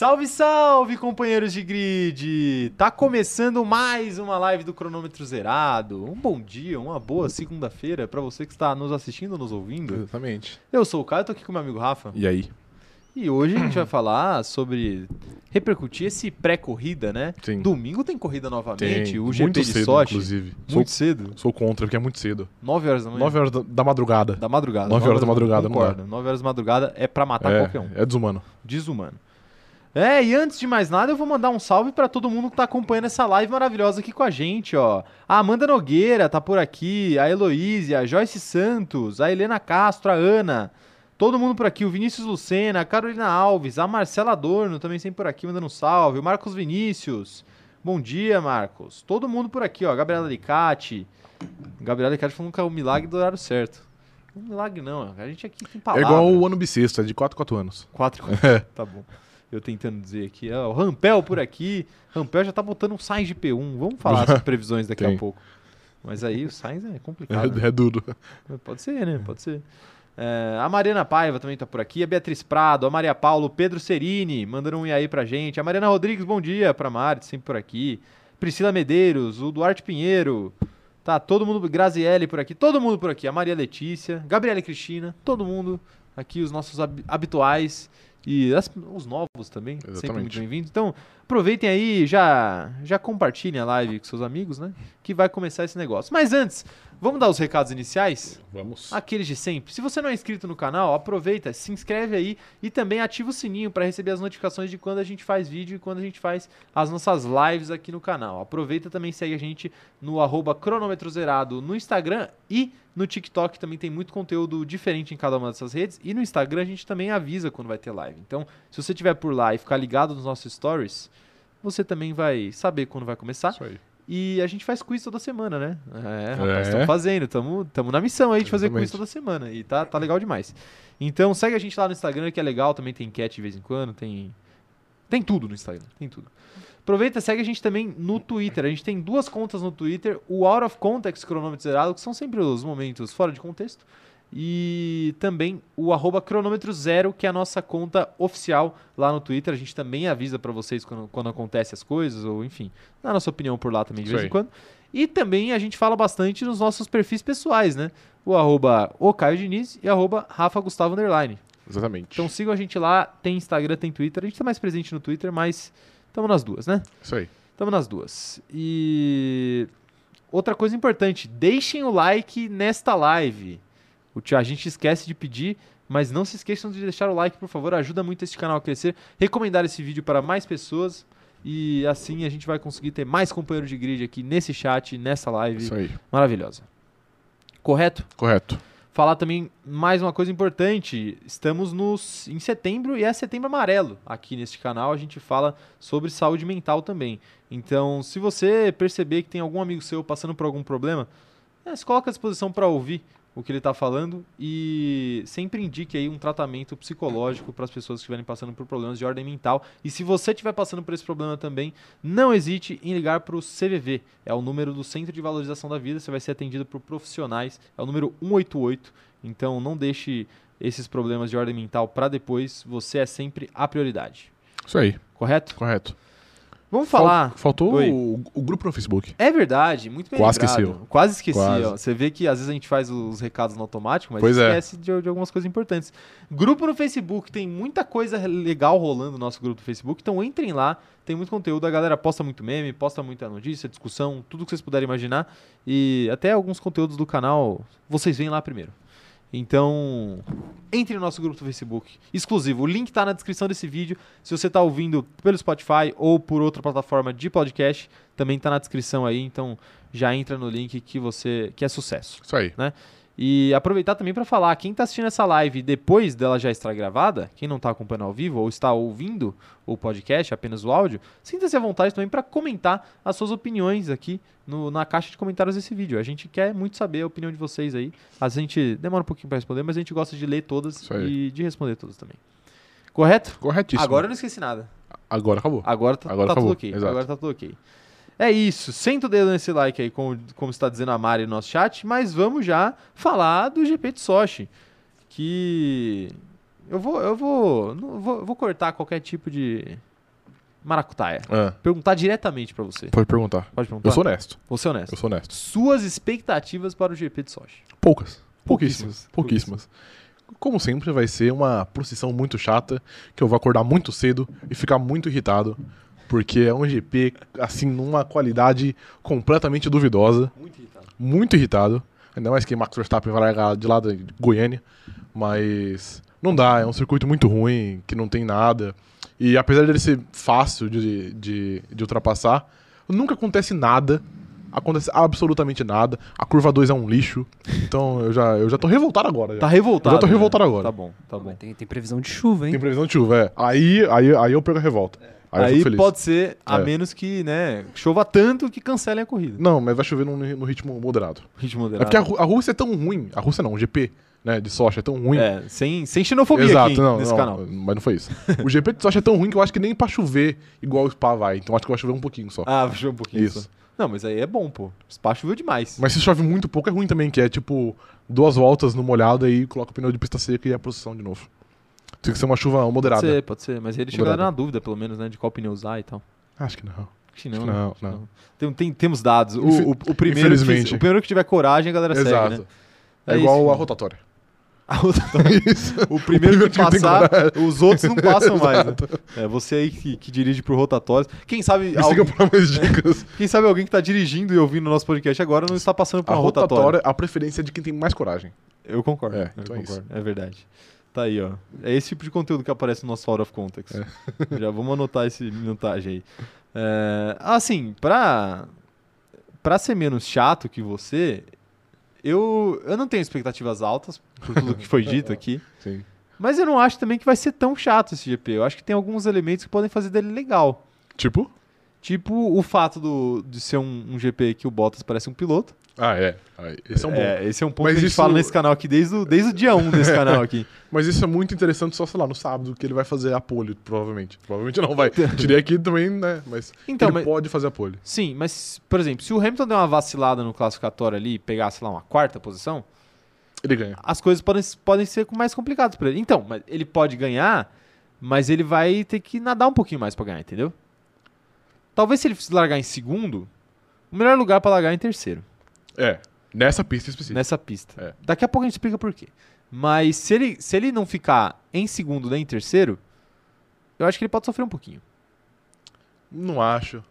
Salve, salve, companheiros de grid! Tá começando mais uma live do cronômetro zerado. Um bom dia, uma boa segunda-feira para você que está nos assistindo, nos ouvindo. Exatamente. Eu sou o Caio, tô aqui com meu amigo Rafa. E aí? E hoje a gente vai falar sobre repercutir esse pré-corrida, né? Sim. Domingo tem corrida novamente, Tem. o GP muito de cedo, Sochi. inclusive. Muito Sou, cedo, sou contra, porque é muito cedo. 9 horas da manhã. 9 horas da, da madrugada. da madrugada. Nove horas da madrugada, não Concordo. 9 horas da madrugada é pra matar é, qualquer um. é desumano. Desumano. É, e antes de mais nada, eu vou mandar um salve pra todo mundo que tá acompanhando essa live maravilhosa aqui com a gente, ó. A Amanda Nogueira tá por aqui, a Heloísa, a Joyce Santos, a Helena Castro, a Ana. Todo mundo por aqui, o Vinícius Lucena, a Carolina Alves, a Marcela Adorno também sempre por aqui mandando um salve, o Marcos Vinícius. Bom dia, Marcos. Todo mundo por aqui, ó. Gabriela Alicate. Gabriela Alicate falando que é o milagre do horário certo. É um milagre não, a gente aqui tem É palavra. igual o ano bissexto, é de 4 4 anos. 4 É. Tá bom. Eu tentando dizer aqui. o Rampel por aqui. Rampel já tá botando um Sainz de P1. Vamos falar sobre previsões daqui a Tem. pouco. Mas aí o Sainz é complicado. né? É, é duro. Pode ser, né? Pode ser. É, a Mariana Paiva também tá por aqui. A Beatriz Prado, a Maria Paulo, o Pedro Cerini mandando um e aí pra gente. A Mariana Rodrigues, bom dia pra Mari, sempre por aqui. Priscila Medeiros, o Duarte Pinheiro. Tá, todo mundo. Graziele por aqui. Todo mundo por aqui. A Maria Letícia, Gabriela e Cristina. Todo mundo aqui, os nossos hab- habituais. E as- os novos também, sempre Exatamente. muito bem-vindos. Então, aproveitem aí, já, já compartilhem a live com seus amigos, né? Que vai começar esse negócio. Mas antes, vamos dar os recados iniciais? Vamos. Aqueles de sempre. Se você não é inscrito no canal, aproveita, se inscreve aí e também ativa o sininho para receber as notificações de quando a gente faz vídeo e quando a gente faz as nossas lives aqui no canal. Aproveita também segue a gente no arroba cronômetro zerado no Instagram e no TikTok também tem muito conteúdo diferente em cada uma dessas redes. E no Instagram a gente também avisa quando vai ter live. Então, se você estiver por lá e ficar ligado nos nossos stories, você também vai saber quando vai começar. Isso aí. E a gente faz quiz toda semana, né? É, rapaz, É. estamos fazendo, estamos na missão aí de fazer quiz Exatamente. toda semana. E tá, tá legal demais. Então segue a gente lá no Instagram, que é legal, também tem enquete de vez em quando, tem. Tem tudo no Instagram, tem tudo. Aproveita, segue a gente também no Twitter. A gente tem duas contas no Twitter, o Out of Context Cronômetro Zerado, que são sempre os momentos fora de contexto. E também o arroba cronômetro zero, que é a nossa conta oficial lá no Twitter. A gente também avisa pra vocês quando, quando acontece as coisas, ou enfim, dá a nossa opinião por lá também de Isso vez em quando. E também a gente fala bastante nos nossos perfis pessoais, né? O arroba o Caio Diniz e arroba Rafa Gustavo Underline. Exatamente. Então sigam a gente lá, tem Instagram, tem Twitter. A gente tá mais presente no Twitter, mas estamos nas duas, né? Isso aí. Estamos nas duas. E outra coisa importante, deixem o like nesta live. A gente esquece de pedir, mas não se esqueçam de deixar o like, por favor. Ajuda muito esse canal a crescer. Recomendar esse vídeo para mais pessoas. E assim a gente vai conseguir ter mais companheiros de grid aqui nesse chat, nessa live Isso aí. maravilhosa. Correto? Correto. Falar também mais uma coisa importante. Estamos nos, em setembro e é setembro amarelo. Aqui neste canal a gente fala sobre saúde mental também. Então, se você perceber que tem algum amigo seu passando por algum problema, é, se coloca à disposição para ouvir o que ele está falando e sempre indique aí um tratamento psicológico para as pessoas que estiverem passando por problemas de ordem mental. E se você estiver passando por esse problema também, não hesite em ligar para o CVV. É o número do Centro de Valorização da Vida. Você vai ser atendido por profissionais. É o número 188. Então não deixe esses problemas de ordem mental para depois. Você é sempre a prioridade. Isso aí. Correto? Correto. Vamos Fal- falar. Faltou o, o grupo no Facebook. É verdade, muito bem Quase lembrado. esqueceu. Quase esqueci. Quase. ó. Você vê que às vezes a gente faz os recados no automático, mas Pois é. esquece de, de algumas coisas importantes. Grupo no Facebook, tem muita coisa legal rolando no nosso grupo do Facebook, então entrem lá, tem muito conteúdo, a galera posta muito meme, posta muita notícia, discussão, tudo que vocês puderem imaginar. E até alguns conteúdos do canal, vocês veem lá primeiro. Então, entre no nosso grupo do Facebook, exclusivo. O link está na descrição desse vídeo. Se você está ouvindo pelo Spotify ou por outra plataforma de podcast, também está na descrição aí. Então, já entra no link que você que é sucesso. Isso aí. E aproveitar também para falar, quem está assistindo essa live depois dela já estar gravada, quem não está acompanhando ao vivo ou está ouvindo o podcast, apenas o áudio, sinta-se à vontade também para comentar as suas opiniões aqui no- na caixa de comentários desse vídeo. A gente quer muito saber a opinião de vocês aí. A gente demora um pouquinho para responder, mas a gente gosta de ler todas e de responder todas também. Correto? Corretíssimo. Agora eu não esqueci nada. Agora acabou. Agora tá, Agora tá acabou, tudo ok. exato. Agora tá tudo ok. É isso. Senta o dedo nesse like aí, como, como está dizendo a Mari no nosso chat, mas vamos já falar do GP de Sochi. Que. Eu vou. Eu vou. vou, vou cortar qualquer tipo de, Maracutaia. Ah, Perguntar diretamente pra você. pode perguntar. Pode perguntar? Eu sou honesto. Vou ser honesto. Eu sou honesto. Suas expectativas para o GP de Sochi. Poucas. Pouquíssimas. Pouquíssimas. Pouquíssimas. Como sempre, vai ser uma procissão muito chata, que eu vou acordar muito cedo e ficar muito irritado, porque é um GP, assim, numa qualidade completamente duvidosa. Muito irritado. Muito irritado. Ainda mais que Max Verstappen vai largar de lá de Goiânia. Mas não dá, é um circuito muito ruim, que não tem nada. E apesar dele ser fácil de, de, de ultrapassar, nunca acontece nada. Acontece absolutamente nada. A curva 2 é um lixo. Então eu já, eu já tô revoltado agora. já. Tá revoltado. Eu já tô né? revoltado agora. Tá bom, tá bom. Mas Tem, tem previsão de chuva, hein? Tem previsão de chuva, é. Aí, aí, aí eu pego a revolta. Aí, Aí pode ser, a É. menos que, né, chova tanto que cancelem a corrida. Não, mas vai chover num, no ritmo moderado. Ritmo É moderado. porque a, a Rússia é tão ruim. A Rússia não, o GP, né, de Sochi é tão ruim. É, sem, sem xenofobia Exato, aqui não, nesse não, canal. mas não foi isso. O GP de Sochi é tão ruim que eu acho que nem pra chover igual o Spa vai. Então acho que vai chover um pouquinho só. Ah, deixa um pouquinho Isso. só. Não, mas aí é bom, pô. O spa choveu demais. Mas se chove muito pouco é ruim também, que é tipo duas voltas no molhado aí coloca o pneu de pista seca e é a posição de novo. Tem que ser uma chuva pode moderada. ser, pode ser. Mas ele chegou Moderada. na dúvida, pelo menos, né, de qual pneu usar e tal. Acho que não. Acho que não. Acho que né? não, que não. Tem, tem- temos dados. O, o, o primeiro que, o primeiro que tiver coragem, a galera Exato. segue, né? É, É igual isso. a rotatória. A outra- isso. o primeiro que time tem passar, os outros não passam mais. Né? É, você aí que, que dirige pro rotatórios. Quem sabe, Me alguém, dicas. quem sabe alguém que tá dirigindo e ouvindo o nosso podcast agora não está passando por A uma rotatória. rotatória, a preferência é de quem tem mais coragem. Eu concordo. É, eu então é concordo. É verdade. Tá aí, ó. É esse tipo de conteúdo que aparece no nosso Out of Context. É. Já vamos anotar esse minutagem aí. É, assim, pra, pra ser menos chato que você, eu, eu não tenho expectativas altas por tudo que foi dito aqui. Sim. Mas eu não acho também que vai ser tão chato esse GP. Eu acho que tem alguns elementos que podem fazer dele legal. Tipo? Tipo o fato do, de ser um, um GP que o Bottas parece um piloto. Ah, é. Ah, Esse é um bom. É, esse é um ponto Mas que a gente isso- fala nesse canal aqui desde o, desde o dia 1 desse canal aqui. Mas isso é muito interessante só, sei lá, no sábado, que ele vai fazer a pole, provavelmente. Provavelmente não vai. Tirei aqui também, né? Mas Então, ele mas- pode fazer a pole. Sim, mas, por exemplo, se o Hamilton der uma vacilada no classificatório ali e pegar, sei lá, uma quarta posição, Ele ganha. as coisas podem, podem ser mais complicadas pra ele. Então, mas ele pode ganhar, mas ele vai ter que nadar um pouquinho mais pra ganhar, entendeu? Talvez se ele largar em segundo, o melhor lugar pra largar é em terceiro, É. Nessa pista específica. nessa pista. É. Daqui a pouco a gente explica por quê. Mas se ele, se ele não ficar em segundo nem em terceiro, eu acho que ele pode sofrer um pouquinho. Não acho.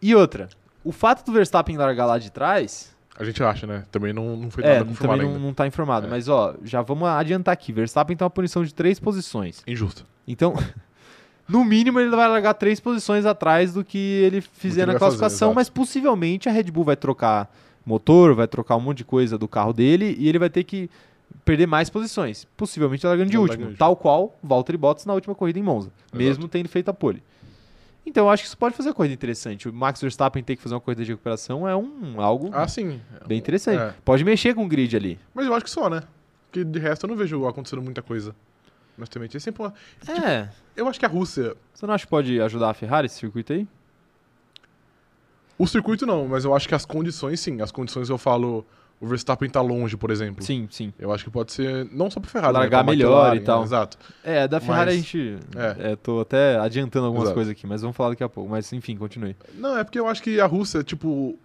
E outra, o fato do Verstappen largar lá de trás A gente acha, né? Também não, não foi É, nada confirmado também não, ainda. não tá informado. É. Mas, ó, já vamos adiantar aqui. Verstappen tem uma punição de três posições. Injusto. Então, no mínimo, ele vai largar três posições atrás do que ele fizer ele na fazer, classificação. exato. mas possivelmente a Red Bull vai trocar motor, vai trocar um monte de coisa do carro dele e ele vai ter que perder mais posições. Possivelmente largando de Vai último. Tal qual Valtteri Bottas na última corrida em Monza. Mesmo tendo feito a pole. Então, eu acho que isso pode fazer uma corrida interessante. O Max Verstappen ter que fazer uma corrida de recuperação é um algo Ah, sim. bem interessante. É. Pode mexer com o grid ali. Mas eu acho que só, né? Porque de resto eu não vejo acontecendo muita coisa. Honestamente. É sempre uma... É. Eu acho que a Rússia. Você não acha que pode ajudar a Ferrari esse circuito aí? O circuito não, mas eu acho que as condições sim. As condições eu falo. O Verstappen tá longe, por exemplo. Sim, sim. Eu acho que pode ser. Não só pra Ferrari, Largar né? melhor McLaren, e tal. né? Exato. É, da Ferrari a Mas- gente. é. É. tô até adiantando algumas Exato. coisas aqui, mas vamos falar daqui a pouco. Mas enfim, continue. Não, é porque eu acho que a Rússia, tipo.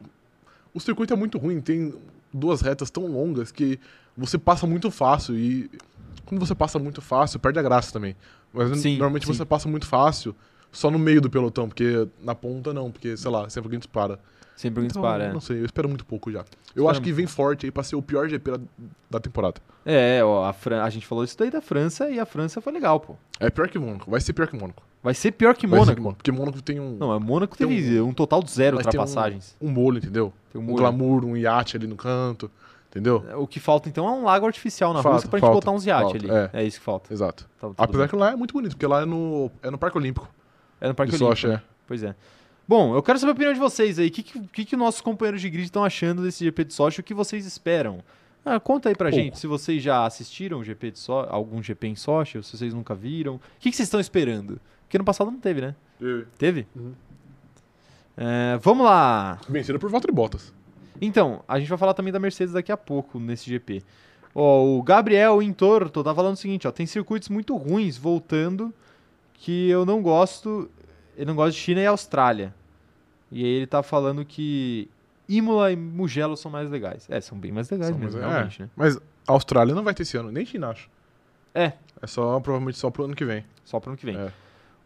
O circuito é muito ruim, tem duas retas tão longas que você passa muito fácil e. Quando você passa muito fácil, perde a graça também. Mas Sim, normalmente sim. você passa muito fácil só no meio do pelotão, porque na ponta não, porque, sei lá, sempre alguém dispara. Sempre alguém Então, dispara, é. Não sei, eu espero muito pouco já. Eu acho que vem forte aí pra ser o pior GP da, da temporada. É, ó, a, Fran... a gente falou isso daí da França e a França foi legal, pô. É pior que Mônaco, vai ser pior que Mônaco. Vai ser pior que Vai ser Mônaco. Mônaco, Porque Mônaco tem um, Não, a Mônaco Tem teve um, total de zero ter um- ultrapassagens. um molho, entendeu? Tem um Um molho. glamour, um iate ali no canto, entendeu? O que falta então é um lago artificial na Falta, Rússia pra gente falta, botar uns iates falta, ali. É. isso que falta. Exato. Tá Apesar bem. que lá é muito bonito, porque lá é no, é no Parque Olímpico. É no Parque de Olímpico. Né? é. Pois é. Bom, eu quero saber a opinião de vocês aí. O que, que, que, nossos companheiros de grid estão achando desse GP de Sochi? O que vocês esperam? Ah, conta aí pra Pouco. gente se vocês já assistiram o GP de Sochi, algum GP em Sochi, ou se vocês nunca viram. O que, que vocês estão esperando? Porque no passado não teve, né? Teve? Uhum. É, vamos lá. Vencido por Valtteri Bottas. Então, a gente vai falar também da Mercedes daqui a pouco nesse GP. Ó, o Gabriel Intorto tá falando o seguinte, ó, tem circuitos muito ruins voltando que eu não gosto ele não gosta de China e Austrália. E aí ele tá falando que Imola e Mugello são mais legais. É, são bem mais legais São mesmo, mais- realmente, é. né? Mas Austrália não vai ter esse ano, nem China, acho. É. É só, provavelmente só pro ano que vem. Só pro ano que vem. É.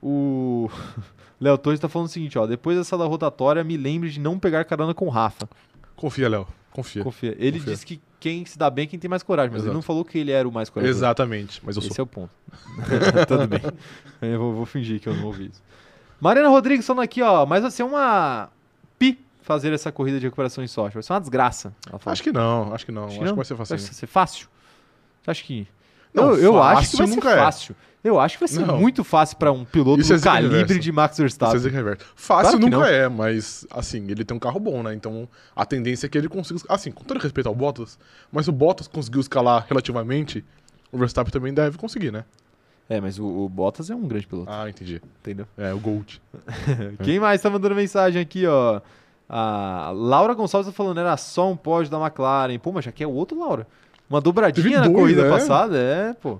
O Léo Torres tá falando o seguinte, ó. Depois dessa da rotatória, me lembre de não pegar carona com o Rafa. Confia, Léo. Confia. Confia. Ele Confia. disse que quem se dá bem é quem tem mais coragem, mas ele Exato. não falou que ele era o mais corajoso. Exatamente, mas eu Esse sou. é o ponto. Tudo bem. Eu vou, vou fingir que eu não ouvi isso. Mariana Rodrigues falando aqui, ó. Mas vai ser uma pi fazer essa corrida de recuperação em Sochi. Vai ser uma desgraça. Acho que não, acho que não. Acho Acho, que não. que vai ser Vai fácil. ser fácil? Acha que. Não, eu, eu acho que vai ser é. fácil. Eu acho que vai ser Não. muito fácil pra um piloto Isso é do zica calibre reversa. de Max Isso é Verstappen. zica reversa. Fácil Claro nunca não. é, mas assim, ele tem um carro bom, né? Então a tendência é que ele consiga. Assim, com todo respeito ao Bottas, mas o Bottas conseguiu escalar relativamente, o Verstappen também deve conseguir, né? É, mas o, o Bottas é um grande piloto, Ah, entendi. entendeu? É, o Gold. Quem mais tá mandando mensagem aqui, ó? A Laura Gonçalves tá falando, era só um pódio da McLaren. Pô, mas já que é outro, Laura. Uma dobradinha Teve na dois, corrida né? passada, é, pô.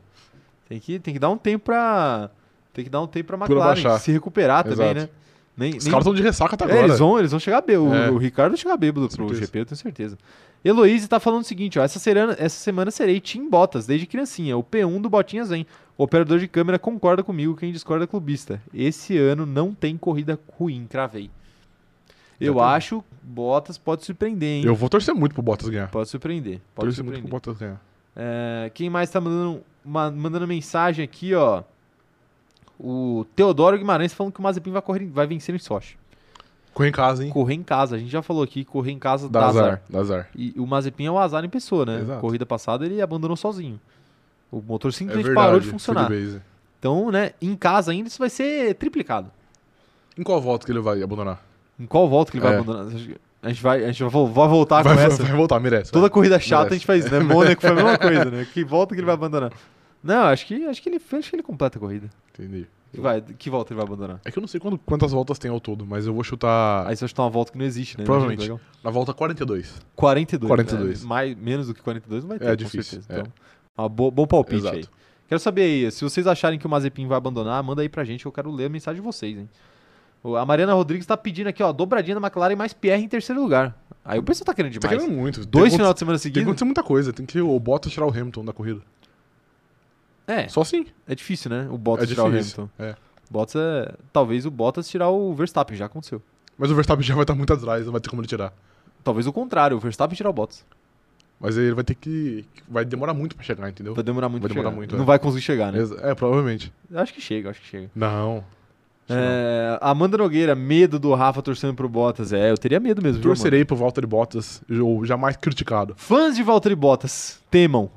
Tem que, tem que dar um tempo pra. Tem que dar um tempo pra McLaren se recuperar também, Exato. né? Nem, Os nem- caras estão de ressaca até É, agora. eles, vão, eles vão chegar bêbado. É. O, o Ricardo vai chegar bêbado pro. GP, eu tenho certeza. Heloíse tá falando o seguinte, ó. Essa, serana, essa semana serei Team Bottas, desde criancinha. O P1 do Botinhas vem. O operador de câmera concorda comigo, quem discorda é clubista. Esse ano não tem corrida ruim, cravei. Eu Exatamente. acho Bottas pode surpreender, hein? Eu vou torcer muito pro Bottas ganhar. Pode surpreender. Pode torcer muito pro surpreender. Bottas ganhar. É, quem mais tá mandando, uma- mandando mensagem aqui, ó? O Teodoro Guimarães falando que o Mazepin vai, correr, vai vencer em Sochi. Correr em casa, hein? Correr em casa, a gente já falou aqui, correr em casa Dá dá azar. azar, dá azar. E o Mazepin é o azar em pessoa, né? Exato. Corrida passada ele abandonou sozinho. O motor É simplesmente verdade. parou de funcionar. Então, né, em casa ainda isso vai ser triplicado. Em qual volta que ele vai abandonar? Em qual volta que ele vai É. abandonar? A gente vai, a gente vai vai voltar vai, com essa. vai voltar, merece. Toda corrida chata Merece. a gente faz isso, né? Mônaco foi a mesma coisa, né? Que volta que ele vai abandonar? Não, acho que, acho que ele acho que ele completa a corrida. Entendi. Que, vai, que volta ele vai abandonar? É que eu não sei quantas voltas tem ao todo, mas eu vou chutar Aí você vai chutar uma volta que não existe, né? Provavelmente. Na volta 42. 42. 42. né? Mais, menos do que 42 não vai ter, É difícil, é. Então, uma bo- bom palpite Exato. aí. Quero saber aí, se vocês acharem que o Mazepin vai abandonar, manda aí pra gente, eu quero ler a mensagem de vocês, hein? O- A Mariana Rodrigues tá pedindo aqui, ó, dobradinha da McLaren mais Pierre em terceiro lugar. Aí o pessoal tá querendo Tá demais. querendo muito. Dois final de semana Tem que seguidos? acontecer muita coisa. Tem que o Bottas tirar o Hamilton da corrida. É, Só assim. é difícil, né? O Bottas É tirar o difícil. Hamilton. É. Bottas é... Talvez o Bottas tirar o Verstappen, já aconteceu. Mas o Verstappen já vai estar muito atrás, não vai ter como ele tirar. Talvez o contrário, o Verstappen tirar o Bottas. Mas aí ele vai ter que. Vai demorar muito pra chegar, entendeu? Vai demorar muito Vai demorar chegar. muito, Não é. vai conseguir chegar, né? É, provavelmente. Acho que chega, acho que chega. Não. É, Amanda Nogueira, medo do Rafa torcendo pro Bottas. É, eu teria medo mesmo. viu? Torcerei pro Valtteri Bottas, ou jamais criticado. Fãs de Valtteri Bottas, temam.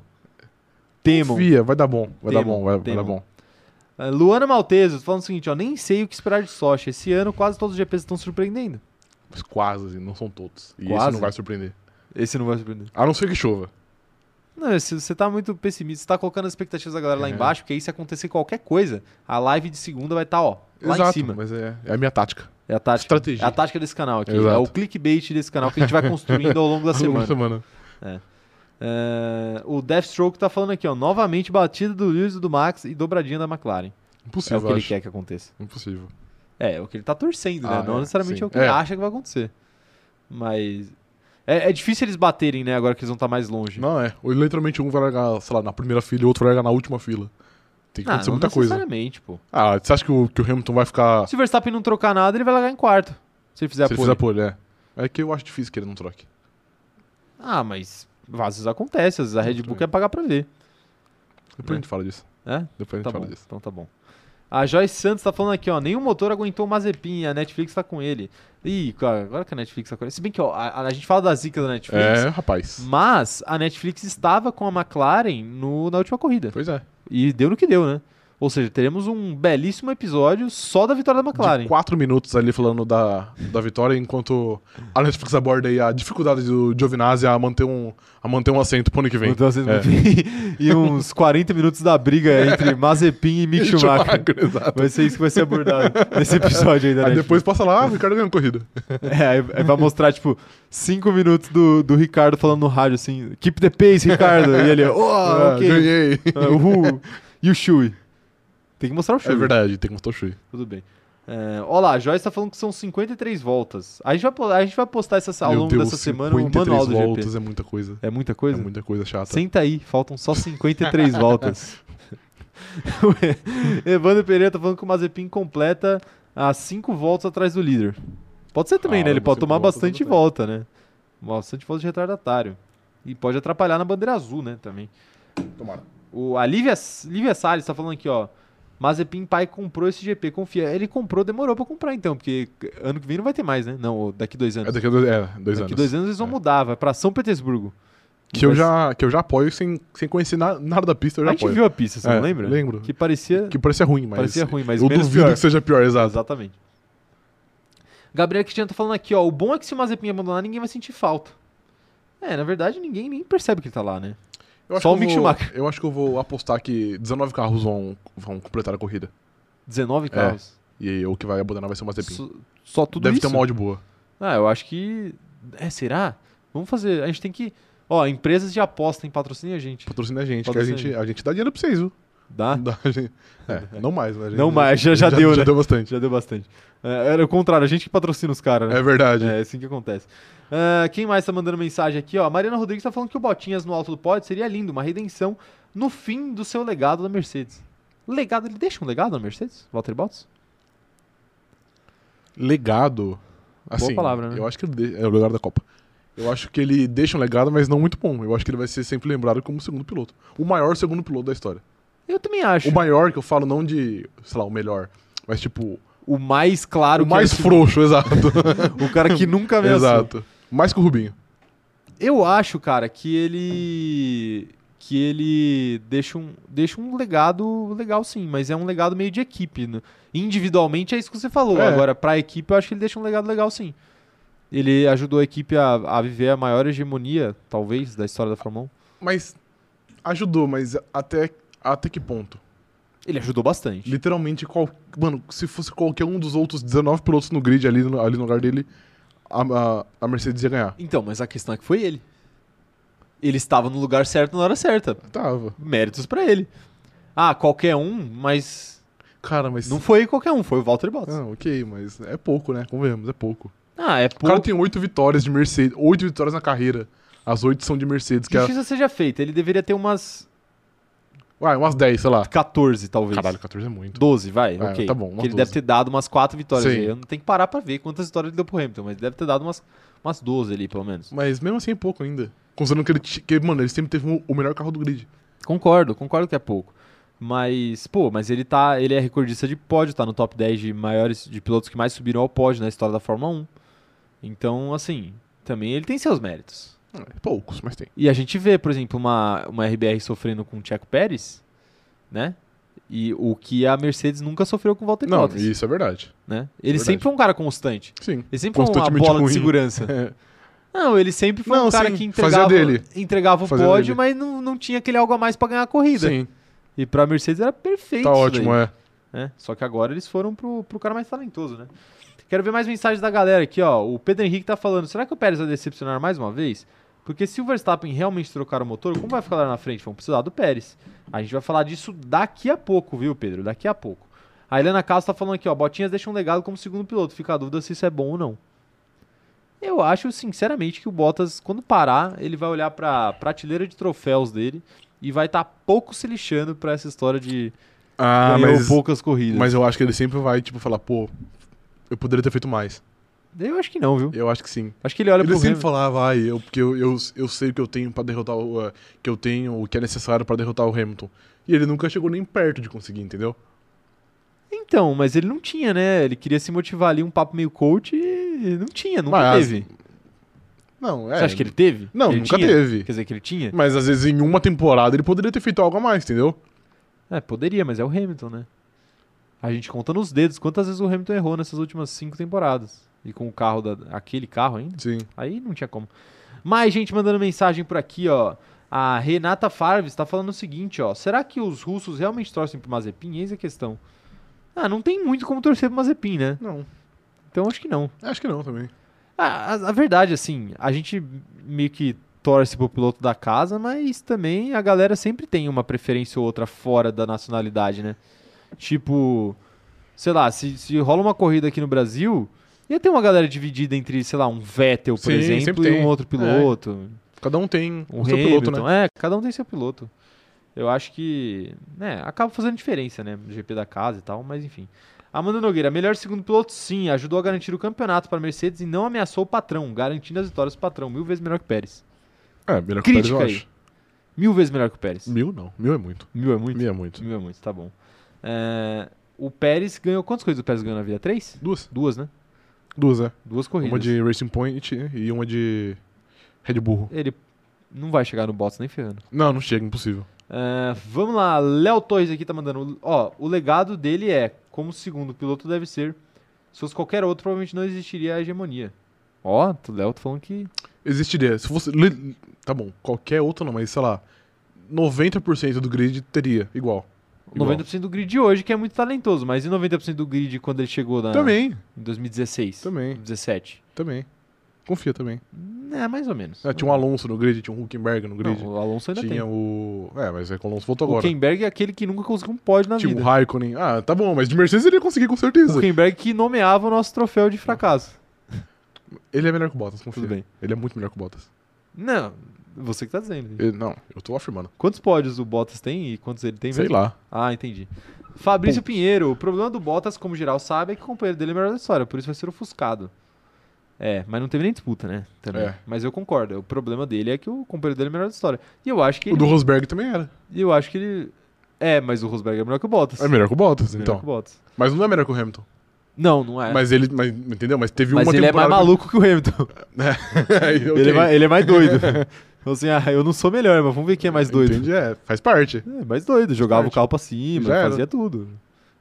Temam. Confia, vai dar bom. Vai dar Temam, bom, vai, vai dar bom. É, Luana Malteso falando o seguinte, ó, nem sei o que esperar de Sochi. Esse ano quase todos os GPs estão surpreendendo. Mas quase, não são todos. E Quase? esse não vai surpreender. Esse não vai surpreender. A não ser que chova. Não, você tá muito pessimista, você tá colocando as expectativas da galera lá É. embaixo, porque aí se acontecer qualquer coisa, a live de segunda vai estar, ó, lá Exato, em cima. mas é, é a minha tática. É a tática. Estratégia. É a tática desse canal aqui. Exato. É o clickbait desse canal que a gente vai construindo ao longo da Ao longo da semana. semana. É, o Deathstroke tá falando aqui, ó, novamente batida do Lewis e do Max e dobradinha da McLaren. é Impossível, o que ele acho. quer que aconteça. Impossível. É, é o que ele tá torcendo, né? Ah, Não é, necessariamente sim. é o que ele É. acha que vai acontecer. Mas. É, é difícil eles baterem, né? Agora que eles vão estar mais longe. Não é. Ou literalmente um vai largar, sei lá, na primeira fila e o outro vai largar na última fila. Tem que Ah, acontecer muita coisa. necessariamente, pô. Ah, você acha que o, que o Hamilton vai ficar. Se o Verstappen não trocar nada, ele vai largar em quarto. Se ele fizer se a ele pole. fizer pole, é. É que eu acho difícil que ele não troque. Ah, mas às vezes acontece. Às vezes a Red Bull quer pagar pra ver. Depois É. a gente fala disso. É? Depois a gente Tá fala bom. disso. Então tá bom. A Joyce Santos tá falando aqui, ó. Nenhum motor aguentou o Mazepin. A Netflix tá com ele. Ih, cara, agora que a Netflix tá com ele. Se bem que, ó, a, a gente fala da zica da Netflix. É, rapaz. Mas a Netflix estava com a McLaren no, na última corrida. Pois é. E deu no que deu, né? Ou seja, teremos um belíssimo episódio só da vitória da McLaren. De quatro minutos ali falando da, da vitória, enquanto a Netflix aborda aí a dificuldade do Giovinazzi a manter um, a manter um assento pro ano que vem. Então, assim, É. e uns 40 minutos da briga entre Mazepin e Mick Schumacher. Vai ser isso que vai ser abordado nesse episódio aí da Aí Netflix. depois passa lá, ah, o Ricardo ganhou corrida. É, aí, aí vai mostrar, tipo, 5 minutos do, do Ricardo falando no rádio assim: Keep the pace, Ricardo. e ele, oh, Ah, ok. Ganhei. Ah, uhul. E o Shui? Tem que mostrar o Shui. É verdade, tem que mostrar o Shui. Tudo bem. É, olha lá, a Joyce tá falando que são 53 voltas. A gente vai, a gente vai postar essa, ao Meu longo Deus, dessa semana o 53 manual do voltas GP. é muita coisa. É muita coisa? É muita coisa chata. Senta aí, faltam só 53 voltas. Evandro Pereira tá falando que o Mazepin completa a 5 voltas atrás do líder. Pode ser também, Ah, né? Ele pode tomar voltas bastante volta, né? Bastante volta de retardatário. E pode atrapalhar na bandeira azul, né? Também. Tomara. O, a Lívia, Lívia Salles tá falando aqui, ó. Mazepin pai comprou esse GP, confia. Ele comprou, demorou pra comprar então, porque ano que vem não vai ter mais, né? Não, daqui dois anos. É daqui a dois, é, dois daqui anos. dois anos eles vão É. mudar, vai pra São Petersburgo. Que eu, já, que eu já apoio sem, sem conhecer na- nada da pista, eu A já gente apoio. viu a pista, você É, não lembra? lembro. Que parecia, Que parecia ruim, mas. parecia ruim, mas eu duvido pior. que seja pior, exato. Exatamente. Gabriel Cristiano tá falando aqui, ó. O bom é que se o Mazepin abandonar, ninguém vai sentir falta. É, na verdade, ninguém nem percebe que ele tá lá, né? Só o Mick Schumacher. Eu acho que eu vou apostar que 19 carros vão, vão completar a corrida. 19 É. carros. E o que vai abandonar vai ser o Mazepin. Só, só tudo Deve isso? ter uma odd boa. Ah, eu acho que... É, será? Vamos fazer... A gente tem que... Ó, empresas de aposta em patrocínio a gente. Patrocina a gente, Patrocina que a gente, a gente dá dinheiro pra vocês, viu? Dá? Dá, é, não mais, gente, Não mais, já- já deu, já né? deu bastante. Já deu bastante. É, era o contrário, a gente que patrocina os caras, né? É verdade. É, assim que acontece. Ah, quem mais tá mandando mensagem aqui, ó? A Mariana Rodrigues tá falando que o Botinhas no alto do pódio seria lindo, uma redenção no fim do seu legado da Mercedes. Legado, ele deixa um legado na Mercedes? Valtteri Bottas? Legado. Assim, palavra, né? Eu acho que ele é o legado da Copa. Eu acho que ele deixa um legado, mas não muito bom. Eu acho que ele vai ser sempre lembrado como o segundo piloto. O maior segundo piloto da história. Eu também acho. O maior, que eu falo não de, sei lá, o melhor, mas tipo, O mais claro o que mais é frouxo, exato. O cara que nunca ameaçou. exato. Mais que o Rubinho. Eu acho, cara, que ele. Que ele deixa um, deixa um legado legal, sim, mas é um legado meio de equipe. né? Individualmente é isso que você falou. É. Agora, pra equipe, eu acho que ele deixa um legado legal, sim. Ele ajudou a equipe a, a viver a maior hegemonia, talvez, da história da Fórmula 1. Mas ajudou, mas até, até que ponto? Ele ajudou bastante. Literalmente, qual, mano, se fosse qualquer um dos outros 19 pilotos no grid ali, no- ali no lugar dele, a, a, a Mercedes ia ganhar. Então, mas a questão é que foi ele. Ele estava no lugar certo na hora certa. Tava. Méritos pra ele. Ah, qualquer um, mas Cara, mas. não foi qualquer um, foi o Valtteri Bottas. Não, ok, mas é pouco, né? Convenhamos, é pouco. Ah, é O pouco. cara tem oito vitórias de Mercedes, oito vitórias na carreira. As oito são de Mercedes, que é. Justiça seja feita, ele deveria ter umas Uai, umas 10, sei lá. 14, talvez. Caralho, 14 é muito. 12, vai, É, ok. tá bom, ele 12. deve ter dado umas 4 vitórias Sim. aí. Eu não tenho que parar pra ver quantas vitórias ele deu pro Hamilton, mas deve ter dado umas, umas 12 ali, pelo menos. Mas mesmo assim é pouco ainda. Considerando que ele, que, mano, ele sempre teve o- o melhor carro do grid. Concordo, concordo que é pouco. Mas, pô, mas ele tá. Ele é recordista de pódio, tá no top 10 de maiores de pilotos que mais subiram ao pódio na história da Fórmula 1. Então, assim, também ele tem seus méritos. É, poucos, mas tem. E a gente vê, por exemplo, uma, uma RBR sofrendo com o Checo Pérez, né? E o que a Mercedes nunca sofreu com o Valtteri Não, Bottas, isso é verdade. né? Ele verdade. sempre foi um cara constante. Sim. Ele sempre foi uma bola de ruim. segurança. É. Não, ele sempre foi Não, um cara sim, que entregava, dele. entregava o Fazia pódio, dele. mas não, não tinha aquele algo a mais pra ganhar a corrida. Sim, E pra Mercedes era perfeito. tá ótimo, é. né? Só que agora eles foram pro, pro cara mais talentoso, né? Quero ver mais mensagens da galera aqui, ó. O Pedro Henrique tá falando: será que o Pérez vai decepcionar mais uma vez? Porque se o Verstappen realmente trocar o motor, como vai ficar lá na frente? Vamos precisar do Pérez. A gente vai falar disso daqui a pouco, viu, Pedro? Daqui a pouco. A Helena Carlos tá falando aqui, ó. Botinhas deixa um legado como segundo piloto. Fica a dúvida se isso é bom ou não. Eu acho, sinceramente, que o Bottas, quando parar, ele vai olhar pra prateleira de troféus dele e vai estar pouco se lixando pra essa história de Ah, mas, poucas corridas. mas eu acho que ele sempre vai, tipo, falar, pô, eu poderia ter feito mais. Eu acho que não, viu? Eu acho que sim. Acho que ele olha ele pro sempre Hamilton. falava, ai, eu, porque eu, eu, eu sei o que eu tenho pra derrotar o. uh, que eu tenho, o que é necessário pra derrotar o Hamilton. E ele nunca chegou nem perto de conseguir, entendeu? Então, mas ele não tinha, né? Ele queria se motivar ali, um papo meio coach e não tinha, nunca Mas, teve. Não, é. Você acha que ele teve? Não, ele nunca tinha? teve. Quer dizer, que ele tinha? Mas às vezes em uma temporada ele poderia ter feito algo a mais, entendeu? É, poderia, mas é o Hamilton, né? A gente conta nos dedos quantas vezes o Hamilton errou nessas últimas cinco temporadas. E com o carro, da, aquele carro ainda. Sim. Aí não tinha como. Mais gente mandando mensagem por aqui, ó. A Renata Farves tá falando o seguinte, ó. Será que os russos realmente torcem pro Mazepin? Eis a questão. Ah, não tem muito como torcer pro Mazepin, né? Não. Então acho que não. Acho que não também. Ah, a, a verdade, assim, a gente meio que torce pro piloto da casa, mas também a galera sempre tem uma preferência ou outra fora da nacionalidade, né? Tipo, sei lá, se, se rola uma corrida aqui no Brasil, ia ter uma galera dividida entre, sei lá, um Vettel, por Sim, exemplo, e tem. um outro piloto. Cada um tem Um o seu piloto, né? É, cada um tem seu piloto. Eu acho que, né, acaba fazendo diferença, né, no GP da casa e tal, mas enfim. Amanda Nogueira, melhor segundo piloto, sim, ajudou a garantir o campeonato para a Mercedes e não ameaçou o patrão, garantindo as vitórias do patrão, mil vezes melhor que o Pérez. É, melhor que o Pérez, eu Crítica aí. acho. Mil vezes melhor que o Pérez. Mil não. Mil é muito. Mil é muito? Mil é muito. Mil é muito, tá bom. É, o Pérez ganhou, quantas coisas o Pérez ganhou na vida? Três? Duas. Duas, né? Duas, é. Duas corridas. Uma de Racing Point e uma de Red Bull. Ele não vai chegar no Bottas nem ferrando. Não, não chega, impossível. É, vamos lá, Léo Torres aqui tá mandando. Ó, o legado dele é, como segundo piloto deve ser. Se fosse qualquer outro, provavelmente não existiria a hegemonia. Ó, o Léo tá falando que. Existiria. Se fosse. Tá bom, qualquer outro não, mas sei lá. 90% do grid teria igual. Igual. 90% do grid de hoje, que é muito talentoso, mas e 90% do grid quando ele chegou na, Também, em 2016? também, 2017? também. Confia também. É, mais ou menos. Ah, tinha um Alonso no grid, tinha um Huckenberg no grid. Não, o Alonso ainda tinha tem. o. É, mas é que o Alonso voltou O agora. Huckenberg é aquele que nunca conseguiu um pódio na Tinha vida. o Raikkonen. Ah, tá bom, mas de Mercedes ele ia conseguir com O certeza. Huckenberg que nomeava o nosso troféu de fracasso. Ele é melhor que o Bottas, confia. Tudo bem. Ele é muito melhor que o Bottas. Não, você que tá dizendo. Ele- não, eu tô afirmando. Quantos pódios o Bottas tem e quantos ele tem Sei mesmo? lá. Ah, entendi. Fabrício Pontos. Pinheiro, o problema do Bottas, como geral sabe, é que o companheiro dele é o melhor da história, por isso vai ser ofuscado. É, mas não teve nem disputa, né? Também. É. Mas eu concordo, o problema dele é que o companheiro dele é o melhor da história. E eu acho que O ele. do Rosberg também era. E eu acho que ele. É, mas o Rosberg é melhor que o Bottas. É melhor que o Bottas, Melhor então. que o Bottas. Mas não é melhor que o Hamilton. Não, não é. Mas ele. Mas, entendeu? Mas teve Mas uma ele é mais maluco que o Hamilton. Aí, ok. ele, é mais, ele é mais doido. Então, assim, ah, eu não sou melhor, mas vamos ver quem é mais doido. Entendi, é. Faz parte. É, mais doido. Jogava o carro pra cima, Já era. fazia tudo.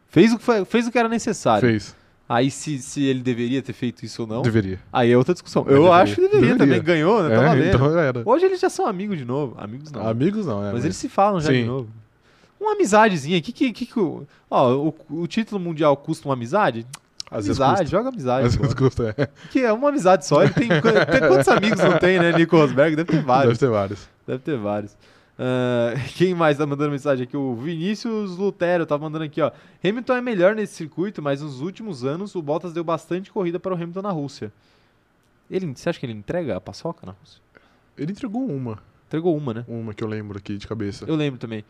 Fez o, que foi- fez o que era necessário. Fez. Aí se, se ele deveria ter feito isso ou não, Deveria. aí é outra discussão. Eu deveria. acho que deveria, Deveria. também. Ganhou, né? Tá É, valendo. então era. Hoje eles já são amigos de novo. Amigos não. Amigos não, é. mas, eles se falam já de Sim. novo. Uma amizadezinha. Que, que, que, que o- ó, o, o título mundial custa uma amizade? Às amizade, custa. joga amizade. Às pô. vezes custa, é. Que é uma amizade só. Ele tem, tem quantos amigos não tem, né? Nico Rosberg? Deve ter vários. Deve ter vários. Deve ter vários. Ah, quem mais tá mandando mensagem aqui? O Vinícius Lutero tá mandando aqui, ó. Hamilton é melhor nesse circuito, mas nos últimos anos o Bottas deu bastante corrida para o Hamilton na Rússia. Ele, você acha que ele entrega a paçoca na Rússia? Ele entregou uma. Entregou uma, né? Uma que eu lembro aqui de cabeça. Eu lembro também.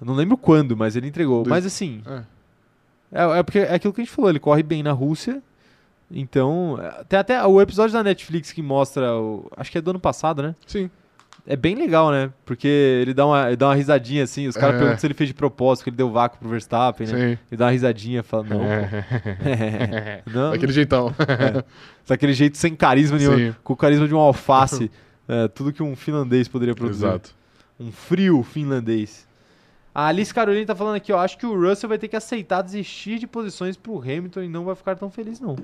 Eu não lembro quando, mas ele entregou. Mas assim, É. é, é porque é aquilo que a gente falou, ele corre bem na Rússia. Então, é, tem até o episódio da Netflix que mostra, o, acho que é do ano passado, né? Sim. É bem legal, né? Porque ele dá uma, ele dá uma risadinha assim, os caras É. perguntam se ele fez de propósito, que ele deu vácuo pro Verstappen, né? Sim. Ele dá uma risadinha e fala, não. É. não, Daquele jeitão. daquele jeito sem carisma nenhum, Sim. com o carisma de um alface, é, tudo que um finlandês poderia produzir. Exato. Um frio finlandês. A Alice Caroline tá falando aqui, ó, acho que o Russell vai ter que aceitar desistir de posições pro Hamilton e não vai ficar tão feliz, não.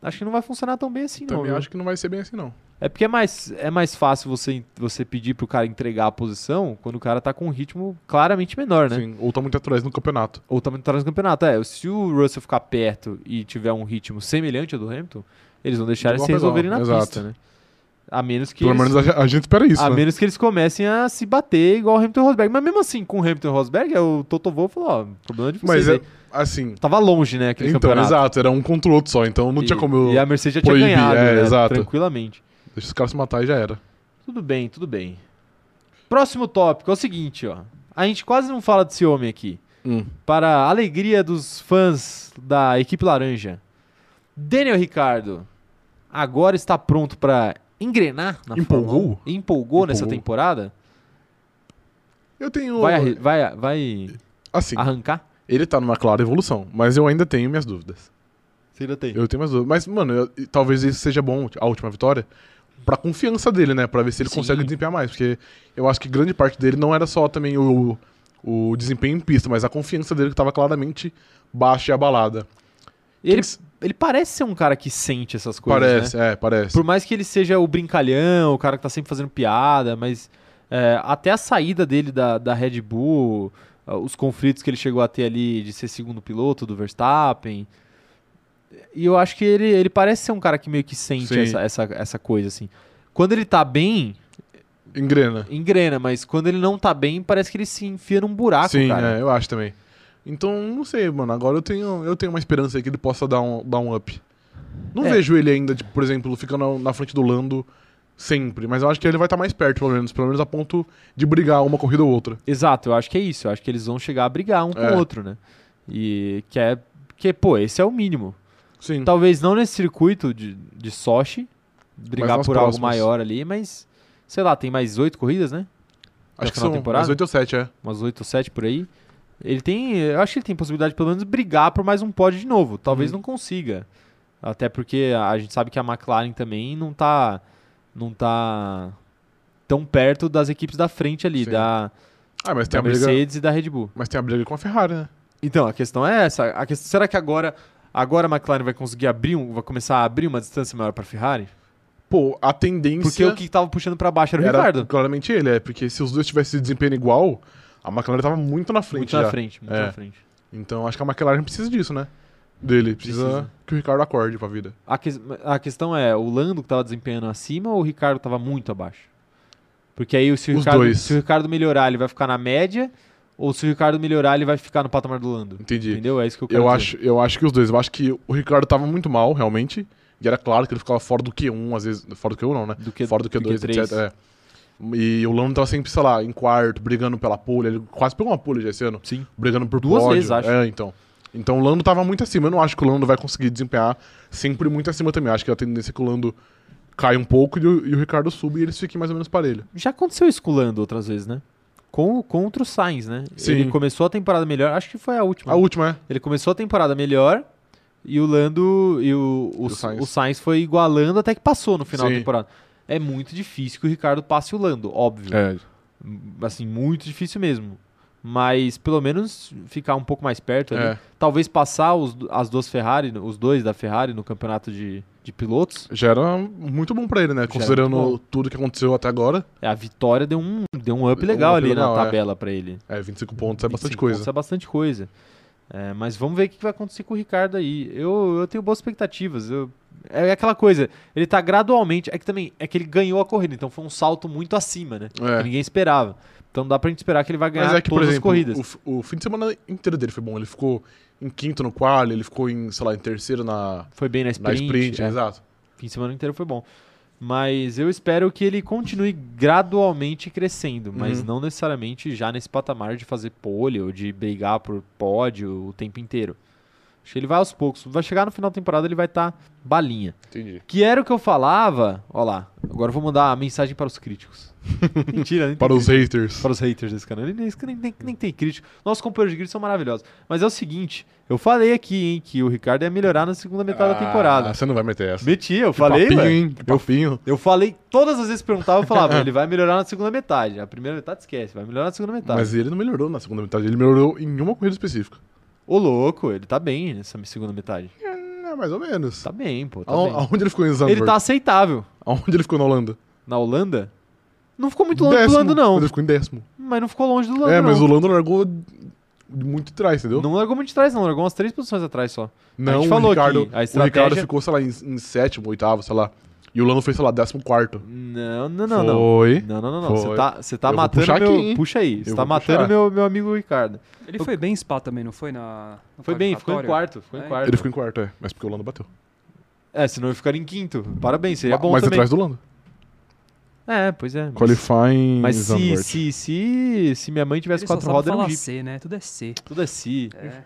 Acho que não vai funcionar tão bem assim, não. Também viu? acho que não vai ser bem assim, não. É porque é mais, é mais fácil você, você pedir pro cara entregar a posição quando o cara tá com um ritmo claramente menor, né? Sim. Ou tá muito atrás no campeonato. Ou tá muito atrás no campeonato. É, se o Russell ficar perto e tiver um ritmo semelhante ao do Hamilton, eles vão deixar eles se resolverem na exato. pista, né? A menos que Pelo eles, menos a, a gente espera isso, a né? menos que eles comecem a se bater igual o Hamilton Rosberg. Mas mesmo assim, com o Hamilton Rosberg, é o Toto Wolff falou, ó, problema de vocês Mas é, assim... Tava longe, né, aquele Então, campeonato. exato. Era um contra o outro só. Então não e, tinha como eu... E a Mercedes já tinha proibir, ganhado, é, né, exato. tranquilamente. Deixa os caras se matar e já era. Tudo bem, tudo bem. Próximo tópico é o seguinte, ó. A gente quase não fala desse homem aqui. Para a alegria dos fãs da equipe laranja. Daniel Ricardo agora está pronto para engrenar na Empolgou? Fórmula 1? Empolgou nessa temporada? Eu tenho... Vai, vai, vai Assim, arrancar? ele tá numa clara evolução. Mas eu ainda tenho minhas dúvidas. Você ainda tem. Eu tenho minhas dúvidas. Mas, mano, eu- talvez isso seja bom, a última vitória, pra confiança dele, né? Pra ver se ele Sim. consegue desempenhar mais. Porque eu acho que grande parte dele não era só também o, o desempenho em pista, mas a confiança dele que tava claramente baixa e abalada. Ele, Quem- ele parece ser um cara que sente essas coisas, né? parece, é, parece. Por mais que ele seja o brincalhão, o cara que tá sempre fazendo piada, mas é, até a saída dele da, da Red Bull, ah, os conflitos que ele chegou a ter ali de ser segundo piloto do Verstappen. E eu acho que ele, ele parece ser um cara que meio que sente Sim. essa, essa, essa coisa, assim. Quando ele tá bem, Engrena. engrena, mas quando ele não tá bem, parece que ele se enfia num buraco, Sim, cara. é, eu acho também. Então, não sei, mano. Agora eu tenho, eu tenho uma esperança aí que ele possa dar um, dar um up. Não É. vejo ele ainda, tipo, por exemplo, ficando na frente do Lando sempre. Mas eu acho que ele vai estar mais perto, pelo menos. Pelo menos a ponto de brigar uma corrida ou outra. Exato, eu acho que é isso. Eu acho que eles vão chegar a brigar um com É. o outro, né? E que é. Que, pô, esse é o mínimo. Sim. Talvez não nesse circuito de, de Sochi, brigar por algo maior ali, mas. Sei lá, tem mais oito corridas, né? acho que são da temporada? mais 8 ou 7, é. Umas oito ou sete por aí. Ele tem. Eu acho que ele tem possibilidade de pelo menos brigar por mais um pódio de novo. Talvez Uhum. não consiga. Até porque a gente sabe que a McLaren também não tá. Não tá tão perto das equipes da frente ali, Sim. da, Ah, mas tem da briga. Mercedes e da Red Bull. Mas tem a briga com a Ferrari, né? Então, a questão é essa. A questão, será que agora, agora a McLaren vai conseguir abrir um, vai começar a abrir uma distância maior para a Ferrari? Pô, a tendência. Porque o que tava puxando para baixo era o Ricardo. claramente ele, é. Porque se os dois tivessem desempenho igual, a McLaren tava muito na frente Muito já. na frente, muito É. na frente. Então acho que a McLaren precisa disso, né? Dele. Precisa, Precisa. que o Ricardo acorde pra vida. A, que- a questão é, o Lando que tava desempenhando acima ou o Ricardo tava muito abaixo? Porque aí se o, Os Ricardo, dois. se o Ricardo melhorar, ele vai ficar na média, ou se o Ricardo melhorar, ele vai ficar no patamar do Lando. Entendi. Entendeu? É isso que eu quero Eu dizer. acho, eu acho que os dois. Eu acho que o Ricardo tava muito mal, realmente. E era claro que ele ficava fora do Q1, às vezes. Fora do Q1 não, né? Do que, fora do Q2, Q3. etc. É. E o Lando tava sempre, sei lá, em quarto, brigando pela pole. Ele quase pegou uma pole já esse ano. Sim. Brigando por Duas pódio. vezes, acho. É, então. Então o Lando tava muito acima. Eu não acho que o Lando vai conseguir desempenhar sempre muito acima também. Eu acho que a tendência é que o Lando cai um pouco e o, e o Ricardo suba e eles fiquem mais ou menos parelho. Já aconteceu isso com o Lando outras vezes, né? Com, contra o Sainz, né? Sim. Ele começou a temporada melhor, acho que foi a última. A última, é. Ele começou a temporada melhor e o Lando e o, o, o Sainz. o Sainz foi igualando até que passou no final da Sim. temporada. É muito difícil que o Ricardo passe o Lando, óbvio. É. Assim, muito difícil mesmo. Mas pelo menos ficar um pouco mais perto ali. É. Talvez passar os, as duas Ferrari, os dois da Ferrari no campeonato de, de pilotos. Já era muito bom pra ele, né? era Considerando tudo que aconteceu até agora. É, a vitória deu um, deu um up Um legal up ali legal, na é. tabela pra ele. É, 25 pontos é bastante 25 coisa. pontos É bastante coisa. É, mas vamos ver o que vai acontecer com o Ricardo aí. Eu, eu tenho boas expectativas. Eu- é aquela coisa, ele tá gradualmente. É que também é que ele ganhou a corrida, então foi um salto muito acima, né? É. Que ninguém esperava. Então dá pra gente esperar que ele vai ganhar é que, por todas as exemplo, corridas. o, o fim de semana inteiro dele foi bom. Ele ficou em quinto no quali, ele ficou em, sei lá, em terceiro na, Foi bem na na sprint. sprint. é. Exato. Fim de semana inteiro foi bom. Mas eu espero que ele continue gradualmente crescendo, mas Uhum. não necessariamente já nesse patamar de fazer pole ou de brigar por pódio o tempo inteiro. Acho que ele vai aos poucos. Vai chegar no final da temporada, ele vai estar balinha. Entendi. Que era o que eu falava. Ó lá, agora eu vou mandar a mensagem para os críticos. Mentira, nem Para os crítico. haters. Para os haters desse canal. Nem, nem, nem, nem tem crítico. Nossos companheiros de grid são maravilhosos. Mas é o seguinte, eu falei aqui, hein, que o Ricardo ia melhorar na segunda metade da temporada. Ah, você não vai meter essa. Meti, eu Que falei, papinho, hein? Que papinho. Eu falei, todas as vezes que perguntava, eu falava, ele vai melhorar na segunda metade. A primeira metade esquece, vai melhorar na segunda metade. Mas ele não melhorou na segunda metade. Ele melhorou em uma corrida específica. Ô louco, ele tá bem nessa segunda metade. É, mais ou menos. Tá bem, pô, tá Aon- bem. Aonde ele ficou em Zandvoort? Ele tá aceitável. Aonde ele ficou na Holanda? Na Holanda? Não ficou muito longe do Lando, não. Mas ele ficou em décimo. Mas não ficou longe do Lando, é, mas não. o Lando largou de muito atrás, entendeu? Não largou muito de trás, não. Largou umas três posições atrás só. Não, a gente o falou Ricardo, aqui, a o estratégia- Ricardo ficou, sei lá, em, em sétimo, oitavo, sei lá. E o Lando foi, sei lá, décimo quarto. Não, não, não, não. Foi. Não, não, não, não. Você tá, você tá Eu matando meu. aqui, hein? Puxa aí. Você tá matando puxar. meu, meu amigo Ricardo. Ele foi bem em Spa também, não foi? Na, no Foi bem, ficou em quarto. Ficou em É, quarto. Ele ficou em quarto, é. Mas porque o Lando bateu. É, senão eu ficaria em quinto. Parabéns, seria Ma- bom mas também. atrás do Lando. É, pois é. mas- Qualifying Mas se, se, se, se minha mãe tivesse Ele quatro rodas, era um Jeep. C, né? Tudo é C. Tudo é se. É.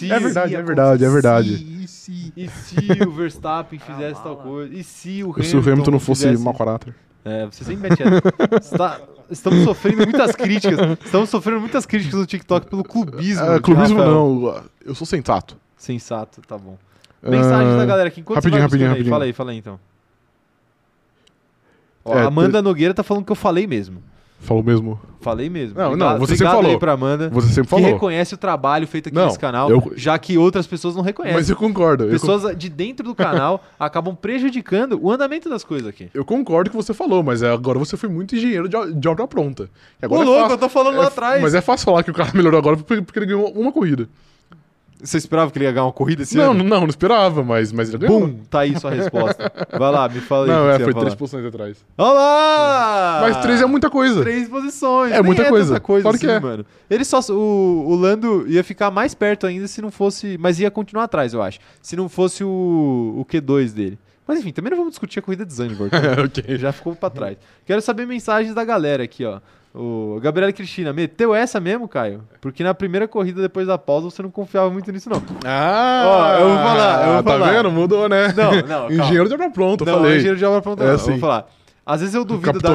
Se É verdade, é verdade, é verdade. E se, e se o Verstappen fizesse Ah, tal mala. coisa? E se o Se o Hamilton não fosse fizesse... mau caráter. É, você sempre mete essa. Está- Estamos sofrendo muitas críticas. Estamos sofrendo muitas críticas no TikTok pelo clubismo. É, clubismo Rafael. não, eu sou sensato. Sensato, tá bom. Mensagem Ah, da galera aqui. Enquanto rapidinho, você vai rapidinho, buscando aí, rapidinho. Fala aí, fala aí então. Ó, É, a Amanda Nogueira tá falando que eu falei mesmo. Falou mesmo. Falei mesmo. Não, Obrigado- não, você obrigado sempre falou. aí pra Amanda. Você sempre que falou. reconhece o trabalho feito aqui Não, nesse canal, eu- já que outras pessoas não reconhecem. Mas eu concordo. Eu, Pessoas de dentro do canal acabam prejudicando o andamento das coisas aqui. eu concordo com o que você falou, mas é, agora você foi muito engenheiro de, de obra pronta. E Ô, agora é louco, eu tô falando é lá f- atrás. Mas é fácil falar que o cara melhorou agora porque, porque ele ganhou uma corrida. Você esperava que ele ia ganhar uma corrida esse Não, ano? não, não esperava, mas, mas ele ganhou. Bum! Tá aí sua resposta. Vai lá, me fala aí. Não, o que é, foi três posições atrás. Olá! Mas três é muita coisa. Três posições. É muita tanta coisa. coisa Claro que assim, é. mano. Ele só. O, o Lando ia ficar mais perto ainda se não fosse. Mas ia continuar atrás, eu acho. Se não fosse o, o Q2 dele. Mas enfim, também não vamos discutir a corrida de Zandvoort. né? ok. Já ficou pra trás. Quero saber mensagens da galera aqui, ó. O Gabriela Cristina, meteu essa mesmo, Caio? Porque na primeira corrida depois da pausa você não confiava muito nisso, não. Ah, Ó, eu vou falar, eu vou tá falar. vendo? Mudou, né? Não, não. Engenheiro de obra pronta, eu não, falei. engenheiro de obra pronta, É não. Eu assim. vou falar. Às vezes eu duvido da.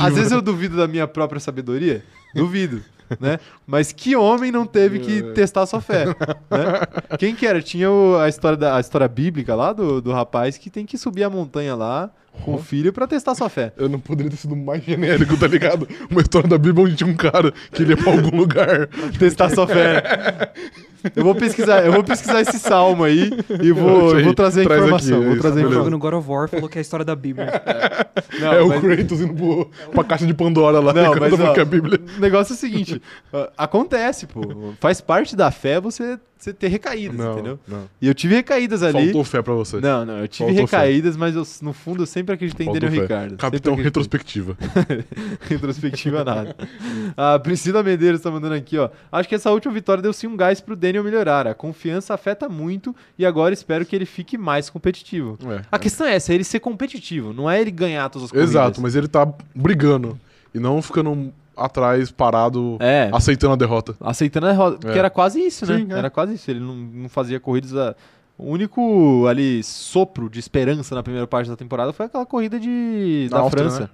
Às vezes eu duvido da minha própria sabedoria. Duvido, né? Mas que homem não teve que É. testar sua fé, né? Quem que era? Tinha o- a, história da, a história bíblica lá do, do rapaz que tem que subir a montanha lá com o filho pra testar sua fé. Eu não poderia ter sido mais genérico, tá ligado? Uma história da Bíblia onde tinha um cara que ia pra algum lugar. Testar sua fé. Eu vou pesquisar, eu vou pesquisar esse salmo aí e vou, eu vou trazer a Traz aqui, informação. é vou isso, trazer. O jogo informação. no God of War falou que é a história da Bíblia. Não, é o mas- Kratos indo pro, pra caixa de Pandora lá, Não, mas, ó, que é a Bíblia. O negócio é o seguinte: acontece, pô. Faz parte da fé você, você ter recaídas, entendeu? não. E eu tive recaídas ali. Faltou fé pra você. Não, não, eu tive Faltou fé. recaídas, mas eu, no fundo eu sempre acreditei em Faltou Daniel fé. Ricardo. Capitão retrospectiva. Retrospectiva nada. A Priscila Medeiros tá mandando aqui, ó. Acho que essa última vitória deu sim um gás pro Daniel melhorar. A confiança afeta muito e agora espero que ele fique mais competitivo. É. A questão é essa, é ele ser competitivo, não é ele ganhar todas as corridas. Exato, mas ele tá brigando e não ficando atrás, parado, É, aceitando a derrota. aceitando a derrota, É. era quase isso, né? Sim, é. Era quase isso. Ele não, não fazia corridas. A... O único ali sopro de esperança na primeira parte da temporada foi aquela corrida de Na da Áustria, França. né?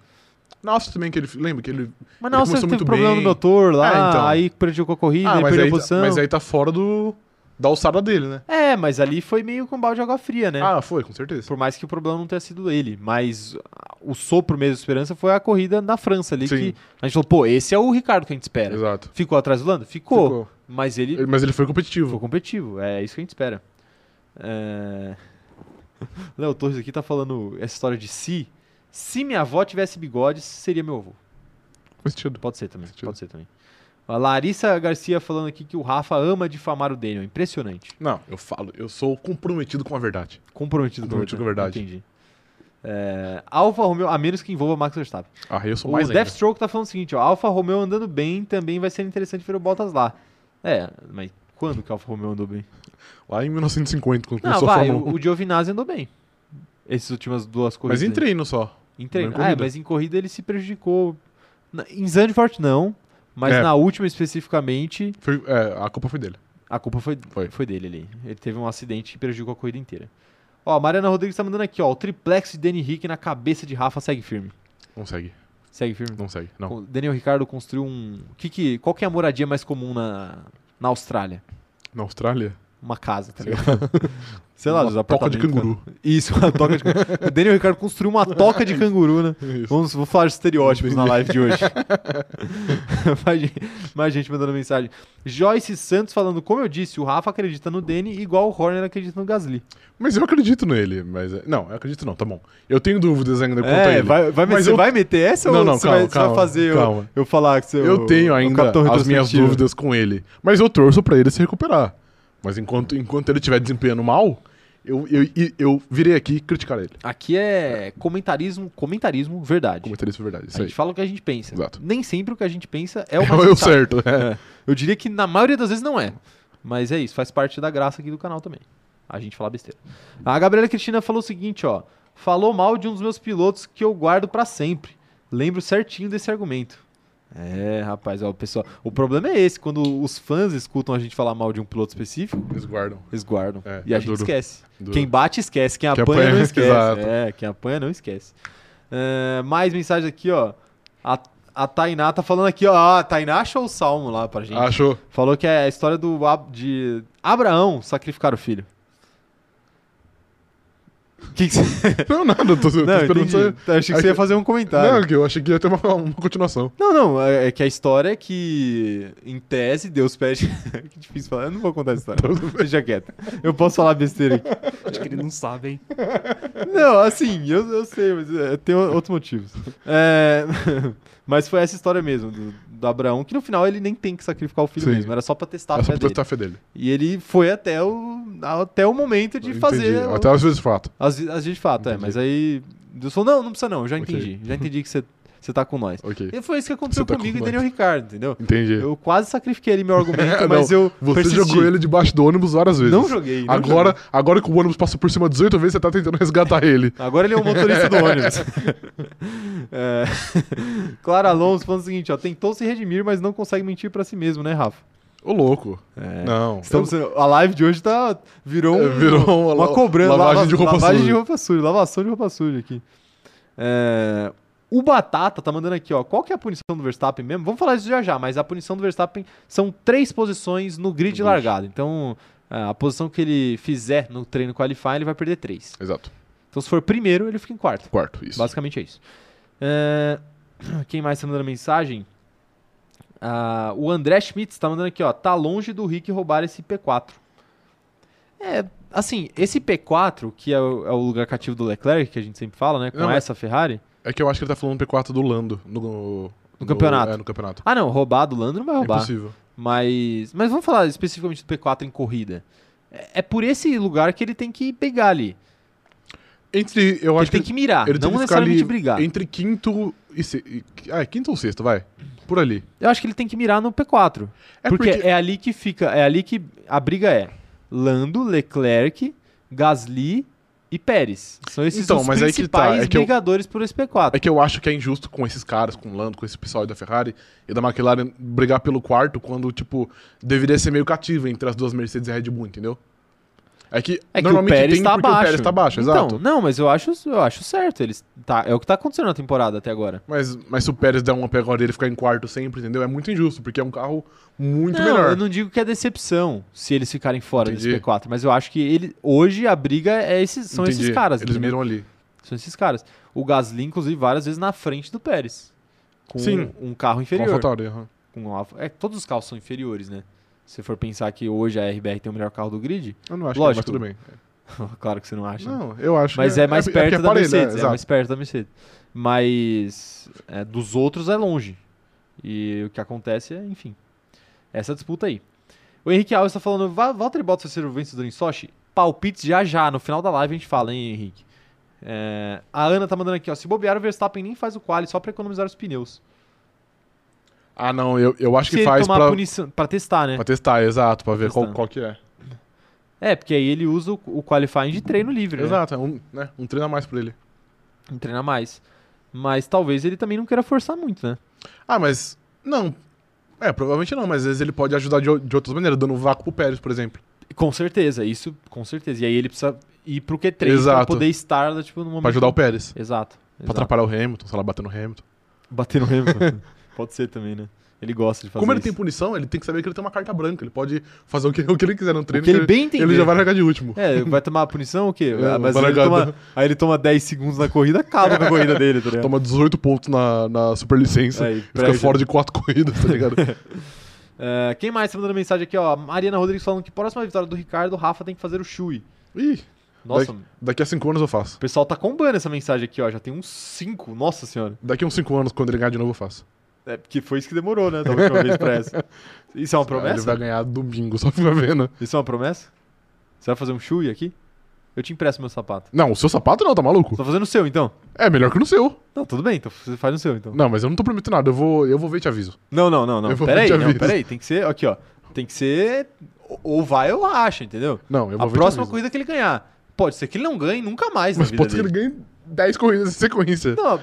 Nossa, também que ele. Lembra que ele. Mas Ele você começou teve muito problema bem. no motor lá, Ah, então. aí prejudicou a corrida, Ah, ele perdeu aí, a tá- posição. mas aí tá fora do. Da alçada dele, né? É, mas ali foi meio com balde de água fria, né? Ah, foi, com certeza. Por mais que o problema não tenha sido ele. Mas o sopro mesmo de esperança foi a corrida na França ali, Sim. que a gente falou, pô, esse é o Ricardo que a gente espera. Exato. Ficou atrás do Lando? Ficou. Ficou. Mas ele Mas ele foi competitivo. Foi competitivo, é isso que a gente espera. É... Léo Torres aqui tá falando essa história de si. Se minha avó tivesse bigodes, seria meu avô. Sentido. Pode ser também, Sentido. pode ser também. A Larissa Garcia falando aqui que o Rafa ama difamar o Daniel. Impressionante. Não, eu falo, eu sou comprometido com a verdade. Comprometido, Comprometido com a verdade. Entendi. É... Alfa Romeo, a menos que envolva Max Verstappen. Ah, eu sou O mais ainda. Deathstroke tá falando o seguinte, ó. Alfa Romeo andando bem também vai ser interessante ver o Bottas lá. É, mas quando que a Alfa Romeo andou bem? Lá em 1950, quando Não, começou a vai, Fórmula 1. o, o Giovinazzi andou bem. Essas últimas duas Mas corridas. em aí. treino só. Em treino. em Ah, é, mas em corrida ele se prejudicou. Em Zandvoort não, mas É. na última especificamente, Foi- é, a culpa foi dele. a culpa foi, foi. Foi. dele ali. Ele teve um acidente que prejudicou a corrida inteira. Ó, a Mariana Rodrigues tá mandando aqui, ó. O triplex de Danny Rick na cabeça de Rafa segue firme. Não segue. Segue firme. Não segue. Não. O Daniel Ricardo construiu um. Que que, qual que é a moradia mais comum na, na Austrália? Na Austrália? Uma casa, tá ligado? Sei lá, Uma dos toca de canguru. né? Isso, uma toca de canguru. O Daniel Ricardo construiu uma toca de canguru, né? Isso. Vamos, vou falar de estereótipos na live de hoje. mais, gente, mandando mensagem. Joyce Santos falando, como eu disse, o Rafa acredita no Danny igual o Horner acredita no Gasly. Mas eu acredito nele. Mas é- Não, eu acredito não, tá bom. Eu tenho dúvidas ainda quanto a É, ele. vai, vai, Mas você eu- vai meter essa Não, ou não, você, calma, vai, você vai calma, fazer eu, calma. eu falar que você Eu tenho ainda as minhas dúvidas com ele. Mas eu torço pra ele se recuperar. Mas enquanto, enquanto ele estiver desempenhando mal, eu, eu, eu, virei aqui criticar ele. Aqui é comentarismo, comentarismo, verdade. Comentarei isso verdade. Isso A aí. gente fala o que a gente pensa. Exato. Nem sempre o que a gente pensa é o É o certo. É. É. Eu diria que na maioria das vezes não é. Mas é isso, faz parte da graça aqui do canal também. A gente fala besteira. A Gabriela Cristina falou o seguinte, ó. Falou mal de um dos meus pilotos que eu guardo pra sempre. Lembro certinho desse argumento. É, rapaz, ó, pessoal. O problema é esse, quando os fãs escutam a gente falar mal de um piloto específico, Eles guardam. eles guardam. É, e a é gente duro. esquece. Duro. Quem bate esquece, quem Quem apanha, apanha, não esquece. exato. É, quem apanha não esquece. É, mais mensagens aqui, ó. A, a Tainá tá falando aqui, ó. A Tainá achou o salmo lá pra gente. Achou? Falou que é a história do de Abraão sacrificar o filho. Que que você... Não, nada, eu tô, tô Não, esperando entendi. você. Eu achei que você ia fazer um comentário. Não, que eu achei que ia ter uma, uma continuação. Não, não, é é que a história é que, em tese, Deus pede. que difícil falar, eu não vou contar a história. Deixa quieto. Eu posso falar besteira aqui. Acho que ele não sabe, hein? Não, assim, eu, eu sei, mas é, tem outros motivos. É, mas foi essa história mesmo, do, do Abraão, que no final ele nem tem que sacrificar o filho Sim. mesmo, era só pra testar a É fé só pra dele. testar a fé dele. E ele foi até o, até o momento de fazer. o- Até às vezes fato. As, as de fato, é, Entendi. mas aí. Deus falou: não, não precisa não, eu já entendi. Já entendi que você você tá com nós. Ok. E foi isso que aconteceu tá comigo com e Daniel Ricardo, entendeu? Entendi. Eu quase sacrifiquei ali meu argumento, Não, mas eu. Você persisti. jogou ele debaixo do ônibus várias vezes. Não joguei. não Agora, joguei. agora que o ônibus passou por cima 18 vezes, você tá tentando resgatar ele. Agora ele é o motorista do ônibus. é... Clara Alonso falando o seguinte: ó, tentou se redimir, mas não consegue mentir pra si mesmo, né, Rafa? Ô, louco. É. Não. Estamos, a live de hoje tá, virou, um, É, virou uma uma cobrança. lavagem lava- de roupa lavagem suja. de roupa suja. Lavação de roupa suja aqui. É, o Batata tá mandando aqui, ó. Qual que é a punição do Verstappen mesmo? Vamos falar isso já já, mas a punição do Verstappen são três posições no grid de grid. largada. Então, é, a posição que ele fizer no treino qualifying, ele vai perder três. Exato. Então, se for primeiro, ele fica em quarto. Quarto, isso. Basicamente é isso. É, Quem mais tá mandando mensagem? Ah, o André Schmitz tá mandando aqui, ó. Tá longe do Rick roubar esse P4. É, assim, esse P4, que é o, é o lugar cativo do Leclerc, que a gente sempre fala, né? Com Não, essa Ferrari. É que eu acho que ele tá falando P4 do Lando no, No campeonato. É, no campeonato. Ah, não, roubar do Lando não vai É roubar. impossível. mas, mas vamos falar especificamente do P4 em corrida. É, é por esse lugar que ele tem que pegar ali. Entre, eu ele acho tem que, que mirar, ele não necessariamente brigar. entre quinto e se... e- Ah, é quinto ou sexto, vai. Por ali. Eu acho que ele tem que mirar no P4. É porque, porque- é ali que fica, é ali que a briga é Lando, Leclerc, Gasly e Pérez. São esses Então, os mas aí que tá, principais é que eu- brigadores por esse P4. É que eu acho que é injusto com esses caras, com o Lando, com esse pessoal da Ferrari e da McLaren brigar pelo quarto quando, tipo, deveria ser meio cativo entre as duas Mercedes e a Red Bull, entendeu? É que, É que o Pérez tá porque abaixo. o Pérez tá abaixo, então, exato. Não, mas eu acho, eu acho certo. Eles tá, é o que tá acontecendo na temporada até agora. Mas, mas se o Pérez der uma pegada dele e ficar em quarto sempre, entendeu? É muito injusto, porque é um carro muito não, melhor. eu não digo que é decepção se eles ficarem fora Entendi. desse P4, mas eu acho que ele hoje a briga é esses, são esses Entendi. caras. Eles entendeu? miram ali. São esses caras. O Gasly, inclusive, várias vezes na frente do Pérez. Com Sim. um carro Com a inferior. AlphaTauri, aham. com um É, todos os carros são inferiores, né? Se for pensar que hoje a RBR tem o melhor carro do grid, Eu não acho Lógico. que é, mas tudo bem. claro que você não acha. né? Não, eu acho Mas que é mais porque perto da parelho, Mercedes. é, É, exato. mais perto da Mercedes. Mas é, dos outros é longe. E o que acontece é, enfim, essa disputa aí. O Henrique Alves está falando, "Va- Valtteri Bottas vai ser o vencedor em Sochi? Palpites já já, no final da live a gente fala, hein, Henrique? É, a Ana tá mandando aqui, ó, se bobear o Verstappen nem faz o quali só para economizar os pneus. Ah, não, eu, eu acho se que faz tomar pra, punição, pra testar, né? pra testar, exato, pra ver qual, testar. qual que é. É, porque aí ele usa o, o qualifying de treino livre, né? Exato, é um, né, um treino a mais pra ele. Um treino a mais. Mas talvez ele também não queira forçar muito, né? Ah, mas. Não. É, provavelmente não, mas às vezes ele pode ajudar de, de outras maneiras, dando um vácuo pro Pérez, por exemplo. Com certeza, isso com certeza. E aí ele precisa ir pro Q3 pra Exato. poder estar, tipo, no momento... Pra ajudar o Pérez. Exato. Pra exato. atrapalhar o Hamilton, sei lá, bater no Hamilton. Bater no Hamilton. Pode ser também, né? Ele gosta de fazer Como ele isso. tem punição, ele tem que saber que ele tem uma carta branca. Ele pode fazer o que, o que ele quiser no treino. que ele bem entender. ele já vai largar de último. É, vai tomar a punição o quê? É, Mas ele toma, aí ele toma 10 segundos na corrida, acaba com a corrida dele, tá ligado? Toma 18 pontos na, na superlicença. Aí, fica fora de quatro corridas, tá ligado? É, quem mais tá mandando mensagem aqui, ó? Mariana Rodrigues falando que próxima vitória do Ricardo, o Rafa tem que fazer o Shui. Ih, Nossa, daqui a cinco anos eu faço. o pessoal tá combando essa mensagem aqui, ó. Já tem uns 5. Nossa senhora. Daqui a uns cinco anos, quando ele ganhar de novo, eu faço. É, porque foi isso que demorou, né? Da última vez pra essa. Isso é uma Ele promessa? vai ganhar domingo, só fica vendo. Isso é uma promessa? Você vai fazer um Shui aqui? Eu te empresto meu sapato. Não, o seu sapato não, tá maluco? Você tá fazendo o seu, então? É melhor que no seu. Não, tudo bem, então você faz no seu, então. Não, mas eu não tô prometendo nada. Eu vou, eu vou ver e te aviso. Não, não, não, não. Eu vou Peraí, te não, aviso. peraí. Tem que ser, aqui, ó. Tem que ser ou vai ou racha, entendeu? Não, eu vou A ver e te próxima aviso. corrida que ele ganhar. Pode ser que ele não ganhe nunca mais Mas na vida pode ser que dele. ele ganhe 10 corridas em sequência. Não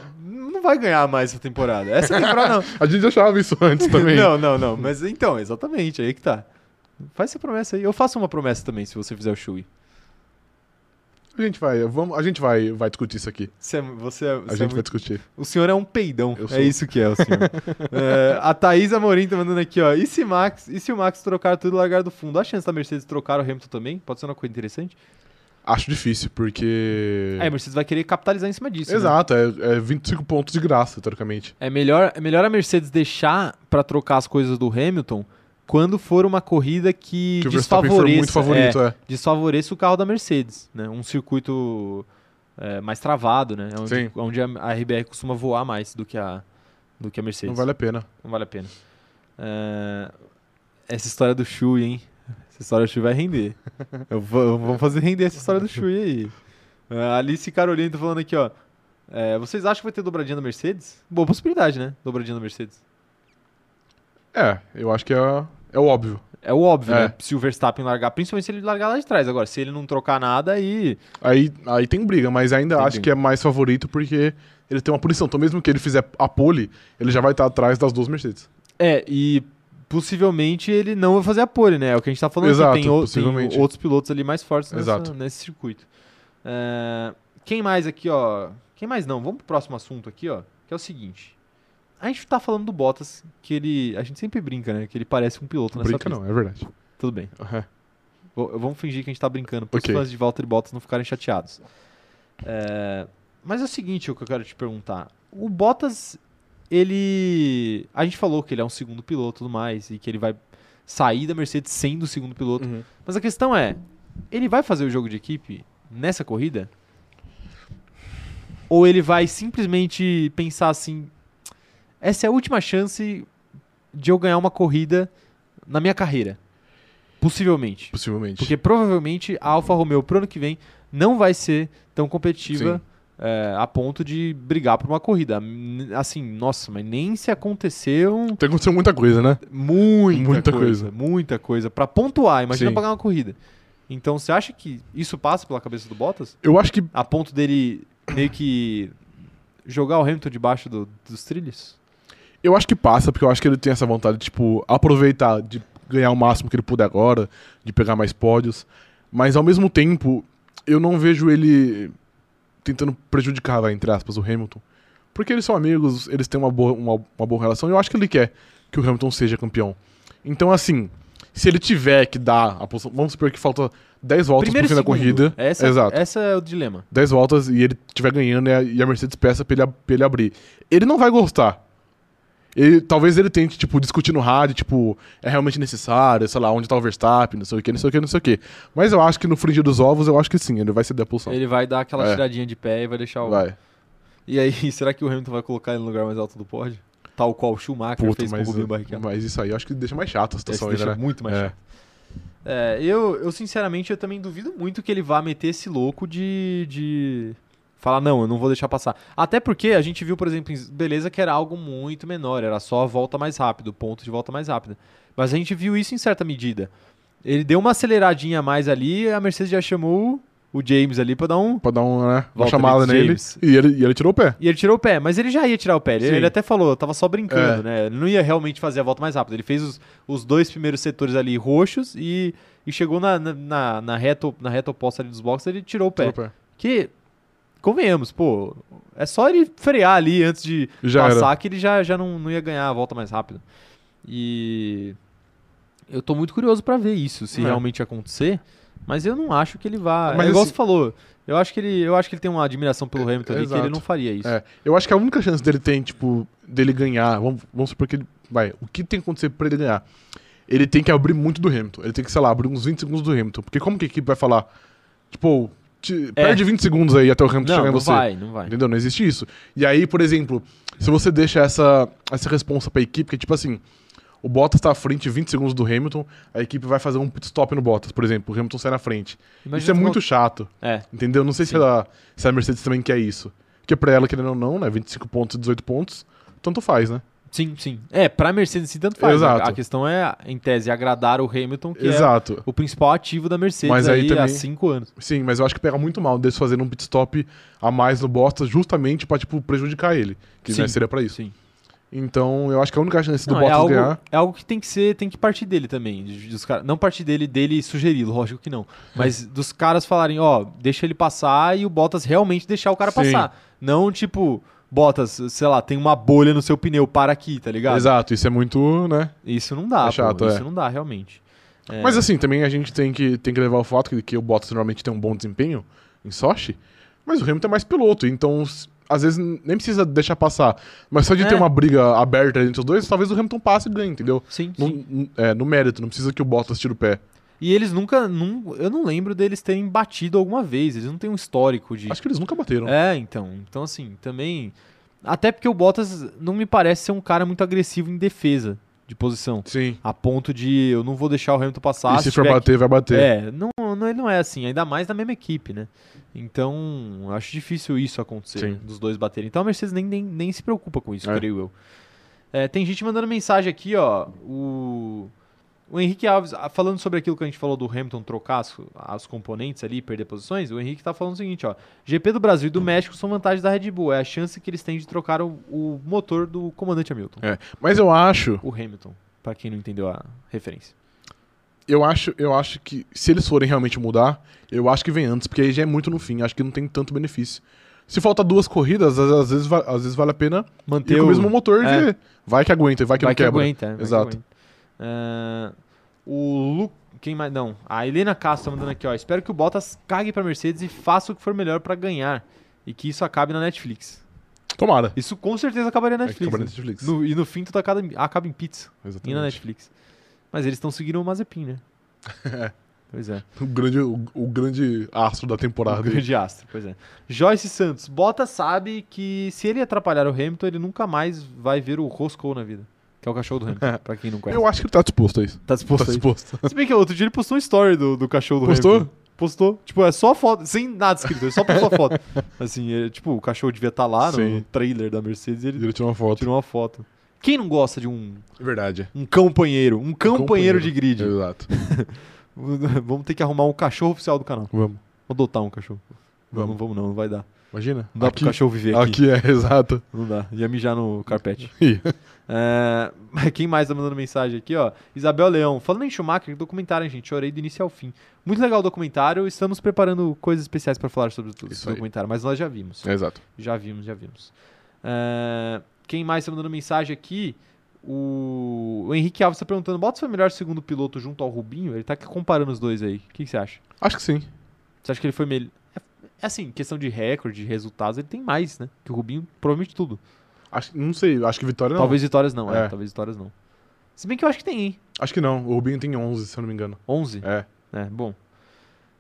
vai ganhar mais essa temporada. Essa temporada não. A gente achava isso antes também. Não, não, não. Mas então, exatamente, aí que tá. Faz essa promessa aí. Eu faço uma promessa também, se você fizer o Shui. A gente vai, vamos, a gente vai, vai discutir isso aqui. Você, é- você, é- A você é gente vai muito- discutir. O senhor é um peidão. É isso que é o senhor. É, a Thaís Amorim tá mandando aqui, ó. E se, Max, e se o Max trocar tudo e largar do fundo? Há chance da Mercedes trocar o Hamilton também? Pode ser uma coisa interessante? Acho difícil, porque. Aí a Mercedes vai querer capitalizar em cima disso. né? Exato, é, é 25 pontos de graça, teoricamente. É melhor, é melhor a Mercedes deixar pra trocar as coisas do Hamilton quando for uma corrida que, Que o Verstappen for desfavoreça, muito favorito, é, é. desfavoreça o carro da Mercedes, né? Um circuito é, mais travado, né? Onde, Sim. onde a, a RBR costuma voar mais do que a, do que a Mercedes. Não vale a pena. Não vale a pena. É, essa história do Shui, hein? Essa história do Shui vai render. Eu vou, vamos fazer render essa história do Shui aí. A Alice Carolina tá falando aqui, ó. É, vocês acham que vai ter dobradinha da Mercedes? Boa possibilidade, né? Dobradinha da Mercedes. É, eu acho que é, é o óbvio. É o óbvio, É. né? Se o Verstappen largar, principalmente se ele largar lá de trás. Agora, se ele não trocar nada, aí. Aí, aí tem briga, mas ainda Tem acho briga. que é mais favorito porque ele tem uma punição. Então, mesmo que ele fizer a pole, ele já vai estar atrás das duas Mercedes. É, e possivelmente ele não vai fazer a pole, né? É o que a gente tá falando Exato, aqui. Tem, o- tem outros pilotos ali mais fortes nessa- nesse circuito. É, quem mais aqui, ó? Quem mais não? Vamos pro próximo assunto aqui, ó. Que é o seguinte. A gente tá falando do Bottas, que ele. A gente sempre brinca, né? Que ele parece um piloto nessa Brinca pista. não, é verdade. Tudo bem. V- Vamos fingir que a gente tá brincando, para Ok. os fãs de Valtteri Bottas não ficarem chateados. É, mas é o seguinte, o que eu quero te perguntar. O Bottas, ele... A gente falou que ele é um segundo piloto e tudo mais, e que ele vai sair da Mercedes sendo o segundo piloto. Uhum. Mas a questão é, ele vai fazer o jogo de equipe nessa corrida? Ou ele vai simplesmente pensar assim, essa é a última chance de eu ganhar uma corrida na minha carreira? Possivelmente. Possivelmente. Porque provavelmente a Alfa Romeo pro ano que vem não vai ser tão competitiva Sim. É, a ponto de brigar por uma corrida. Assim, nossa, mas nem se aconteceu Tem acontecido muita coisa, né? muita, Muita coisa, coisa. Muita coisa. Pra pontuar, imagina Sim. ganhar uma corrida. Então, você acha que isso passa pela cabeça do Bottas? Eu acho que A ponto dele meio que jogar o Hamilton debaixo do- dos trilhos? Eu acho que passa, porque eu acho que ele tem essa vontade de, tipo, aproveitar, de ganhar o máximo que ele puder agora, de pegar mais pódios. Mas ao mesmo tempo, eu não vejo ele tentando prejudicar, vai, entre aspas, o Hamilton. Porque eles são amigos, eles têm uma boa, uma, uma boa relação, e eu acho que ele quer que o Hamilton seja campeão. Então, assim, se ele tiver que dar a posição. Vamos supor que falta 10 voltas Primeiro pro fim da corrida. Essa, Exato. essa é o dilema. 10 voltas e ele estiver ganhando e a, Mercedes peça pra ele, pra ele abrir. Ele não vai gostar. Ele, talvez ele tente, tipo, discutir no rádio, tipo, é realmente necessário, sei lá, onde tá o Verstappen, não sei o que, não sei o que, não sei o que. Mas eu acho que no frigir dos ovos, eu acho que sim, ele vai ceder a pulsão. Ele vai dar aquela É. tiradinha de pé e vai deixar o. Vai. E aí, será que o Hamilton vai colocar ele no lugar mais alto do pódio? Tal qual o Schumacher Puta, fez com o mas, Rubinho Barrichello. mas isso aí eu acho que deixa mais chata a Esse situação deixa ainda, né? muito mais É. chato. É, eu, eu sinceramente eu também duvido muito que ele vá meter esse louco de, de falar, não, eu não vou deixar passar. Até porque a gente viu, por exemplo, em beleza que era algo muito menor, era só a volta mais rápida, o ponto de volta mais rápida. Mas a gente viu isso em certa medida. Ele deu uma aceleradinha a mais ali, a Mercedes já chamou o James ali pra dar um. Pra dar um, né, uma chamada nele. E ele, e ele tirou o pé. E ele tirou o pé, mas ele já ia tirar o pé. Ele, ele até falou, eu tava só brincando, É. né? Ele não ia realmente fazer a volta mais rápida. Ele fez os, os dois primeiros setores ali roxos e, e chegou na, na, na, na reta, na reta oposta ali dos boxes, ele tirou o pé. Tirou o pé. Que, convenhamos, pô, é só ele frear ali antes de Já passar era. que ele já, já não, não ia ganhar a volta mais rápida. E eu tô muito curioso pra ver isso, se É. realmente acontecer, mas eu não acho que ele vá. Mas é igual assim- você falou. Eu acho que ele, eu acho que ele tem uma admiração pelo Hamilton ali, que ele não faria isso. É, eu acho que a única chance dele tem, tipo, dele ganhar, vamos, vamos supor que ele. Vai, o que tem que acontecer pra ele ganhar? Ele tem que abrir muito do Hamilton. Ele tem que, sei lá, abrir uns 20 segundos do Hamilton. Porque como que a equipe vai falar? Tipo, te- É. perde 20 segundos aí até o Hamilton Não, chegar em não você. vai, não vai. Entendeu? Não existe isso. E aí, por exemplo, se você deixa essa, essa responsa pra equipe, que é tipo assim, o Bottas tá à frente 20 segundos do Hamilton, a equipe vai fazer um pit stop no Bottas, por exemplo, o Hamilton sai na frente. Imagina isso é muito colo- chato, É, entendeu? Não sei se, ela, se a Mercedes também quer isso. Porque pra ela, querendo ou não, né, 25 pontos e 18 pontos, tanto faz, né? Sim, sim. É, pra Mercedes sim, tanto faz. Exato. A, a questão é, em tese, agradar o Hamilton, que é Exato. o principal ativo da Mercedes Mas aí aí, também- há cinco anos. Sim, mas eu acho que pega muito mal deles fazerem um pit stop a mais no Bottas justamente pra, tipo, prejudicar ele. Que Sim. né, seria pra isso. Sim. Então, eu acho que a única chance do Não, é, Bottas algo, ganhar... é algo que tem que ser, tem que partir dele também. dos cara- não partir dele, dele sugeri-lo, lógico que não. Mas dos caras falarem, ó, deixa ele passar e o Bottas realmente deixar o cara Sim. passar. Não, tipo, Bottas, sei lá, tem uma bolha no seu pneu, para aqui, tá ligado? Exato, isso é muito, né? Isso não dá, É pô, chato, isso é. não dá, realmente. É, Mas assim, também a gente tem que, tem que levar o fato que, que o Bottas normalmente tem um bom desempenho em Sochi, mas o Hamilton é mais piloto, então às vezes nem precisa deixar passar. Mas só de É. ter uma briga aberta entre os dois, talvez o Hamilton passe e ganhe, entendeu? sim, No, sim. é, no mérito, não precisa que o Bottas tire o pé. E eles nunca. Num, eu não lembro deles terem batido alguma vez. Eles não têm um histórico de. Acho que eles nunca bateram. É, então. Então, assim, também. Até porque o Bottas não me parece ser um cara muito agressivo em defesa de posição. Sim. A ponto de eu não vou deixar o Hamilton passar. e se for tiver bater, vai bater. É, não, não, ele não é assim, ainda mais na mesma equipe, né? Então, acho difícil isso acontecer, Sim. dos dois baterem. Então a Mercedes nem, nem, nem se preocupa com isso, É. creio eu. É, tem gente mandando mensagem aqui, ó. O, o Henrique Alves, ah, falando sobre aquilo que a gente falou do Hamilton trocar as, as componentes ali, perder posições, o Henrique tá falando o seguinte, ó. GP do Brasil e do México são vantagens da Red Bull. É a chance que eles têm de trocar o, o motor do comandante Hamilton. É. Mas eu acho, O Hamilton, pra quem não entendeu a referência. eu acho, eu acho que se eles forem realmente mudar, eu acho que vem antes, porque aí já é muito no fim, acho que não tem tanto benefício. Se falta duas corridas, às, vezes, às vezes vale a pena Manter o mesmo motor é. de. Vai que aguenta, vai que vai não que quebra. aguenta, vai que Exato. aguenta. Ah, o Lu... Quem mais? Não. A Helena Castro tá mandando aqui, ó. Espero que o Bottas cague pra Mercedes e faça o que for melhor pra ganhar. E que isso acabe na Netflix. Tomara. Isso com certeza acabaria na É, Netflix. acaba na né? Netflix. No- e no fim tudo acaba, acaba em pizza. E Exatamente. na Netflix. Mas eles estão seguindo o Mazepin, né? É. Pois é. O grande, o, o grande astro da temporada. O grande astro, pois é. Joyce Santos. Bottas sabe que se ele atrapalhar o Hamilton, ele nunca mais vai ver o Roscoe na vida. Que é o cachorro do Hamilton, pra quem não conhece. Eu acho que ele tá disposto a isso. Tá disposto tá disposto. Se bem que outro dia ele postou um story do, do cachorro do Postou? Hamilton. Postou? Tipo, é só foto, sem nada escrito, ele só postou a foto. Assim, é, tipo, o cachorro devia estar lá no Sim. trailer da Mercedes e ele Ele tirou uma foto. tirou uma foto. Quem não gosta de um, É verdade. um companheiro? Um companheiro de grid. Exato. Vamos ter que arrumar um cachorro oficial do canal. Vamos. Adotar um cachorro. Vamos. Vamos não, não vai dar. Imagina. Não dá aqui, pro cachorro viver aqui. aqui é, exato. Não dá. Ia mijar no carpete. É, quem mais tá mandando mensagem aqui, ó? Isabel Leão. Falando em Schumacher, documentário, gente. Chorei do início ao fim. Muito legal o documentário. Estamos preparando coisas especiais pra falar sobre tudo esse documentário, mas nós já vimos. É, exato. Já vimos, já vimos. É, quem mais tá mandando mensagem aqui? O, o Henrique Alves tá perguntando: Bottas foi o melhor segundo piloto junto ao Rubinho? Ele tá comparando os dois aí. O que, que você acha? Acho que sim. Você acha que ele foi melhor? É, é assim, questão de recorde, de resultados, ele tem mais, né? Que o Rubinho, provavelmente tudo. Acho, não sei, acho que Vitória não. Talvez vitórias não, é. É. Talvez vitórias não. Se bem que eu acho que tem, hein? Acho que não. O Rubinho tem 11, se eu não me engano. 11. É. É, bom.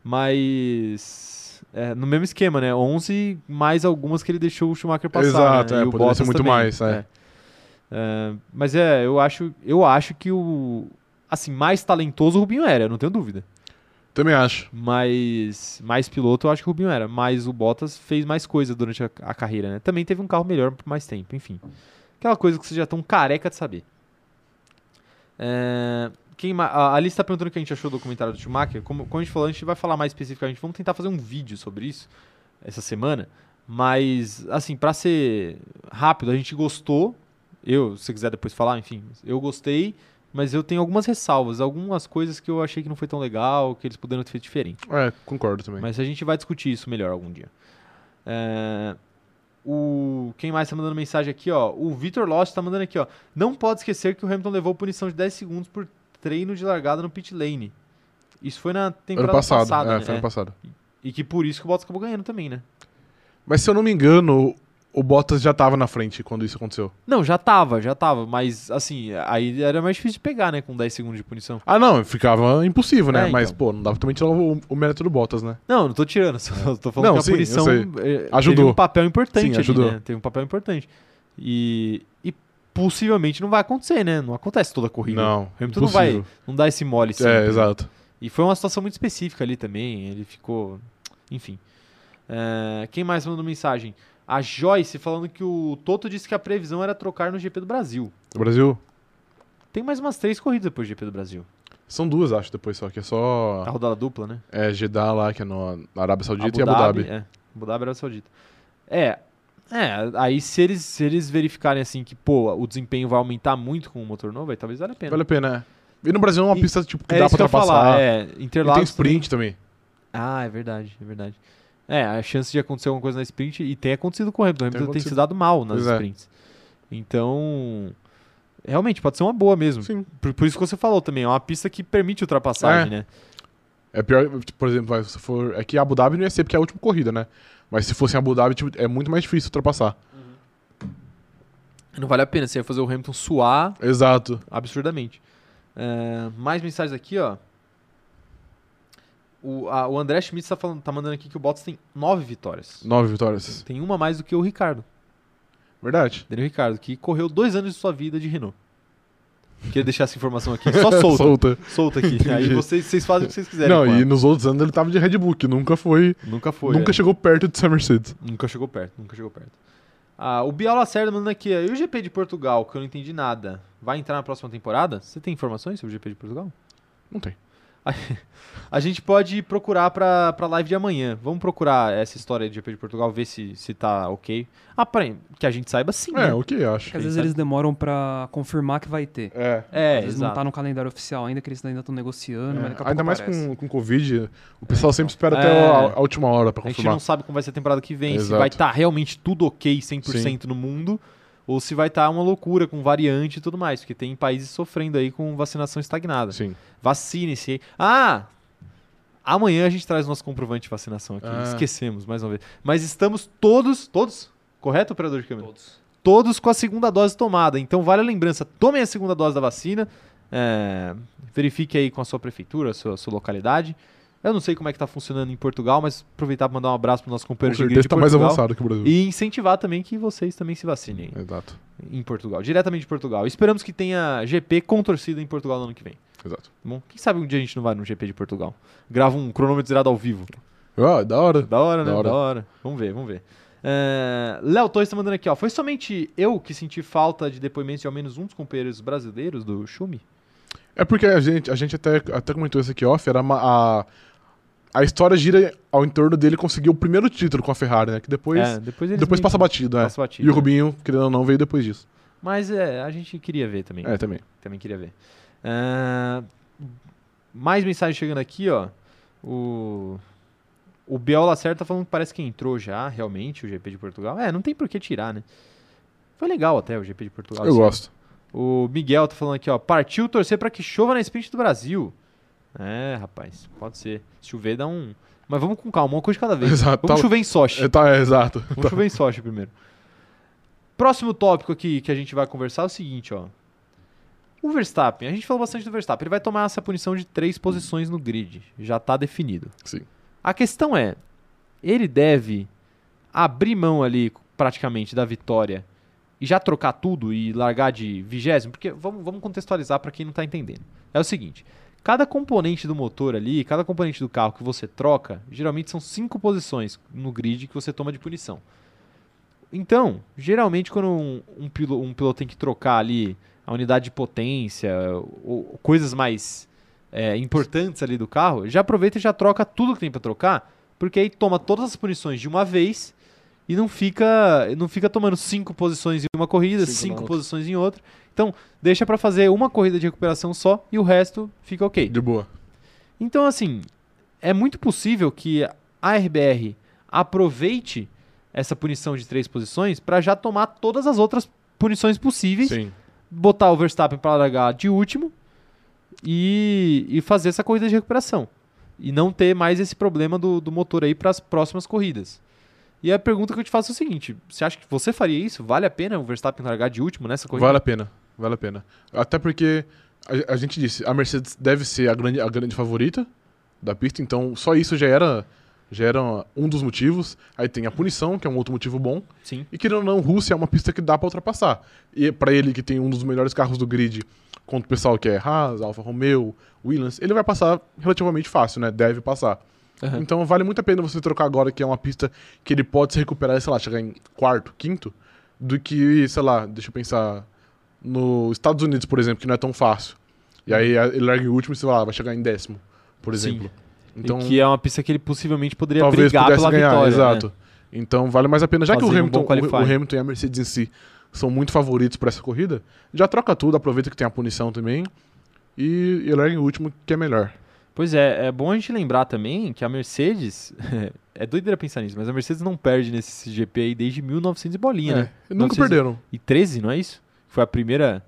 Mas. é, no mesmo esquema, né? 11 mais algumas que ele deixou o Schumacher passar. Exato, né? é, E o poderia ser Bottas muito também, mais, é. É, mas é, eu acho, eu acho que o. Assim, mais talentoso o Rubinho era, eu não tenho dúvida. Também acho. Mas mais piloto eu acho que o Rubinho era. Mas o Bottas fez mais coisa durante a, a carreira, né? Também teve um carro melhor por mais tempo, enfim. Aquela coisa que vocês já estão careca de saber. É, quem a Alice está perguntando o que a gente achou do documentário do Schumacher. Como, como a gente falou, a gente vai falar mais especificamente. Vamos tentar fazer um vídeo sobre isso essa semana. Mas, assim, pra ser rápido, a gente gostou. Eu, se quiser depois falar, enfim, eu gostei. Mas eu tenho algumas ressalvas, algumas coisas que eu achei que não foi tão legal, que eles poderiam ter feito diferente. É, concordo também. Mas a gente vai discutir isso melhor algum dia. É, o, quem mais tá mandando mensagem aqui, ó? O Vitor Lost tá mandando aqui, ó. Não pode esquecer que o Hamilton levou punição de 10 segundos por treino de largada no pit lane. Isso foi na ano temporada passado. passada, é, né? foi ano passado. E que por isso que o Bottas acabou ganhando também, né? Mas se eu não me engano, o Bottas já tava na frente quando isso aconteceu. Não, já tava, já tava. Mas, assim, aí era mais difícil de pegar, né? Com 10 segundos de punição. Ah, não, ficava impossível, né? É, Mas, então. pô, não dava também tirar o, o mérito do Bottas, né? Não, não tô tirando, só tô falando Não, que a sim, punição eh, Ajudou. teve um papel importante Sim, ali, ajudou. né? Teve um papel importante. E, e possivelmente não vai acontecer, né? Não acontece toda a corrida. Não, Hamilton não vai, não dá esse mole sempre. É, exato. E foi uma situação muito específica ali também. Ele ficou. Enfim. É, quem mais mandou mensagem? A Joyce falando que o Toto disse que a previsão era trocar no GP do Brasil. O Brasil, Tem mais umas três corridas depois do GP do Brasil. são duas, acho, depois só, que é só... A rodada dupla, né? É, Jeddah lá, que é no, na Arábia Saudita e Abu Dhabi. É, Abu Dhabi, Arábia Saudita. É, é, aí se eles, se eles verificarem assim que, pô, o desempenho vai aumentar muito com o motor novo, aí talvez valha a pena. Vale a pena, é. E no Brasil é uma E- pista, tipo, que é dá pra ultrapassar. falar, é, e tem Interlagos sprint também. também. Ah, é verdade, é verdade. É, a chance de acontecer alguma coisa na sprint, e tem acontecido com o Hamilton, o Hamilton tem se acontecido. dado mal nas Pois é. sprints. Então, realmente pode ser uma boa mesmo. Sim. Por, por isso que você falou também, é uma pista que permite ultrapassagem, né? É pior, por exemplo, se for. É que Abu Dhabi não ia ser porque é a última corrida, né? Mas se fosse em Abu Dhabi, tipo, é muito mais difícil ultrapassar. Não vale a pena, você ia fazer o Hamilton suar Exato. absurdamente. É, mais mensagens aqui, ó. O, a- o André Schmidt tá, falando, tá mandando aqui que o Bottas tem nove vitórias. Nove vitórias. Tem uma mais do que o Ricardo. Verdade. Daniel Ricardo, que correu dois anos de sua vida de Renault. Queria deixar essa informação aqui, só solta. Solta. solta aqui. Aí Entendi. vocês, vocês fazem o que vocês quiserem. Não, e nos outros anos ele tava de Red Bull, que nunca foi. Nunca foi. nunca é. chegou perto de ser Mercedes. Nunca chegou perto, nunca chegou perto. Ah, o Bial Lacerda mandando aqui, e o GP de Portugal, que eu não entendi nada, vai entrar na próxima temporada? Você tem informações sobre o GP de Portugal? Não tem. A gente pode procurar pra, pra live de amanhã. Vamos procurar essa história de GP de Portugal, ver se, se tá ok. Ah, peraí, que a gente saiba sim, É, né? o que eu acho. Porque às vezes eles demoram pra confirmar que vai ter. É. É, Às vezes não exato. tá no calendário oficial ainda, que eles ainda estão negociando, mas daqui a É, Ainda mais aparece. com, com Covid, o pessoal sempre espera É. até a, a última hora pra A gente confirmar. não sabe como vai ser a temporada que vem, se Exato. vai estar realmente tudo ok 100% no mundo, ou se vai estar uma loucura com variante e tudo mais, porque tem países sofrendo aí com vacinação estagnada. Sim. Vacine-se. aí. Ah! Amanhã a gente traz o nosso comprovante de vacinação aqui. Ah. Esquecemos, mais uma vez. Mas estamos todos, todos, correto, operador de câmera? Todos. Todos com a segunda dose tomada. Então vale a lembrança, tomem a segunda dose da vacina. é, verifique aí com a sua prefeitura, a sua, sua localidade. Eu não sei como é que tá funcionando em Portugal, mas aproveitar para mandar um abraço para nosso Com companheiro de certeza de tá mais avançado que o Brasil. E incentivar também que vocês também se vacinem Exato. em Portugal, diretamente de Portugal. Esperamos que tenha GP com torcida em Portugal no ano que vem. Exato. Tá bom? Quem sabe um dia a gente não vai no GP de Portugal. Grava um cronômetro zerado ao vivo. Ó, da hora. Da hora, né? Da Da hora. hora. Vamos ver, vamos ver. É, Léo Torres tá mandando aqui, ó. Foi somente eu que senti falta de depoimentos de ao menos um dos companheiros brasileiros do Schumi? É porque a gente, a gente até, até comentou isso aqui off, era a, a história gira ao entorno dele conseguir o primeiro título com a Ferrari, né? Que depois, é, depois depois passa batido, né? passa batido, E o né? Rubinho, querendo ou não, veio depois disso. Mas é, a gente queria ver também. É, também. Também queria ver. É, mais mensagem chegando aqui, ó. O. O Biel Lacerda tá falando que parece que entrou já, realmente, o GP de Portugal. É, não tem por que tirar, né? Foi legal até o GP de Portugal. Eu ano. gosto. O Miguel tá falando aqui, ó. Partiu torcer pra que chova na sprint do Brasil. É, rapaz, pode ser. Se chover, dá um. Mas vamos com calma, uma coisa de cada vez. Exato. Vamos Tá- chover em Sochi. É, tá, é, exato. Vamos chover em Sochi primeiro. Próximo tópico aqui que a gente vai conversar é o seguinte, ó. O Verstappen, a gente falou bastante do Verstappen, ele vai tomar essa punição de três posições no grid. Já tá definido. Sim. A questão é, ele deve abrir mão ali praticamente da vitória e já trocar tudo e largar de vigésimo? Porque vamos, vamos contextualizar para quem não tá entendendo. É o seguinte, cada componente do motor ali, cada componente do carro que você troca, geralmente são cinco posições no grid que você toma de punição. Então, geralmente quando um, um, pilo- um piloto tem que trocar ali a unidade de potência, ou coisas mais é, importantes ali do carro, já aproveita e já troca tudo que tem para trocar, porque aí toma todas as punições de uma vez e não fica, não fica tomando cinco posições em uma corrida, Cinco cinco, posições em outra. Então, deixa para fazer uma corrida de recuperação só e o resto fica ok. De boa. Então, assim, é muito possível que a RBR aproveite essa punição de três posições para já tomar todas as outras punições possíveis, Sim. botar o Verstappen para largar de último e, e fazer essa corrida de recuperação. E não ter mais esse problema do, do motor aí para as próximas corridas. E a pergunta que eu te faço é o seguinte: você acha que você faria isso? Vale a pena o Verstappen largar de último nessa corrida? Vale a pena. Vale a pena. Até porque a, a gente disse, a Mercedes deve ser a grande, a grande favorita da pista, então só isso já era, já era um dos motivos. Aí tem a punição, que é um outro motivo bom. Sim. E querendo ou não, Rússia é uma pista que dá pra ultrapassar. E pra ele que tem um dos melhores carros do grid, contra o pessoal que é Haas, Alfa Romeo, Williams, ele vai passar relativamente fácil, né? Deve passar. Aham. Então vale muito a pena você trocar agora, que é uma pista que ele pode se recuperar, sei lá, chegar em quarto, quinto, do que, sei lá, deixa eu pensar, nos Estados Unidos, por exemplo, que não é tão fácil. E aí ele larga em último e sei lá, vai chegar em décimo, por Sim. exemplo. Então, e que é uma pista que ele possivelmente poderia talvez brigar pudesse pela ganhar, vitória. né? exato. Então vale mais a pena, já que o um Hamilton, bom o, Hamilton e a Mercedes em si são muito favoritos para essa corrida, já troca tudo, aproveita que tem a punição também e, e larga em último, que é melhor. Pois é, é bom a gente lembrar também que a Mercedes. é doideira pensar nisso, mas a Mercedes não perde nesse GP aí desde 1900 e bolinha, É, né? Nunca 900 perderam. E 13, não é isso? Foi a primeira.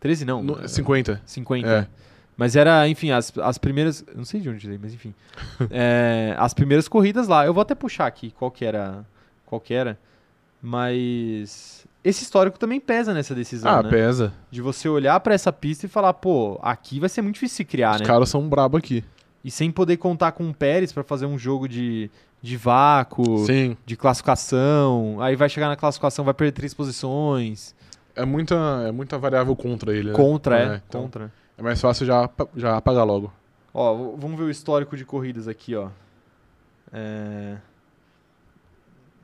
13 não. No- é, 50. 50. É. Mas era, enfim, as, as primeiras. Não sei de onde tirei, mas enfim. É, as primeiras corridas lá. Eu vou até puxar aqui qual que era. Qual que era. Mas. Esse histórico também pesa nessa decisão, Ah, né? pesa. De você olhar pra essa pista e falar, pô, aqui vai ser muito difícil se criar, Os né? caras são brabo aqui. E sem poder contar com o Pérez pra fazer um jogo de, de vácuo, Sim. de classificação. Aí vai chegar na classificação, vai perder três posições. É muita, é muita variável contra ele, né? Contra, é. então Contra. É mais fácil já, já apagar logo. Ó, vamos ver o histórico de corridas aqui, ó. É,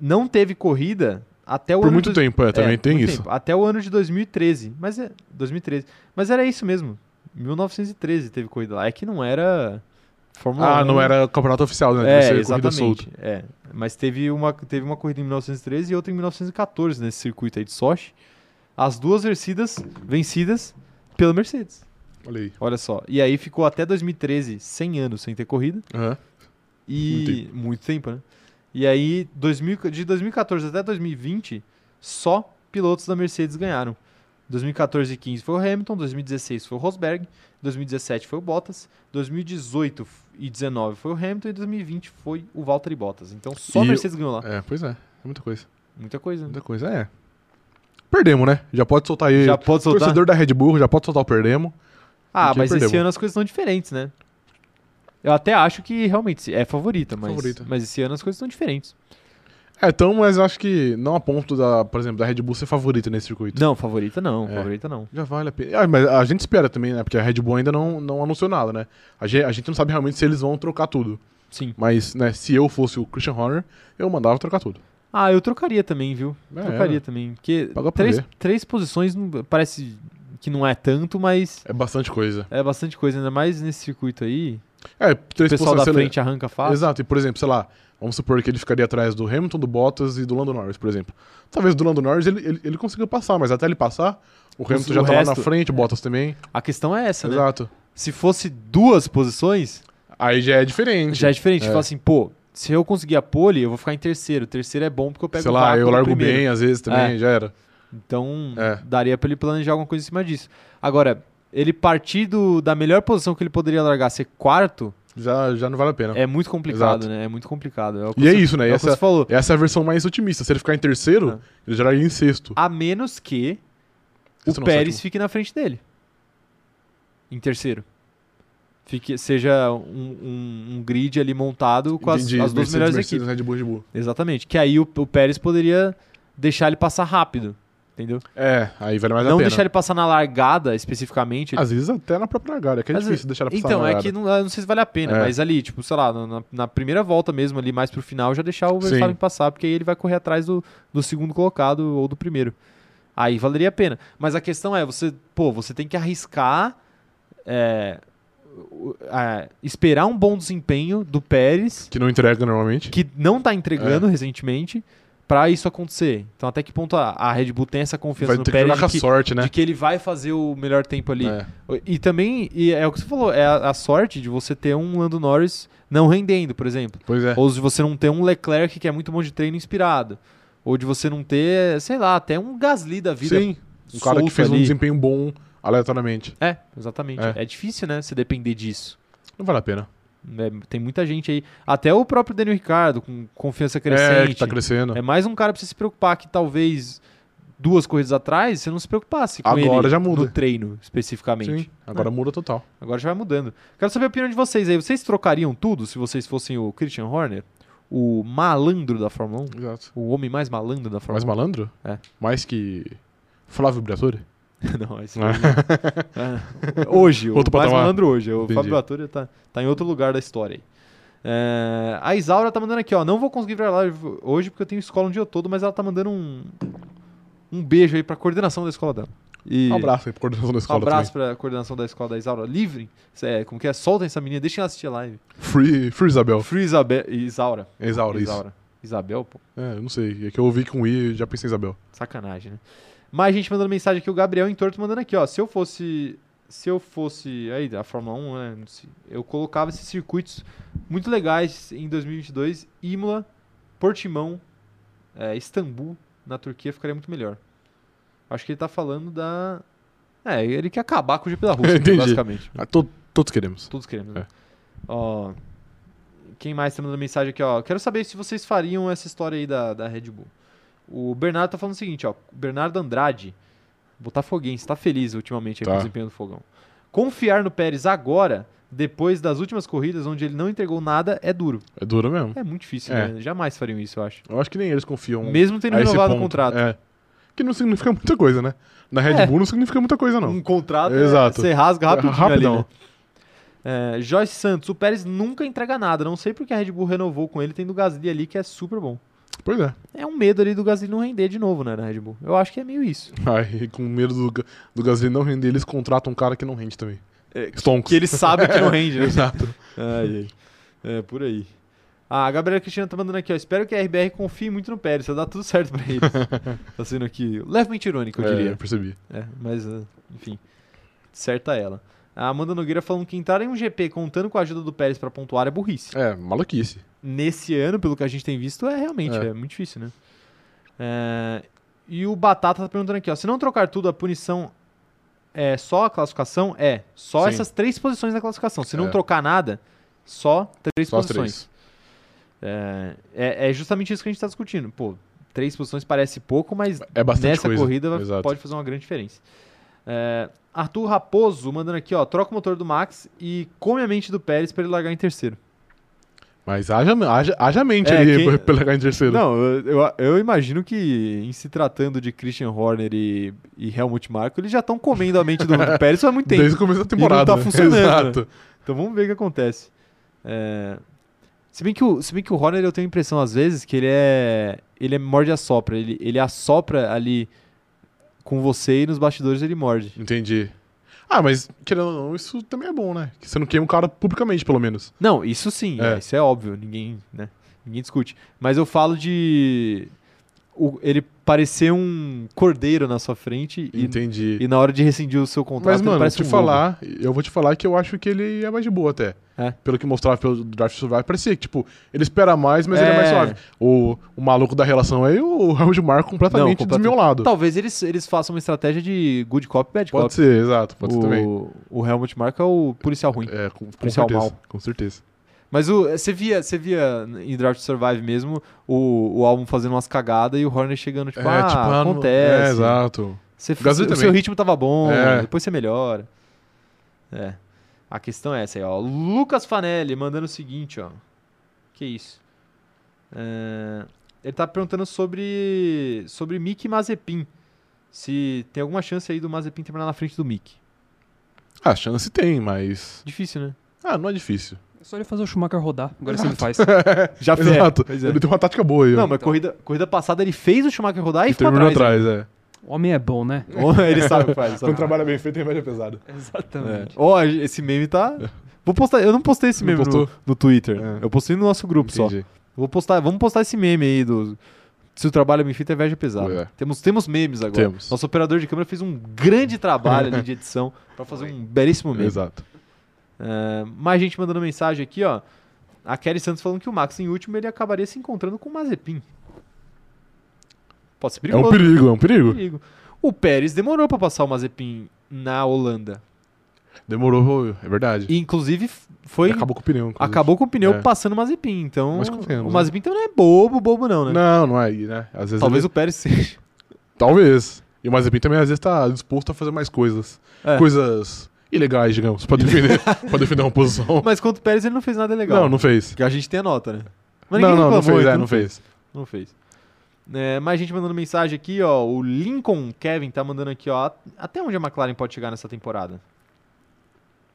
Não teve corrida até o Por muito de- tempo, é, também É, tem muito isso. tempo. Até o ano de 2013. Mas é 2013. Mas era isso mesmo. 1913 teve corrida lá. É que não era Fórmula Ah, 1. não era campeonato oficial, né? Deve É, ser corrida solta. É. Mas teve uma, teve uma corrida em 1913 e outra em 1914 nesse circuito aí de Sochi. As duas vencidas, vencidas pela Mercedes. Olha aí. Olha só. E aí ficou até 2013 100 anos sem ter corrida. Aham. E muito tempo, né? E aí, 2000, de 2014 até 2020, só pilotos da Mercedes ganharam. 2014 e 15 foi o Hamilton, 2016 foi o Rosberg, 2017 foi o Bottas, 2018 e 19 foi o Hamilton e 2020 foi o Valtteri Bottas. Então só a E Mercedes ganhou lá. É, pois é. É muita coisa. Muita coisa. né? Muita coisa, é. Perdemos, né? Já pode soltar aí. Já pode soltar? Torcedor da Red Bull, já pode soltar o perdemos. Ah, mas esse perdemos. ano as coisas estão diferentes, né? Eu até acho que realmente é favorita, mas, Favorita. mas esse ano as coisas estão diferentes. É, então, mas eu acho que não a ponto da, por exemplo, da Red Bull ser favorita nesse circuito. Não, favorita não, É. favorita não. Já vale a pena. Ah, mas a gente espera também, né? Porque a Red Bull ainda não, não anunciou nada, né? A gente, a gente não sabe realmente se eles vão trocar tudo. Sim. Mas, né, se eu fosse o Christian Horner, eu mandava trocar tudo. Ah, eu trocaria também, viu? É, trocaria também. Porque três, três posições parece que não é tanto, mas É bastante coisa. é bastante coisa, ainda mais nesse circuito aí. É, O três pessoal da frente arranca fácil. Exato, e por exemplo, sei lá, vamos supor que ele ficaria atrás do Hamilton, do Bottas e do Lando Norris, por exemplo. Talvez do Lando Norris ele, ele, ele consiga passar, mas até ele passar, o Hamilton o já tá lá na frente, o Bottas também. A questão é essa, né? Exato. Se fosse duas posições, Aí já é diferente. já é diferente. É. Fala assim, pô, se eu conseguir a pole, eu vou ficar em terceiro. Terceiro é bom porque eu pego sei o lá, eu largo primeiro. bem às vezes também, É. já era. Então, É. daria pra ele planejar alguma coisa em cima disso. Agora, ele partir do- da melhor posição que ele poderia largar, ser quarto, Já, já não vale a pena. é muito complicado, Exato. né? É muito complicado. É E é isso, né? É Essa, falou. essa é a versão mais otimista. Se ele ficar em terceiro, É. ele já iria em sexto. A menos que Sexto o não, Pérez sétimo. fique na frente dele. Em terceiro. Fique, seja um, um- um grid ali montado com as, Entendi, as duas Mercedes, melhores Mercedes, equipes. Red Bull, Red Bull. Exatamente. Que aí o, o Pérez poderia deixar ele passar rápido. Entendeu? É, aí vale mais a não pena. deixar ele passar na largada especificamente. ele- Às vezes até na própria largada, é que é Às difícil vezes- deixar ela passar Então, na é largada. que não, eu não sei se vale a pena, É. mas ali, tipo, sei lá, na, na primeira volta mesmo, ali mais pro final, já deixar o. Verstappen passar, porque aí ele vai correr atrás do, do segundo colocado ou do primeiro. Aí valeria a pena. Mas a questão é, você, pô, você tem que arriscar é, é, esperar um bom desempenho do Pérez, Que não entrega normalmente. que não tá entregando É. recentemente, pra isso acontecer. Então até que ponto a, a Red Bull tem essa confiança Vai no que Pérez a de que, sorte, né? de que ele vai fazer o melhor tempo ali. É. E também, e é o que você falou, é a, a sorte de você ter um Lando Norris não rendendo, por exemplo. Pois é. Ou de você não ter um Leclerc que é muito bom de treino inspirado. Ou de você não ter, sei lá, até um Gasly da vida. Sim, um cara que fez um ali. desempenho bom aleatoriamente. É, exatamente. É. É. difícil, né, você depender disso. Não vale a pena. É, tem muita gente aí. Até o próprio Daniel Ricardo, com confiança É, crescente. que tá crescendo. É mais um cara pra você se preocupar que talvez duas corridas atrás você não se preocupasse com Agora já muda. no treino, especificamente. Sim, agora muda total. Agora já vai mudando. Quero saber a opinião de vocês aí. Vocês trocariam tudo se vocês fossem o Christian Horner? O malandro da Fórmula 1? Exato. O homem mais malandro da Mais Fórmula malandro? É. Mais que Flávio Briatore? 1? Não, esse foi... É. Hoje, o Outro mais patamar. malandro hoje. O Entendi. Fábio Baturi tá, tá em outro lugar da história aí. É, a Isaura tá mandando aqui, ó. Não vou conseguir ver a live hoje porque eu tenho escola um dia todo, mas ela tá mandando um, um beijo aí pra coordenação da escola dela. E Um abraço aí pro coordenação da Um escola abraço pra coordenação da escola da Isaura. Livre. É, como que é? Soltem essa menina, deixem ela assistir a live. também. Free, free Isabel. Free Isabel. Isaura. Isso. Isaura. Isabel, pô. É, eu não sei. É que eu ouvi com I e já pensei em Isabel. Sacanagem, né? Mais gente mandando mensagem aqui, o Gabriel Entorto mandando aqui, ó. Se eu fosse. Se eu fosse. Aí, a Fórmula 1, né? não sei, Eu colocava esses circuitos muito legais em 2022. Imola, Portimão, é, Istambul, na Turquia, ficaria muito melhor. Acho que ele tá falando da. É, ele quer acabar com o GP da Rússia, Entendi. basicamente. Ah, to- todos queremos. Todos queremos. né? É. Ó, quem mais tá mandando mensagem aqui, ó? Quero saber se vocês fariam essa história aí da, da Red Bull. O Bernardo tá falando o seguinte, ó. Bernardo Andrade, botafoguense, tá feliz ultimamente aí com Tá. o desempenho do Fogão. Confiar no Pérez agora, depois das últimas corridas onde ele não entregou nada, é duro. É duro mesmo. É muito difícil, É. né? Jamais fariam isso, eu acho. Eu acho que nem eles confiam Mesmo tendo renovado o contrato. É. Que não significa muita coisa, né? Na Red É. Bull não significa muita coisa, não. Um contrato, Exato. É, você rasga rapidinho Rapidão. ali, né? É, Joyce Santos, o Pérez nunca entrega nada. Não sei porque a Red Bull renovou com ele, tendo o Gasly ali, que é super bom. Pois é. É um medo ali do Gasly não render de novo, né, na Red Bull. Eu acho que é meio isso. Aí, com medo do, do Gasly não render, eles contratam um cara que não rende também. É, Stonks. Que ele sabe que não rende, né? Exato. Ai, ai. É, por aí. Ah, a Gabriela Cristina tá mandando aqui, ó. Espero que a RBR confie muito no Pérez, vai dar tudo certo pra eles. tá sendo aqui levemente irônico, eu É, diria. eu percebi. É, mas, ah, enfim, certa ela. A Amanda Nogueira falando que entrar em um GP contando com a ajuda do Pérez pra pontuar é burrice. É, maluquice. Nesse ano, pelo que a gente tem visto, é realmente, é, É. muito difícil, né? É, e o Batata tá perguntando aqui, ó. Se não trocar tudo, a punição é só a classificação? É, só Sim. essas três posições da classificação. Se não É. trocar nada, só três Só posições. três. É, é, é justamente isso que a gente tá discutindo. Pô, três posições parece pouco, mas É bastante nessa coisa. corrida Exato. pode fazer uma grande diferença. É, Arthur Raposo mandando aqui, ó, troca o motor do Max e come a mente do Pérez pra ele largar em terceiro. Mas haja, haja, haja mente É, ali quem- em terceiro. Não, eu, eu- eu imagino que em se tratando de Christian Horner e, e Helmut Marko, eles já estão comendo a mente do, do Pérez há muito tempo. Desde o começo da temporada. tá funcionando, né? Exato. Então vamos ver o que acontece. É, Se, bem que o, se bem que o Horner eu tenho a impressão às vezes que ele é. Ele é morde e assopra. Ele, ele assopra ali com você e nos bastidores ele morde. Entendi. Ah, mas querendo ou não, isso também é bom, né? Que você não queima o cara publicamente, pelo menos. Não, isso sim, É. é, isso é óbvio, ninguém, né, ninguém discute. Mas eu falo de o- ele parecer um cordeiro na sua frente e, Entendi. e na hora de rescindir o seu contrato Mas, ele mano, parece te um falar, eu vou te falar que eu acho que ele é mais de boa até. É. Pelo que mostrava pelo Draft Survive, parecia que, tipo, ele espera mais, mas ele é mais É. suave. O, o maluco da relação aí, o Raul Marco completamente Não, completamente. desmiolado. Talvez eles, eles façam uma estratégia de good cop, bad Pode cop. ser, exato, pode ser também. o, o Helmut Marko é o policial ruim. É, com, com policial certeza. mal. Com certeza. Mas o, você via, você via em Draft Survive mesmo o, o álbum fazendo umas cagadas e o Horner chegando, tipo, ah, ah, não- acontece. É, exato. Você, O seu ritmo tava bom, É. depois você melhora. É. A questão é essa aí, ó. Lucas Fanelli mandando o seguinte, ó. Que isso? É, Ele tá perguntando sobre sobre Mick Mazepin. Se tem alguma chance aí do Mazepin terminar na frente do Mick. Ah, chance tem, mas. Difícil, né? Ah, não é difícil. Só ele fazer o Schumacher rodar. Agora sim ele faz. Já fez. Exato. É. Ele tem uma tática boa aí, ó. Não, mas Então. corrida, corrida passada ele fez o Schumacher rodar e, E ficou terminou atrás. atrás, é. O homem é bom, né? ele sabe o que faz. Quando trabalha bem feito, a imagem é pesada. Exatamente. Ó, esse meme tá. Vou postar. Eu não postei esse Não meme no, no Twitter. É. Eu postei no nosso grupo só. Entendi. Vou postar, vamos postar esse meme aí do. Se o trabalho é bem feito, é inveja pesada. É. Temos, temos memes agora. Temos. Nosso operador de câmera fez um grande trabalho ali de edição pra fazer um belíssimo meme. Exato. É, mais gente mandando mensagem aqui, ó. A Kelly Santos falando que o Max, em último, ele acabaria se encontrando com o Mazepin. Pode ser É perigoso. um perigo, é um perigo. perigo. O Pérez demorou pra passar o Mazepin na Holanda. Demorou, é verdade. E, inclusive, foi. Acabou com o pneu. inclusive. acabou com o pneu É. passando o Mazepin. Então, Mas o Mazepin também não é bobo, bobo não, né? Não, não é aí, né? Às vezes Talvez ele- o Pérez seja. Talvez. E o Mazepin também às vezes tá disposto a fazer mais coisas. É. Coisas ilegais, digamos, pra defender, pra defender uma posição. Mas quanto o Pérez ele não fez nada legal. Não, não fez. Que a gente tem a nota, né? Mas Não, ninguém não, não reclamou, fez, é, então não fez. Não fez. É, mais gente mandando mensagem aqui, ó. O Lincoln Kevin tá mandando aqui, ó. Até onde a McLaren pode chegar nessa temporada?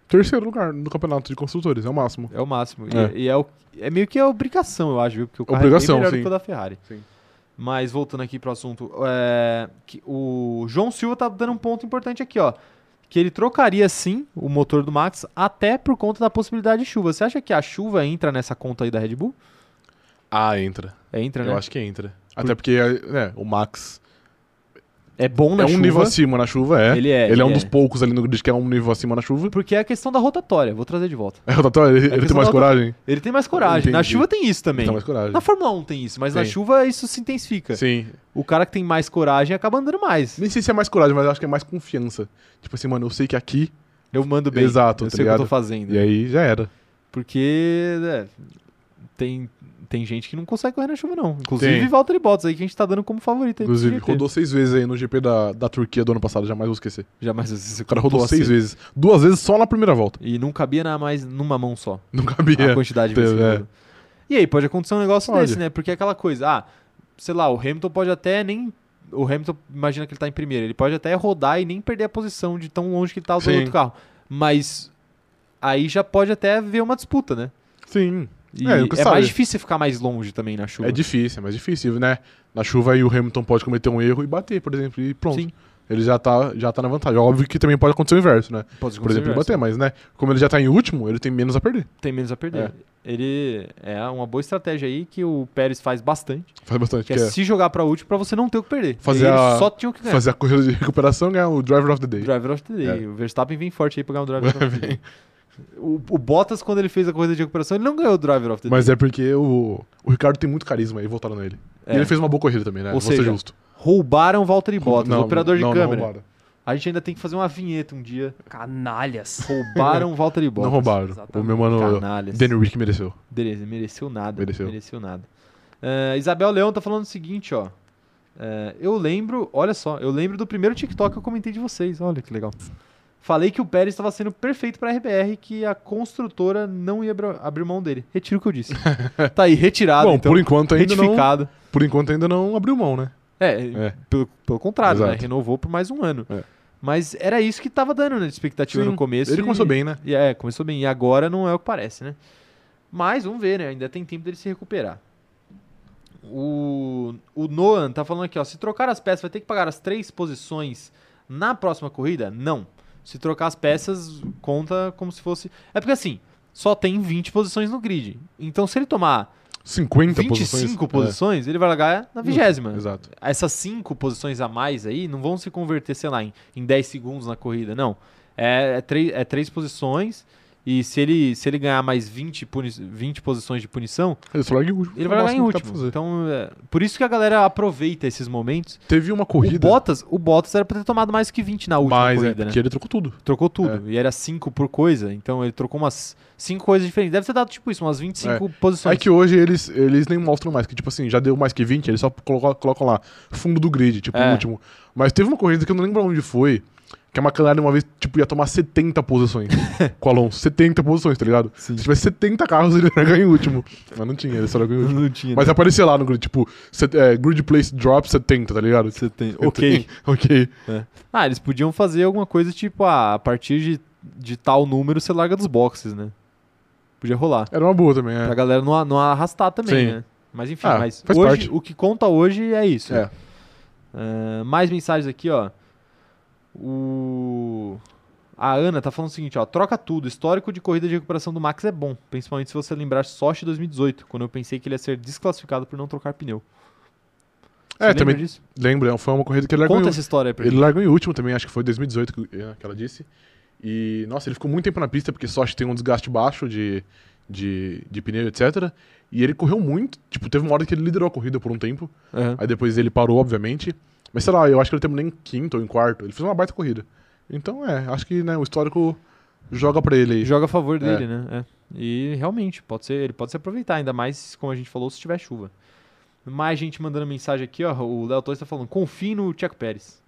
Terceiro lugar no campeonato de construtores, é o máximo. É o máximo. E- É. E, é, o- é meio que a obrigação, eu acho, viu? Porque o carro Obrigação, é melhor sim. do que o da Ferrari. Sim. Mas voltando aqui pro assunto, é, o João Silva tá dando um ponto importante aqui, ó. Que ele trocaria sim o motor do Max até por conta da possibilidade de chuva. Você acha que a chuva entra nessa conta aí da Red Bull? Ah, entra. É, entra, Eu né? acho que entra. Até porque, né, o Max É bom na é um chuva. nível acima na chuva, é. Ele é, Ele é um ele dos é. poucos ali no grid que é um nível acima na chuva. Porque é a questão da rotatória. Vou trazer de volta. É, Tatu, ele, ele questão tem mais coragem? Ele tem mais coragem. Na Entendi. chuva tem isso também. Ele tem mais coragem. Na Fórmula 1 tem isso, mas na chuva isso se intensifica. Sim. O cara que tem mais coragem acaba andando mais. Nem sei se é mais coragem, mas eu acho que é mais confiança. Tipo assim, mano, eu sei que aqui. Eu mando bem. Exato, eu tá sei o que eu tô fazendo. E aí já era. Porque é, tem, tem gente que não consegue correr na chuva, não. Inclusive Tem. Valtteri Bottas aí, que a gente tá dando como favorito aí Inclusive, rodou seis vezes aí no GP da, da Turquia do ano passado, jamais vou esquecer. Jamais esse O cara rodou seis vezes. Duas vezes só na primeira volta. E não cabia na mais numa mão só. Não cabia. a quantidade de vencedor. E aí, pode acontecer um negócio Pode. desse, né? Porque é aquela coisa, ah, sei lá, o Hamilton pode até nem. O Hamilton, imagina que ele tá em primeiro, ele pode até rodar e nem perder a posição de tão longe que ele tá do Sim. outro carro. Mas aí já pode até haver uma disputa, né? Sim. E É, é, mais difícil ficar mais longe também na chuva. É difícil, é mais difícil, né? Na chuva aí o Hamilton pode cometer um erro e bater, por exemplo, e pronto. Sim, Ele já tá, já tá na vantagem. Óbvio que também pode acontecer o inverso, né? pode Por exemplo, ele bater, mas, né? Como ele já tá em último, ele tem menos a perder. tem menos a perder. Ele é uma boa estratégia aí que o Pérez faz bastante, Faz bastante. que Que é é se jogar pra último pra você não ter o que perder. Fazer a- só tinham que ganhar. fazer a corrida de recuperação e ganhar o Driver of the Day. Driver of the Day. É. O Verstappen vem forte aí pra ganhar o Driver of the Day. O, o Bottas, quando ele fez a corrida de recuperação, ele não ganhou o Driver of the Mas Day. é porque o, o Ricardo tem muito carisma aí, voltaram nele. É. E ele fez uma boa corrida também, né? Ou Vou ser seja, justo. Roubaram o Valtteri Bottas, Não, o operador de não, não câmera. roubaram. a gente ainda tem que fazer uma vinheta um dia. Canalhas. Roubaram o Valtteri Bottas. Não roubaram. Exatamente. O meu mano Canalhas. Danny Rick mereceu. Beleza, mereceu nada. Mereceu. Mereceu nada. É, Isabel Leão tá falando o seguinte, ó. É, eu lembro, olha só, eu lembro do primeiro TikTok que eu comentei de vocês. Olha que legal. Falei que o Pérez estava sendo perfeito para RBR que a construtora não ia abrir mão dele. Retiro o que eu disse. tá aí, retirado. Bom, então, por enquanto ainda não. retificado. Por enquanto ainda não abriu mão, né? É, É. Pelo, pelo contrário, né? Renovou por mais um ano. É. Mas era isso que tava dando, né? De expectativa Sim, no começo. Ele e- começou bem, né? E é, começou bem. E agora não é o que parece, né? Mas vamos ver, né? Ainda tem tempo dele se recuperar. O, o Noan tá falando aqui, ó. Se trocar as peças, vai ter que pagar as três posições na próxima corrida? Não. Se trocar as peças, conta como se fosse. É porque assim, só tem 20 posições no grid. Então, se ele tomar 50 25 posições. posições, ele vai largar na vigésima. É, exato. Essas 5 posições a mais aí não vão se converter, sei lá, em, em 10 segundos na corrida, não. É, é, três, é três posições. E se ele, se ele ganhar mais 20, puni 20 posições de punição, Ele só larga em último. ele É vai o largar em último. Então, é, por isso que a galera aproveita esses momentos. Teve uma O corrida. Bottas, o Bottas era pra ter tomado mais que 20 na última mas é, corrida, né? porque ele trocou tudo. Trocou tudo. E era 5 por coisa. Então ele trocou umas 5 coisas diferentes. Deve ter dado tipo isso, umas 25 posições. É que hoje eles, eles nem mostram mais, que tipo assim, já deu mais que 20, eles só colocam, colocam lá, fundo do grid, tipo, É. o último. Mas teve uma corrida que eu não lembro onde foi, que a McLaren uma vez, tipo, ia tomar 70 posições com o Alonso. 70 posições, tá ligado? Sim. Se tivesse 70 carros, ele ia ganhar em último. Mas não tinha, ele só ganhou em último. Não tinha. Mas aparecia lá no grid, tipo, set- é, grid place drop 70, tá ligado? Você tem. Ok. ok. Ah, eles podiam fazer alguma coisa tipo, ah, a partir de, de tal número você larga dos boxes, né? Podia rolar. Era uma boa também, é. Pra galera não, não arrastar também, Sim. né? Mas enfim, Ah, mas faz hoje, parte. o que conta hoje é isso. É. Ah, mais mensagens aqui, ó. O... A Ana tá falando o seguinte, ó. Troca tudo. Histórico de corrida de recuperação do Max é bom. Principalmente se você lembrar Sochi 2018, quando eu pensei que ele ia ser desclassificado por não trocar pneu. Você É, também disso? lembro, foi uma corrida que ele largou Conta em- essa história aí pra Ele gente. largou em último também, acho que foi 2018 que, é, que ela disse. E, nossa, ele ficou muito tempo na pista, porque Sochi tem um desgaste baixo de, de, de pneu, etc. E ele correu muito, tipo, teve uma hora que ele liderou a corrida por um tempo. Aham. Aí depois ele parou, obviamente. Mas sei lá, eu acho que ele terminou em quinto ou em quarto. Ele fez uma baita corrida. Então, é, acho que né, o histórico joga pra ele aí. Joga a favor dele, né? É. E realmente, pode ser, ele pode se aproveitar, ainda mais, como a gente falou, se tiver chuva. Mais gente mandando mensagem aqui, ó. O Léo Torres tá falando, confie no Checo Pérez.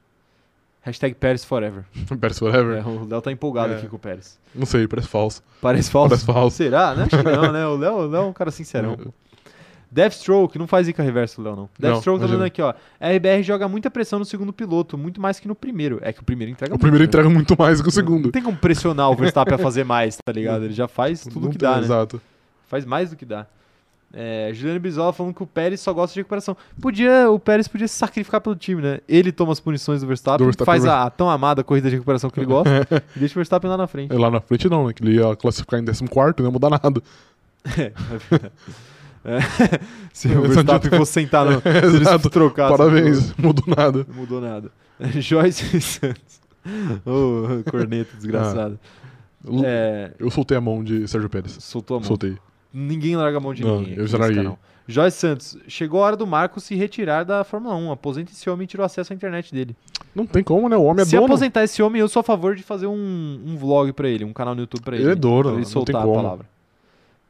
Hashtag Pérez Forever. Pérez Forever. É, o Léo tá empolgado É. aqui com o Pérez. Não sei, parece falso. Parece falso? Parece falso. Será? Não, acho que não, né? O Léo, o Léo é um cara sincerão. Deathstroke, não faz zica reverso, Léo, não. Deathstroke tá dando aqui, ó. RBR joga muita pressão no segundo piloto, muito mais que no primeiro. É que o primeiro entrega O primeiro muito, né? entrega muito mais que o Não segundo. tem como pressionar o Verstappen a fazer mais, tá ligado? Ele já faz tudo Não que tem- dá, né? Exato. Faz mais do que dá. É, Juliano Bisola falando que o Pérez só gosta de recuperação. Podia, o Pérez podia se sacrificar pelo time, né? Ele toma as punições do Verstappen, Do Verstappen, faz a, a tão amada corrida de recuperação que ele gosta e deixa o Verstappen lá na frente. É, Lá na frente não, né? Que ele ia classificar em 14 não ia mudar nada. É. Se o Verstappen fosse sentar no. se eles trocassem, Parabéns, mudou nada. Não mudou nada. Joyce Santos. Ô, corneta desgraçado. Eu, É, eu soltei a mão de Sérgio Pérez. soltou a mão. Soltei. Ninguém larga a mão de Não, ninguém. eu já larguei. Joyce Santos, chegou a hora do Marco se retirar da Fórmula 1. Aposenta esse homem e tira o acesso à internet dele. Não tem como, né? O homem é se dono. aposentar esse homem, eu sou a favor de fazer um, um vlog pra ele, um canal no YouTube pra ele. Ele é dono, pra não ele tem soltar a como. palavra.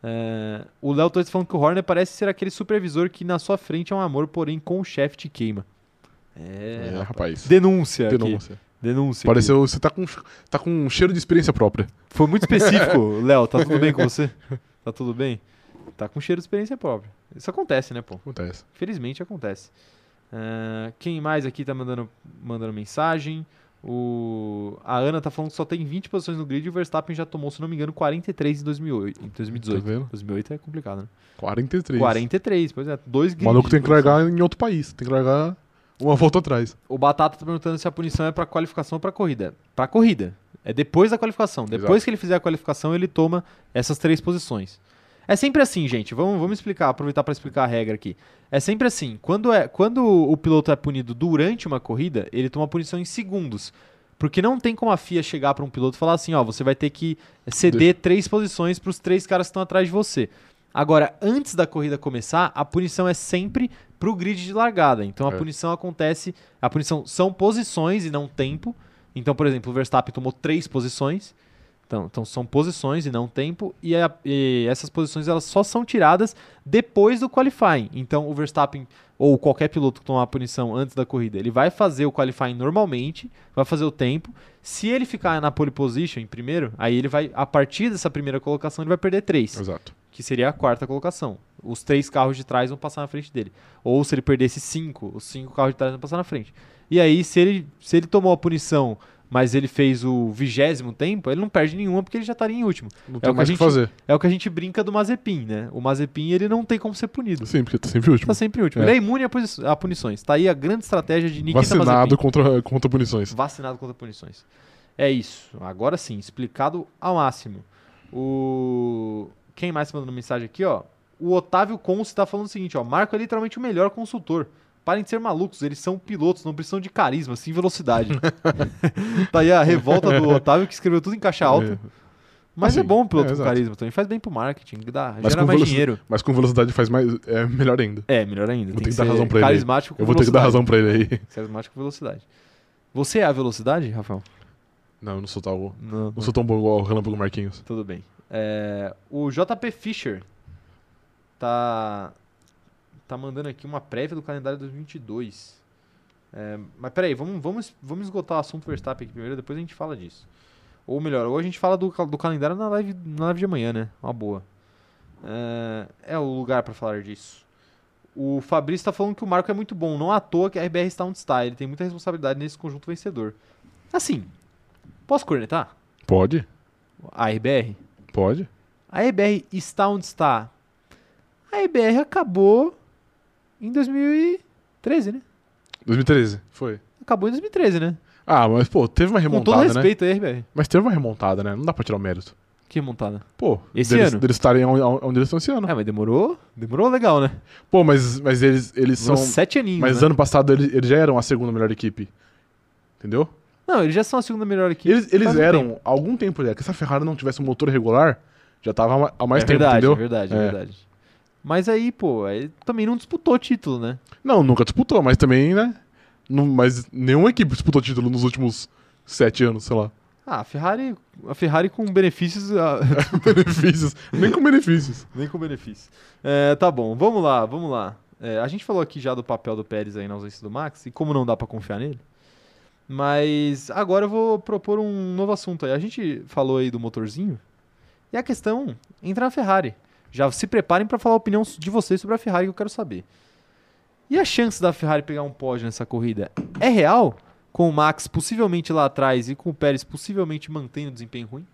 É, o Léo Torres falando que o Horner parece ser aquele supervisor que na sua frente é um amor, porém com o chefe te queima. É, É, rapaz. denúncia. aqui. Denúncia. Denúncia. Pareceu. Você tá com, tá com um cheiro de experiência própria. aqui. Foi muito específico, Léo. Tá tudo bem com você? Tá tudo bem? Tá com cheiro de experiência própria. Isso acontece, né, pô? Acontece. Felizmente acontece. Ah, quem mais aqui tá mandando, mandando mensagem? O... A Ana tá falando que só tem 20 posições no grid e o Verstappen já tomou, se não me engano, 43 em 2008, em 2018. Tá vendo? 2008 é complicado, né? 43. 43, pois é. Dois O grids. maluco tem que largar em outro país. Tem que largar uma volta atrás. O Batata tá perguntando se a punição é pra qualificação ou pra corrida. Pra corrida. É depois da qualificação. Depois Exato. que ele fizer a qualificação, ele toma essas três posições. É sempre assim, gente. Vamos, vamos explicar, aproveitar para explicar a regra aqui. É sempre assim. Quando, é, quando o piloto é punido durante uma corrida, ele toma punição em segundos. Porque não tem como a FIA chegar para um piloto e falar assim, ó, você vai ter que ceder três posições para os três caras que estão atrás de você. Agora, antes da corrida começar, a punição é sempre pro grid de largada. Então a É. punição acontece, a punição são posições e não tempo. Então, por exemplo, o Verstappen tomou três posições. Então, então são posições e não tempo. E, a- e essas posições elas só são tiradas depois do qualifying. Então o Verstappen ou qualquer piloto que tomar a punição antes da corrida, ele vai fazer o qualifying normalmente, vai fazer o tempo. Se ele ficar na pole position em primeiro, aí ele vai, a partir dessa primeira colocação, ele vai perder três Exato. que seria a quarta colocação. Os três carros de trás vão passar na frente dele. Ou se ele perdesse cinco, os cinco carros de trás vão passar na frente. E aí, se ele, se ele tomou a punição, mas ele fez o vigésimo tempo, ele não perde nenhuma porque ele já estaria em último. Não É tem o que mais a o que gente- fazer. É o que a gente brinca do Mazepin, né? O Mazepin, ele não tem como ser punido. Sim, porque tá sempre último. Tá sempre em último. É. Ele é imune a, a punições. Tá aí a grande estratégia de Nikita Vacinado Mazepin. contra, contra punições. Vacinado contra punições. É isso. Agora sim, explicado ao máximo. O quem mais tá mandando mensagem aqui, ó? O Otávio Conce tá falando o seguinte, ó, Marco é literalmente o melhor consultor. Parem de ser malucos, eles são pilotos, não precisam de carisma, sim velocidade. tá aí a revolta do Otávio que escreveu tudo em caixa alta. É. Mas é Assim, bom o piloto é, com carisma também, faz bem pro marketing, dá, Mas gera mais dinheiro. Mas com velocidade faz mais. É melhor ainda. É, melhor ainda. Vou tem ter que dar ser razão pra ele carismático com Eu vou ter que dar velocidade. razão pra ele aí. Carismático com velocidade. Você é a velocidade, Rafael? Não, eu não sou tão, Não, não sou tão bom igual o Relâmpago Marquinhos. Tudo bem. É, o JP Fischer tá tá mandando aqui uma prévia do calendário 2022. É, mas peraí, vamos, vamos, vamos esgotar o assunto Verstappen aqui primeiro, depois a gente fala disso. Ou melhor, ou a gente fala do, do calendário na live, na live de amanhã, né? Uma boa. É, é o lugar para falar disso. O Fabrício tá falando que o Marco é muito bom. Não à toa que a RBR está onde está. Ele tem muita responsabilidade nesse conjunto vencedor. Assim, posso cornetar? Pode? A RBR? Pode? A EBR está onde está? A EBR acabou em 2013, né? 2013. Foi. Acabou em 2013, né? Ah, mas, pô, teve uma Com todo remontada, né? respeito aí, RBR. Mas teve uma remontada, né? Não dá pra tirar o mérito. Que montada. Pô, Esse deles, ano? deles estarem onde, onde eles estão esse ano. É, mas demorou. Demorou legal, né? Pô, mas, mas eles, eles Demorou são. sete aninhos. Mas né? ano passado eles, eles já eram a segunda melhor equipe. Entendeu? Não, eles já são a segunda melhor equipe. Eles, eles faz um eram, tempo. há algum tempo já, que se a Ferrari não tivesse um motor regular, já tava há há mais é tempo, verdade, entendeu? é verdade, é É. verdade. Mas aí, pô, aí também não disputou título, né? Não, nunca disputou, mas também, né? Não, mas nenhuma equipe disputou título nos últimos sete anos, sei lá. Ah, a Ferrari, a Ferrari com benefícios, ah, benefícios. Nem com benefícios. nem com benefícios. É, tá bom, vamos lá, vamos lá. É, a gente falou aqui já do papel do Pérez aí na ausência do Max e como não dá pra confiar nele. Mas agora eu vou propor um novo assunto aí. A gente falou aí do motorzinho e a questão entra na Ferrari. Já se preparem pra falar a opinião de vocês sobre a Ferrari que eu quero saber. E a chance da Ferrari pegar um pódio nessa corrida é real? Com o Max possivelmente lá atrás e com o Pérez possivelmente mantendo o desempenho ruim?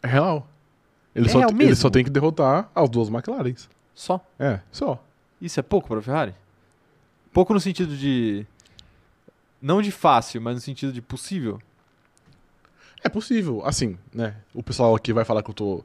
É real. Ele, É só, real ele mesmo? só tem que derrotar as duas McLarens. Só? É, só. Isso é pouco para a Ferrari? Pouco no sentido de. Não de fácil, mas no sentido de possível? É possível. Assim, né? O pessoal aqui vai falar que eu tô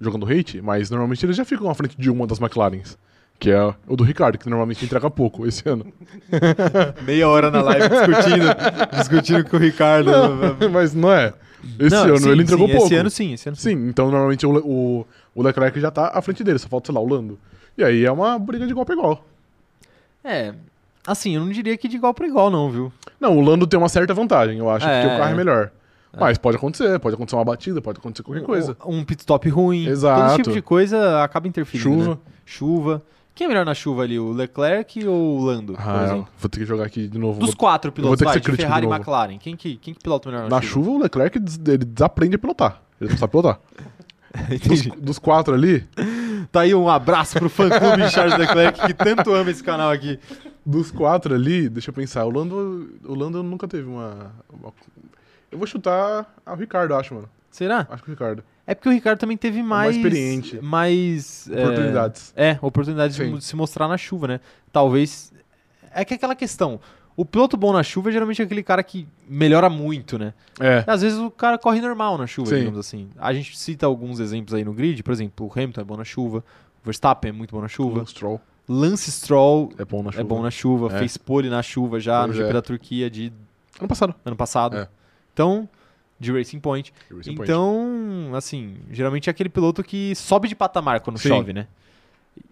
jogando hate, mas normalmente eles já ficam à frente de uma das McLarens. que é o do Ricardo, que normalmente entrega pouco esse ano. Meia hora na live discutindo, discutindo com o Ricardo. Mas não é. Esse Não, ano sim, ele entregou sim, pouco. Esse ano sim, esse ano sim. Sim, então normalmente o, Le- o, o Leclerc já tá à frente dele, só falta, sei lá, o Lando. E aí é uma briga de igual pra igual. É, assim, eu não diria que de igual para igual não, viu? Não, o Lando tem uma certa vantagem, eu acho, É, porque o carro é. melhor. Mas pode acontecer, pode acontecer uma batida, pode acontecer qualquer coisa. Um, um pit stop ruim. Exato. Todo tipo de coisa acaba interferindo, Chuva. né? Chuva. Quem é melhor na chuva ali, o Leclerc ou o Lando, Ah, vou ter que jogar aqui de novo. Dos Vou- quatro pilotos, ter que vai, ser de Ferrari e. McLaren. Quem que, quem que pilota melhor na, Na chuva, o Leclerc ele desaprende a pilotar. Ele não sabe pilotar. Dos, dos quatro ali, Tá aí um abraço pro fã-clube de Charles Leclerc, que tanto ama esse canal aqui. dos quatro ali, deixa eu pensar, o Lando, o Lando nunca teve uma, uma- Eu vou chutar o Ricardo, acho, mano. Será? Acho que o Ricardo. É porque o Ricardo também teve mais... experiente. Mais... é, Oportunidades. É, oportunidade de Sim. mo- se mostrar na chuva, né? Talvez. É que é aquela questão. O piloto bom na chuva é geralmente aquele cara que melhora muito, né? É. Às vezes o cara corre normal na chuva, Sim. digamos assim. A gente cita alguns exemplos aí no grid, por exemplo, o Hamilton é bom na chuva, o Verstappen é muito bom na chuva, O Stroll Lance Stroll é bom na chuva. é bom na chuva, É. fez pole na chuva já Pois no GP é. da Turquia de Ano passado. ano passado. É. Então, de Racing Point. Racing Point. Então, assim, geralmente é aquele piloto que sobe de patamar quando Sim. chove, né?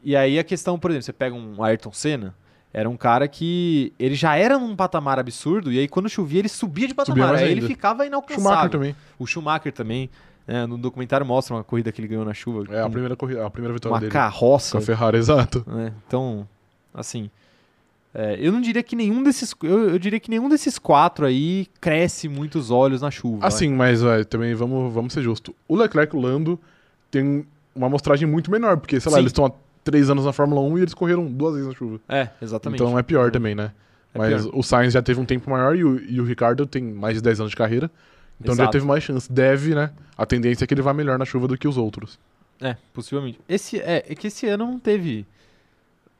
E aí a questão, por exemplo, você pega um Ayrton Senna, era um cara que ele já era num patamar absurdo, e aí quando chovia ele subia de Subia patamar, mais aí ele ficava inalcançável. Schumacher também. O Schumacher também, né, no documentário mostra uma corrida que ele ganhou na chuva, É a primeira, corrida, a primeira vitória uma dele. carroça, Com a Ferrari, exato. né? Então, assim, é, eu não diria que nenhum desses, eu, eu diria que nenhum desses quatro aí cresce muitos olhos na chuva. vai. Assim, mas vai, também vamos, vamos ser justos. O Leclerc e o Lando tem uma amostragem muito menor, porque, sei lá, Sim. eles estão há três anos na Fórmula 1 e eles correram duas vezes na chuva. É, exatamente. Então é pior também, né? É mas pior. o Sainz já teve um tempo maior e o, e o Ricardo tem mais de 10 anos de carreira. Então já Exato. teve mais chance. Deve, né? A tendência é que ele vá melhor na chuva do que os outros. É, possivelmente. Esse, é, é que esse ano não teve.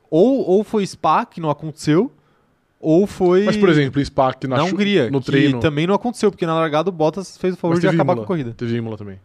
Ou, ou foi Spa, que não aconteceu, ou foi. Mas, por exemplo, Spa que na, na Hungria, no que treino. também não aconteceu, porque na largada o Bottas fez o favor de acabar Imola. com a corrida. Teve Imola também.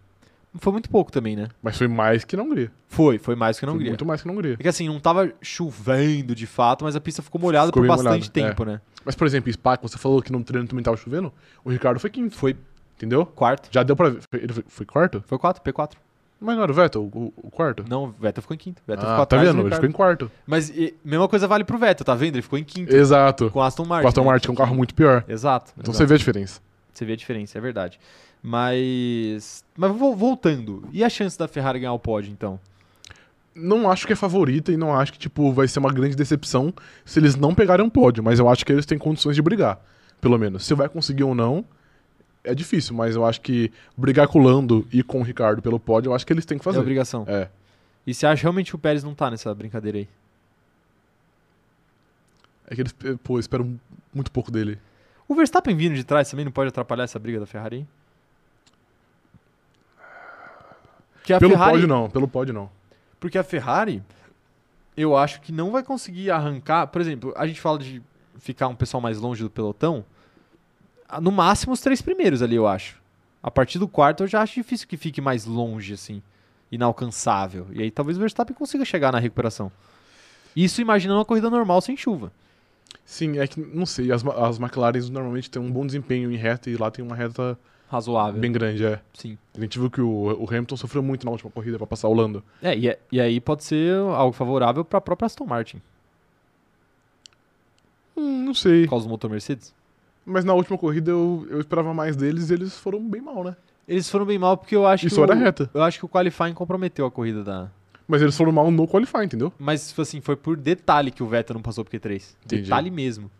Foi muito pouco também, né? Mas foi mais que na Hungria. Foi, foi mais que na Foi Hungria. muito mais que na Hungria. É que assim, não tava chovendo de fato, mas a pista ficou molhada Ficou por bastante molhada, tempo, né? Mas, por exemplo, Spa, que você falou que no treino também tava chovendo, o Ricardo foi quinto, Foi entendeu? quarto. Já deu pra ver. Foi- Ele foi, foi quarto? Foi quarto, P4. Mas não era o Vettel, o, o quarto? Não, o Vettel ficou em quinto. Vettel ficou ah, tá atrás do vendo? Ele ficou em quarto. Mas e, mesma coisa vale pro Vettel, tá vendo? Ele ficou em quinto. Exato. Com o Aston Martin. Com o Aston? Martin, que é um carro muito pior. Exato. Então exato. você vê a diferença. Você vê a diferença, é verdade. Mas. Mas vo- voltando. E a chance da Ferrari ganhar o pódio, então? Não acho que é favorita e não acho que, tipo, vai ser uma grande decepção se eles não pegarem um pódio, mas eu acho que eles têm condições de brigar, pelo menos. Se vai conseguir ou não, é difícil, mas eu acho que brigar com o Lando e com o Ricardo pelo pódio, eu acho que eles têm que É fazer. obrigação. É. E você acha realmente que o Pérez não tá nessa brincadeira aí? É que eles, pô, esperam muito pouco dele. O Verstappen vindo de trás também não pode atrapalhar essa briga da Ferrari? Que a pelo Ferrari, pódio, não. Pelo pódio, não. Porque a Ferrari, eu acho que não vai conseguir arrancar. Por exemplo, a gente fala de ficar um pessoal mais longe do pelotão. No máximo os três primeiros ali, eu acho. A partir do quarto eu já acho difícil que fique mais longe, assim. Inalcançável. E aí talvez o Verstappen consiga chegar na recuperação. Isso imaginando uma corrida normal sem chuva. Sim, é que, não sei, as, as McLarens normalmente têm um bom desempenho em reta e lá tem uma reta Razoável. bem grande, é. Sim. A gente viu que o, o Hamilton sofreu muito na última corrida pra passar o Lando. É e, é- e aí pode ser algo favorável para a própria Aston Martin, Hum, não sei. por causa do motor Mercedes. Mas na última corrida eu, eu esperava mais deles e eles foram bem mal, né? Eles foram bem mal porque eu acho Isso que. era o- reta. Eu acho que o qualifying comprometeu a corrida da. Mas eles foram mal no qualify, entendeu? Mas, assim, foi por detalhe que o Vettel não passou pro Q3. Entendi. Detalhe mesmo.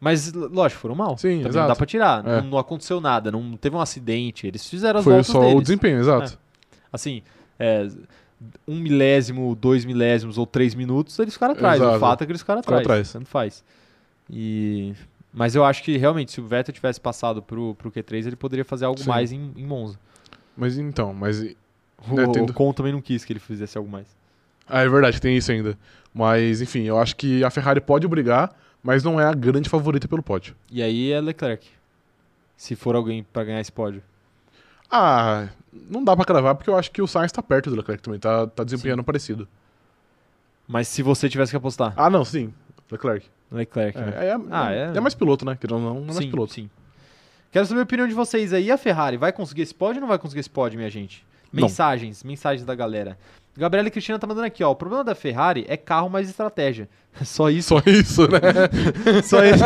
Mas, lógico, foram mal. Sim, Também não exato. dá pra tirar. É. Não, não aconteceu nada, não teve um acidente. Eles fizeram as Foi voltas só deles. o desempenho, exato. Assim, é, um milésimo, dois milésimos ou três minutos, eles ficaram atrás. Exato. O fato é que eles ficaram Ficaram atrás. atrás. Tanto faz. E... Mas eu acho que, realmente, se o Vettel tivesse passado pro, pro Q3, ele poderia fazer algo Sim. mais em, em Monza. Mas então, mas. O, É, tendo- o Con também não quis que ele fizesse algo mais. Ah, é verdade, tem isso ainda. Mas, enfim, eu acho que a Ferrari pode brigar, mas não é a grande favorita pelo pódio. E aí é Leclerc. Se for alguém pra ganhar esse pódio. Ah, não dá pra cravar porque eu acho que o Sainz tá perto do Leclerc também, tá, tá desempenhando parecido. Mas se você tivesse que apostar, Ah, não, sim. Leclerc. Leclerc, né? É, é, Ah, é, é. é mais piloto, né? Que não, não é mais sim, piloto. sim. Quero saber a opinião de vocês aí. A Ferrari vai conseguir esse pódio ou não vai conseguir esse pódio, minha gente? Não. Mensagens, mensagens da galera. Gabriela e Cristina tá mandando aqui, ó. O problema da Ferrari é carro mais estratégia. Só isso. Só isso, né? Só isso.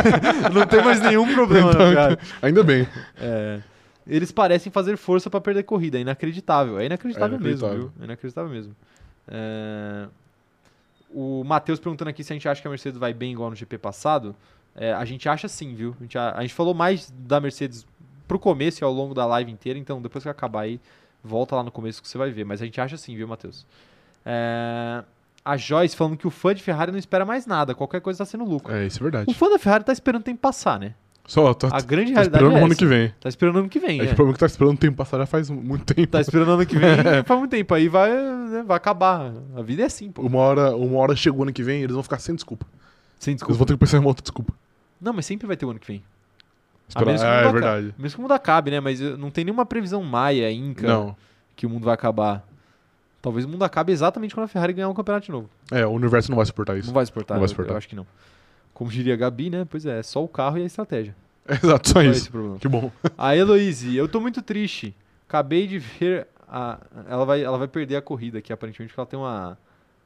não tem mais nenhum problema na Ferrari. Ainda bem. É, eles parecem fazer força pra perder corrida. É inacreditável. É inacreditável, É mesmo, inacreditável. viu? É inacreditável mesmo. É, O Matheus perguntando aqui se a gente acha que a Mercedes vai bem igual no GP passado. É, a gente acha sim, viu? A gente, a, a gente falou mais da Mercedes pro começo e ao longo da live inteira, então depois que acabar aí, volta lá no começo que você vai ver. Mas a gente acha sim, viu, Matheus? É, a Joyce falando que o fã de Ferrari não espera mais nada, qualquer coisa tá sendo lucro. É, isso é O verdade. fã da Ferrari tá esperando o tempo passar, né? Só, tô, A grande tô realidade esperando é o ano que vem. Tá esperando ano que vem, É é. que o problema é que tá esperando o tempo passar já faz muito tempo. Tá esperando ano que vem faz muito tempo. Aí vai, né, vai acabar. A vida é assim, pô. Uma hora, uma hora chegou ano que vem eles vão ficar sem desculpa. Sem Eles desculpa. vão ter que pensar em uma outra desculpa. Não, mas sempre vai ter o ano que vem. Esperar- menos que o Ah, é acabe. verdade. Mesmo que o mundo acabe, né? Mas eh, não tem nenhuma previsão maia, inca, Não. que o mundo vai acabar. Talvez o mundo acabe exatamente quando a Ferrari ganhar um campeonato de novo. É, o universo não vai suportar isso. Não vai suportar. Não vai eu- suportar. Eu, acho que não. Como diria a Gabi, né? Pois é, é só o carro e a estratégia. Exato, só Só isso. Que bom. A Heloise, eu tô muito triste. Acabei de ver. A... Ela, vai, ela vai perder a corrida aqui, aparentemente, porque ela tem uma,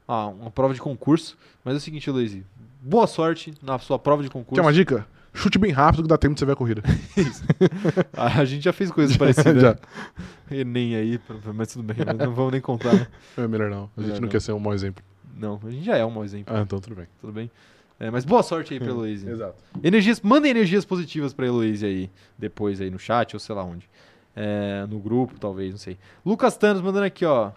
ah, uma prova de concurso. Mas é o seguinte, Heloise. Boa sorte na sua prova de concurso. Quer uma dica? Chute bem rápido que dá tempo de você ver a corrida. A gente já fez coisas parecidas. Já. Enem aí, mas tudo bem, mas não vamos nem contar, né? É melhor não. A gente Melhor não, não. quer ser um mau exemplo. Não, a gente já é um mau exemplo, Ah, então tudo bem. tudo bem? É, mas boa sorte aí pra Heloise. Exato. Energias, mandem energias positivas pra Heloise aí, depois aí no chat ou sei lá onde. É, no grupo, talvez, não sei. Lucas Thanos mandando aqui, ó.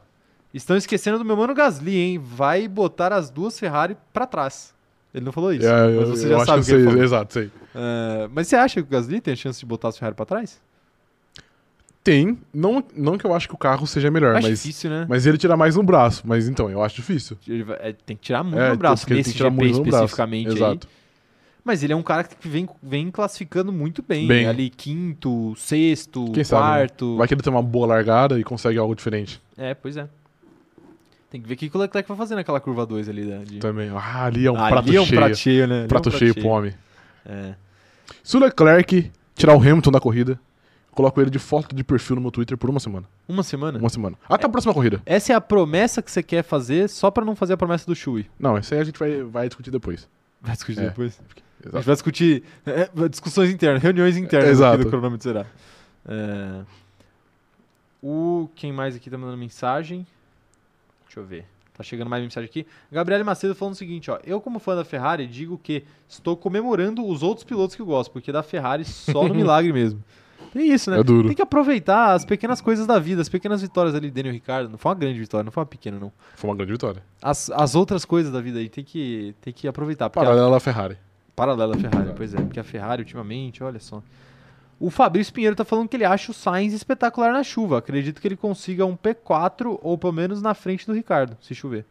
Estão esquecendo do meu mano Gasly, hein? Vai botar as duas Ferrari pra trás. Ele não falou isso, É, eu, mas você eu já acho sabe o que que ele eu sei. falou. Exato, sei. É, mas você acha que o Gasly tem a chance de botar as Ferrari pra trás? Tem. Não, não que eu acho que o carro seja melhor, Acho mas, difícil, né? mas ele tira mais um braço. Mas então, eu acho difícil. É, tem que tirar muito É, no braço nesse tem GP muito no braço. especificamente aí. Exato. Mas ele é um cara que vem, vem classificando muito bem. Bem. Ali quinto, sexto, Quem sabe, né? quarto. Vai que ele tem uma boa largada e consegue algo diferente. É, pois é. Tem que ver o que o Leclerc vai fazer naquela curva 2 ali. Né, de... Também. Ah, ali é um Ali prato é um cheio. prato cheio, né? Ali é um prato cheio pro homem. É. Se o Leclerc tirar o Hamilton da corrida, coloco ele de foto de perfil no meu Twitter por uma semana. Uma semana? Uma semana. Até a próxima corrida. Essa é a promessa que você quer fazer só pra não fazer a promessa do Shui. Não, essa aí a gente vai, vai discutir depois. Vai discutir É. depois. A gente Exato. vai discutir é, discussões internas, reuniões internas Exato. aqui do cronômetro será. É, o quem mais aqui tá mandando mensagem? Deixa eu ver. Tá chegando mais mensagem aqui. Gabriele Macedo falando o seguinte, ó. Eu, como fã da Ferrari, digo que estou comemorando os outros pilotos que eu gosto, porque da Ferrari só no milagre mesmo. Tem isso, né? É duro. Tem que aproveitar as pequenas coisas da vida, as pequenas vitórias ali, Daniel Ricardo. Não foi uma grande vitória, não foi uma pequena, não. Foi uma grande vitória. As, as outras coisas da vida aí tem que, tem que aproveitar. Paralela à Ferrari. Paralela à Ferrari, pois é. Porque a Ferrari, ultimamente, olha só. O Fabrício Pinheiro tá falando que ele acha o Sainz espetacular na chuva. Acredito que ele consiga um P4 ou pelo menos na frente do Ricardo, se chover.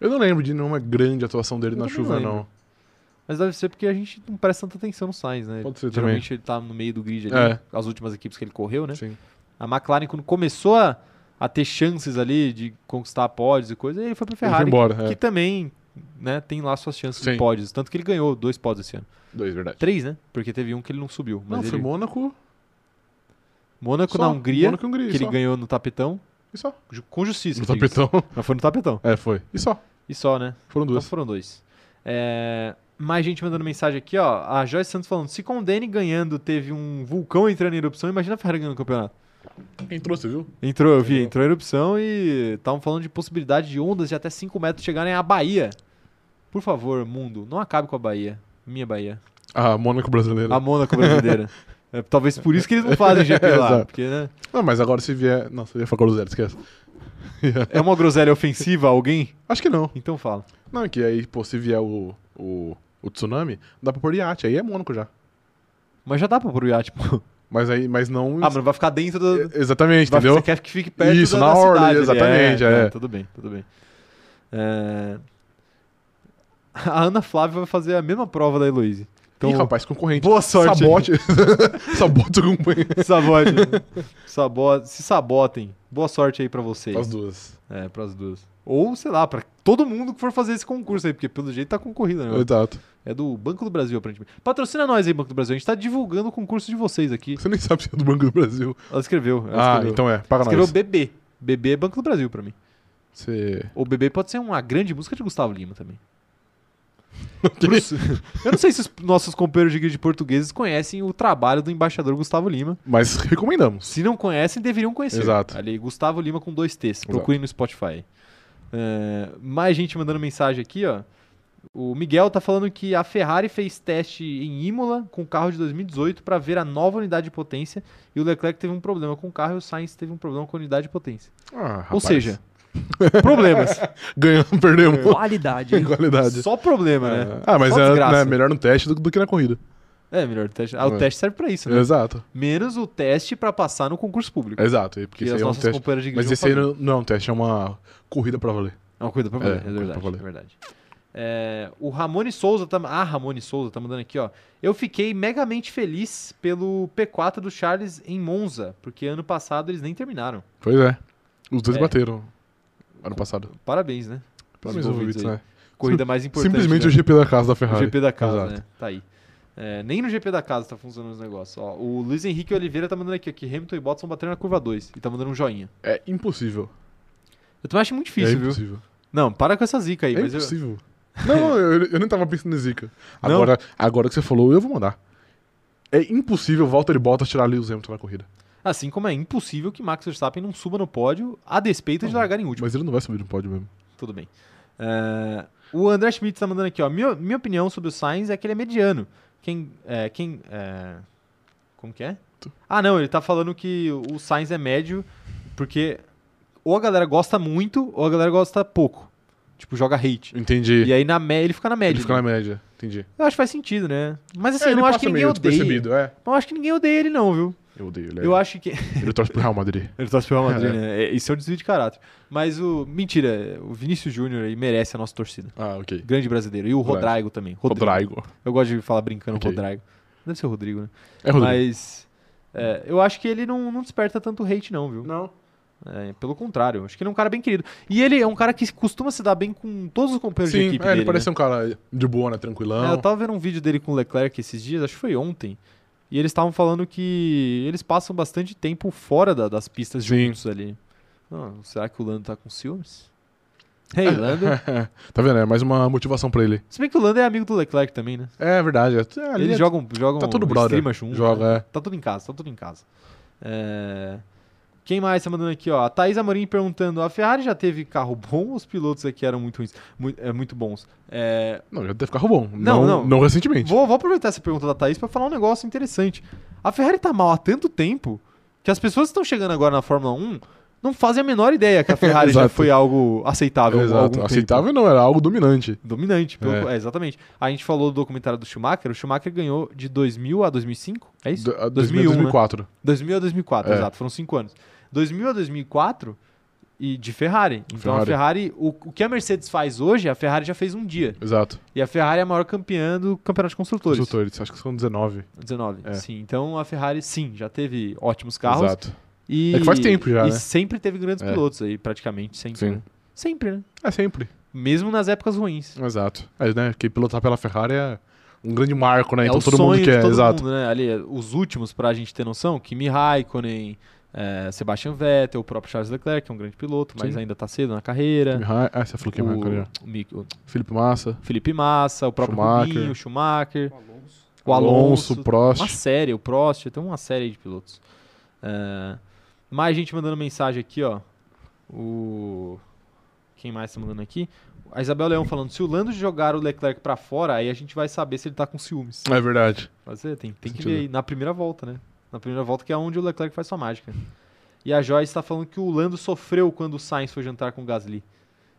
Eu não lembro de nenhuma grande atuação dele Eu na chuva, não. Mas deve ser porque a gente não presta tanta atenção no Sainz, né? Pode ser Geralmente ele tá no meio do grid ali, É. as últimas equipes que ele correu, né? Sim. A McLaren, quando começou a, a ter chances ali de conquistar pódios e coisa, ele foi pra Ferrari, Ele foi embora, que, é. que também né, tem lá suas chances de Sim. pódios. Tanto que ele ganhou dois pódios esse ano. Dois, verdade. Três, né? Porque teve um que ele não subiu. Mas não, foi ele... Mônaco. Mônaco só. na Hungria, Mônaco Hungria. que ele só. ganhou no tapetão, E só. com justiça. No tapetão. Mas foi no tapetão. É, foi. E só. E só, né? Foram Então duas. foram dois. É, Mais gente mandando mensagem aqui, ó. A Joyce Santos falando: se com o Danny ganhando teve um vulcão entrando em erupção, imagina a Ferrari ganhando o campeonato. Entrou, você viu? Entrou, eu vi, Entrou. em erupção e estavam falando de possibilidade de ondas de até 5 metros chegarem à Bahia. Por favor, mundo, não acabe com a Bahia. Minha Bahia. Ah, Mônaco brasileiro. A Mônaco brasileira. É, talvez por isso que eles não fazem GP lá. Porque, né? Não, mas agora se vier. Se vier Facor do Zero, esquece. É uma groselha ofensiva a alguém? Acho que não. Então fala. Não, é que aí, pô, se vier o, o, o tsunami, dá pra pôr iate. Aí é Mônaco já. Mas já dá pra pôr o iate, pô. Mas aí, mas não. Ah, mas vai ficar dentro do. É, Exatamente, Vai- entendeu? Você quer que fique perto Isso, da, na da cidade ali. exatamente, É, é. tudo bem, tudo bem. É, A Ana Flávia vai fazer a mesma prova da Heloise. Então, Ih, rapaz, concorrente. boa sorte. Sabote. Sabote o companheiro. Sabote. Sabo- Se sabotem. Boa sorte aí pra vocês. As duas. É, pras duas. Ou, sei lá, pra todo mundo que for fazer esse concurso aí, porque pelo jeito tá concorrido, né? Exato. É do Banco do Brasil, aparentemente. Patrocina nós aí, Banco do Brasil. A gente tá divulgando o concurso de vocês aqui. Você nem sabe se é do Banco do Brasil. Ela escreveu. Ela ah, escreveu. então é. Paga escreveu nós. BB. BB é Banco do Brasil pra mim. Você... O BB pode ser uma grande música de Gustavo Lima também. Eu não sei se os nossos companheiros de grid portugueses conhecem o trabalho do embaixador Gustavo Lima. Mas recomendamos. Se não conhecem, deveriam conhecer. Exato. Ali, Gustavo Lima com dois T's. Procurem no Spotify. É, mais gente mandando mensagem aqui, ó. O Miguel tá falando que a Ferrari fez teste em Imola com o carro de 2018 para ver a nova unidade de potência e o Leclerc teve um problema com o carro e o Sainz teve um problema com a unidade de potência. Ah, Ou seja, problemas. Ganhamos, perdemos. Qualidade? Qualidade. Só problema, né? Ah, mas Só é desgraça. né, melhor no teste do, do que na corrida. É, melhor teste. Ah, o É. teste serve pra isso, né? Exato. Menos o teste pra passar no concurso público. Exato. e Porque as aí é um nossas teste. companheiras de grid Mas esse aí não, não é um teste, é uma corrida pra valer. É uma corrida pra É, valer, é, corrida verdade, pra valer. é verdade. É, o Ramone Souza tá, ah, Ramone Souza tá mandando aqui, ó. Eu fiquei megamente feliz pelo P4 do Charles em Monza, porque ano passado eles nem terminaram. Pois é. Os dois É. bateram ano passado. Parabéns, né? Pelo Os menos envolvidos ouvidos, aí. né? Corrida mais importante. Simplesmente né? o GP da casa da O Ferrari. GP da casa, Exato. né? Tá aí. É, nem no GP da casa tá funcionando os negócios. Ó, o Luiz Henrique Oliveira tá mandando aqui, ó, que Hamilton e Bottas vão bater na curva 2 e tá mandando um joinha. É impossível. Eu também acho muito difícil, é viu? impossível. Não, para com essa zica aí. É mas eu- impossível. Não, eu, eu nem tava pensando em zica. Não? Agora, agora que você falou, eu vou mandar. É impossível Walter Bottas tirar Lewis Hamilton na corrida. Assim como é impossível que Max Verstappen não suba no pódio a despeito de Não, largar em último. Mas ele não vai subir no pódio mesmo. Tudo bem. É, o André Schmidt tá mandando aqui, ó. Minha, minha opinião sobre o Sainz é que ele é mediano. Quem. É, quem é, como que é? Ah, não, ele tá falando que o Sainz é médio porque ou a galera gosta muito ou a galera gosta pouco. Tipo, joga hate. Entendi. E aí na mé ele fica na média. ele fica na né? média. Entendi. Eu acho que faz sentido, né? Mas assim, É, eu não acho que ninguém odeia. é. Eu acho que ninguém odeia ele, não, viu? Eu odeio ele. Eu acho que. Ele torce pro Real Madrid. Ele torce pro Real Madrid, É. né? É, Isso é um desvio de caráter. Mas o. Mentira, o Vinícius Júnior aí merece a nossa torcida. Ah, ok. Grande brasileiro. E o. Rodrigo também. Rodrigo. Eu gosto de falar brincando Ok. Rodrigo. Deve ser o Rodrigo, né? É Rodrigo. Mas. é, eu acho que ele não, não desperta tanto hate, não, viu? Não. É, pelo contrário, acho que ele é um cara bem querido. E ele é um cara que costuma se dar bem com todos os companheiros de Sim, equipe é, ele dele. parece né? um cara de boa, né? Tranquilão. É, eu tava vendo um vídeo dele com o Leclerc esses dias, acho que foi ontem. E eles estavam falando que eles passam bastante tempo fora da- das pistas Sim. juntos ali. Não, será que o Lando tá com ciúmes? Hey, Lando. tá vendo? É mais uma motivação pra ele. Se bem que o Lando é amigo do Leclerc também, né? É verdade. é- Eles é- jogam, jogam tá tudo brother. junto, Joga, né? é. Tá tudo em casa, tá tudo em casa. É, Quem mais tá mandando aqui, ó? A Thaís Amorim perguntando: a Ferrari já teve carro bom ou os pilotos aqui eram muito ruins? Muito, é, muito bons. É, Não, já deve carro bom. Não, Não, não. não. recentemente. Vou, vou aproveitar essa pergunta da Thaís pra falar um negócio interessante. A Ferrari tá mal há tanto tempo que as pessoas que estão chegando agora na Fórmula 1 não fazem a menor ideia que a Ferrari já foi algo aceitável. Exato. tempo. Aceitável não, era algo dominante. Dominante, pelo- É. é, exatamente. A gente falou do documentário do Schumacher. O Schumacher ganhou de 2000 a 2005, é isso? Do- a 2001, 2004. 2000 a 2004, É. exato. Foram cinco anos. 2000 a 2004 e de Ferrari. Então a Ferrari. Ferrari, o, o que a Mercedes faz hoje, a Ferrari já fez um dia. Exato. E a Ferrari é a maior campeã do Campeonato de Construtores. Construtores, acho que são 19. 19. É. Sim, então a Ferrari, sim, já teve ótimos carros. Exato. E, É que faz tempo já, E né? sempre teve grandes É. pilotos aí, praticamente, sempre. Sim. né? Sempre, né? É sempre. Mesmo nas épocas ruins. Exato. É, né? Porque pilotar pela Ferrari é um grande marco, né? é então o todo mundo de quer. todo Exato. mundo, né? Ali, os últimos, pra gente ter noção, Kimi Raikkonen, é, Sebastian Vettel, o próprio Charles Leclerc, que é um grande piloto, mas Sim. ainda tá cedo na carreira. Ah, você falou que é o Felipe Massa, Felipe Massa, o próprio Schumacher. Rubinho, o Schumacher, o o Alonso. Alonso, Uma Prost. série, o Prost, tem uma série de pilotos. É, mais gente mandando mensagem aqui, ó. O. Quem mais tá mandando aqui? A Isabel Leão falando: se o Lando jogar o Leclerc pra fora, aí a gente vai saber se ele tá com ciúmes. É verdade. Mas é, tem, tem que ver aí na primeira volta, né? Na primeira volta, que é onde o Leclerc faz sua mágica. E a Joyce tá falando que o Lando sofreu quando o Sainz foi jantar com o Gasly.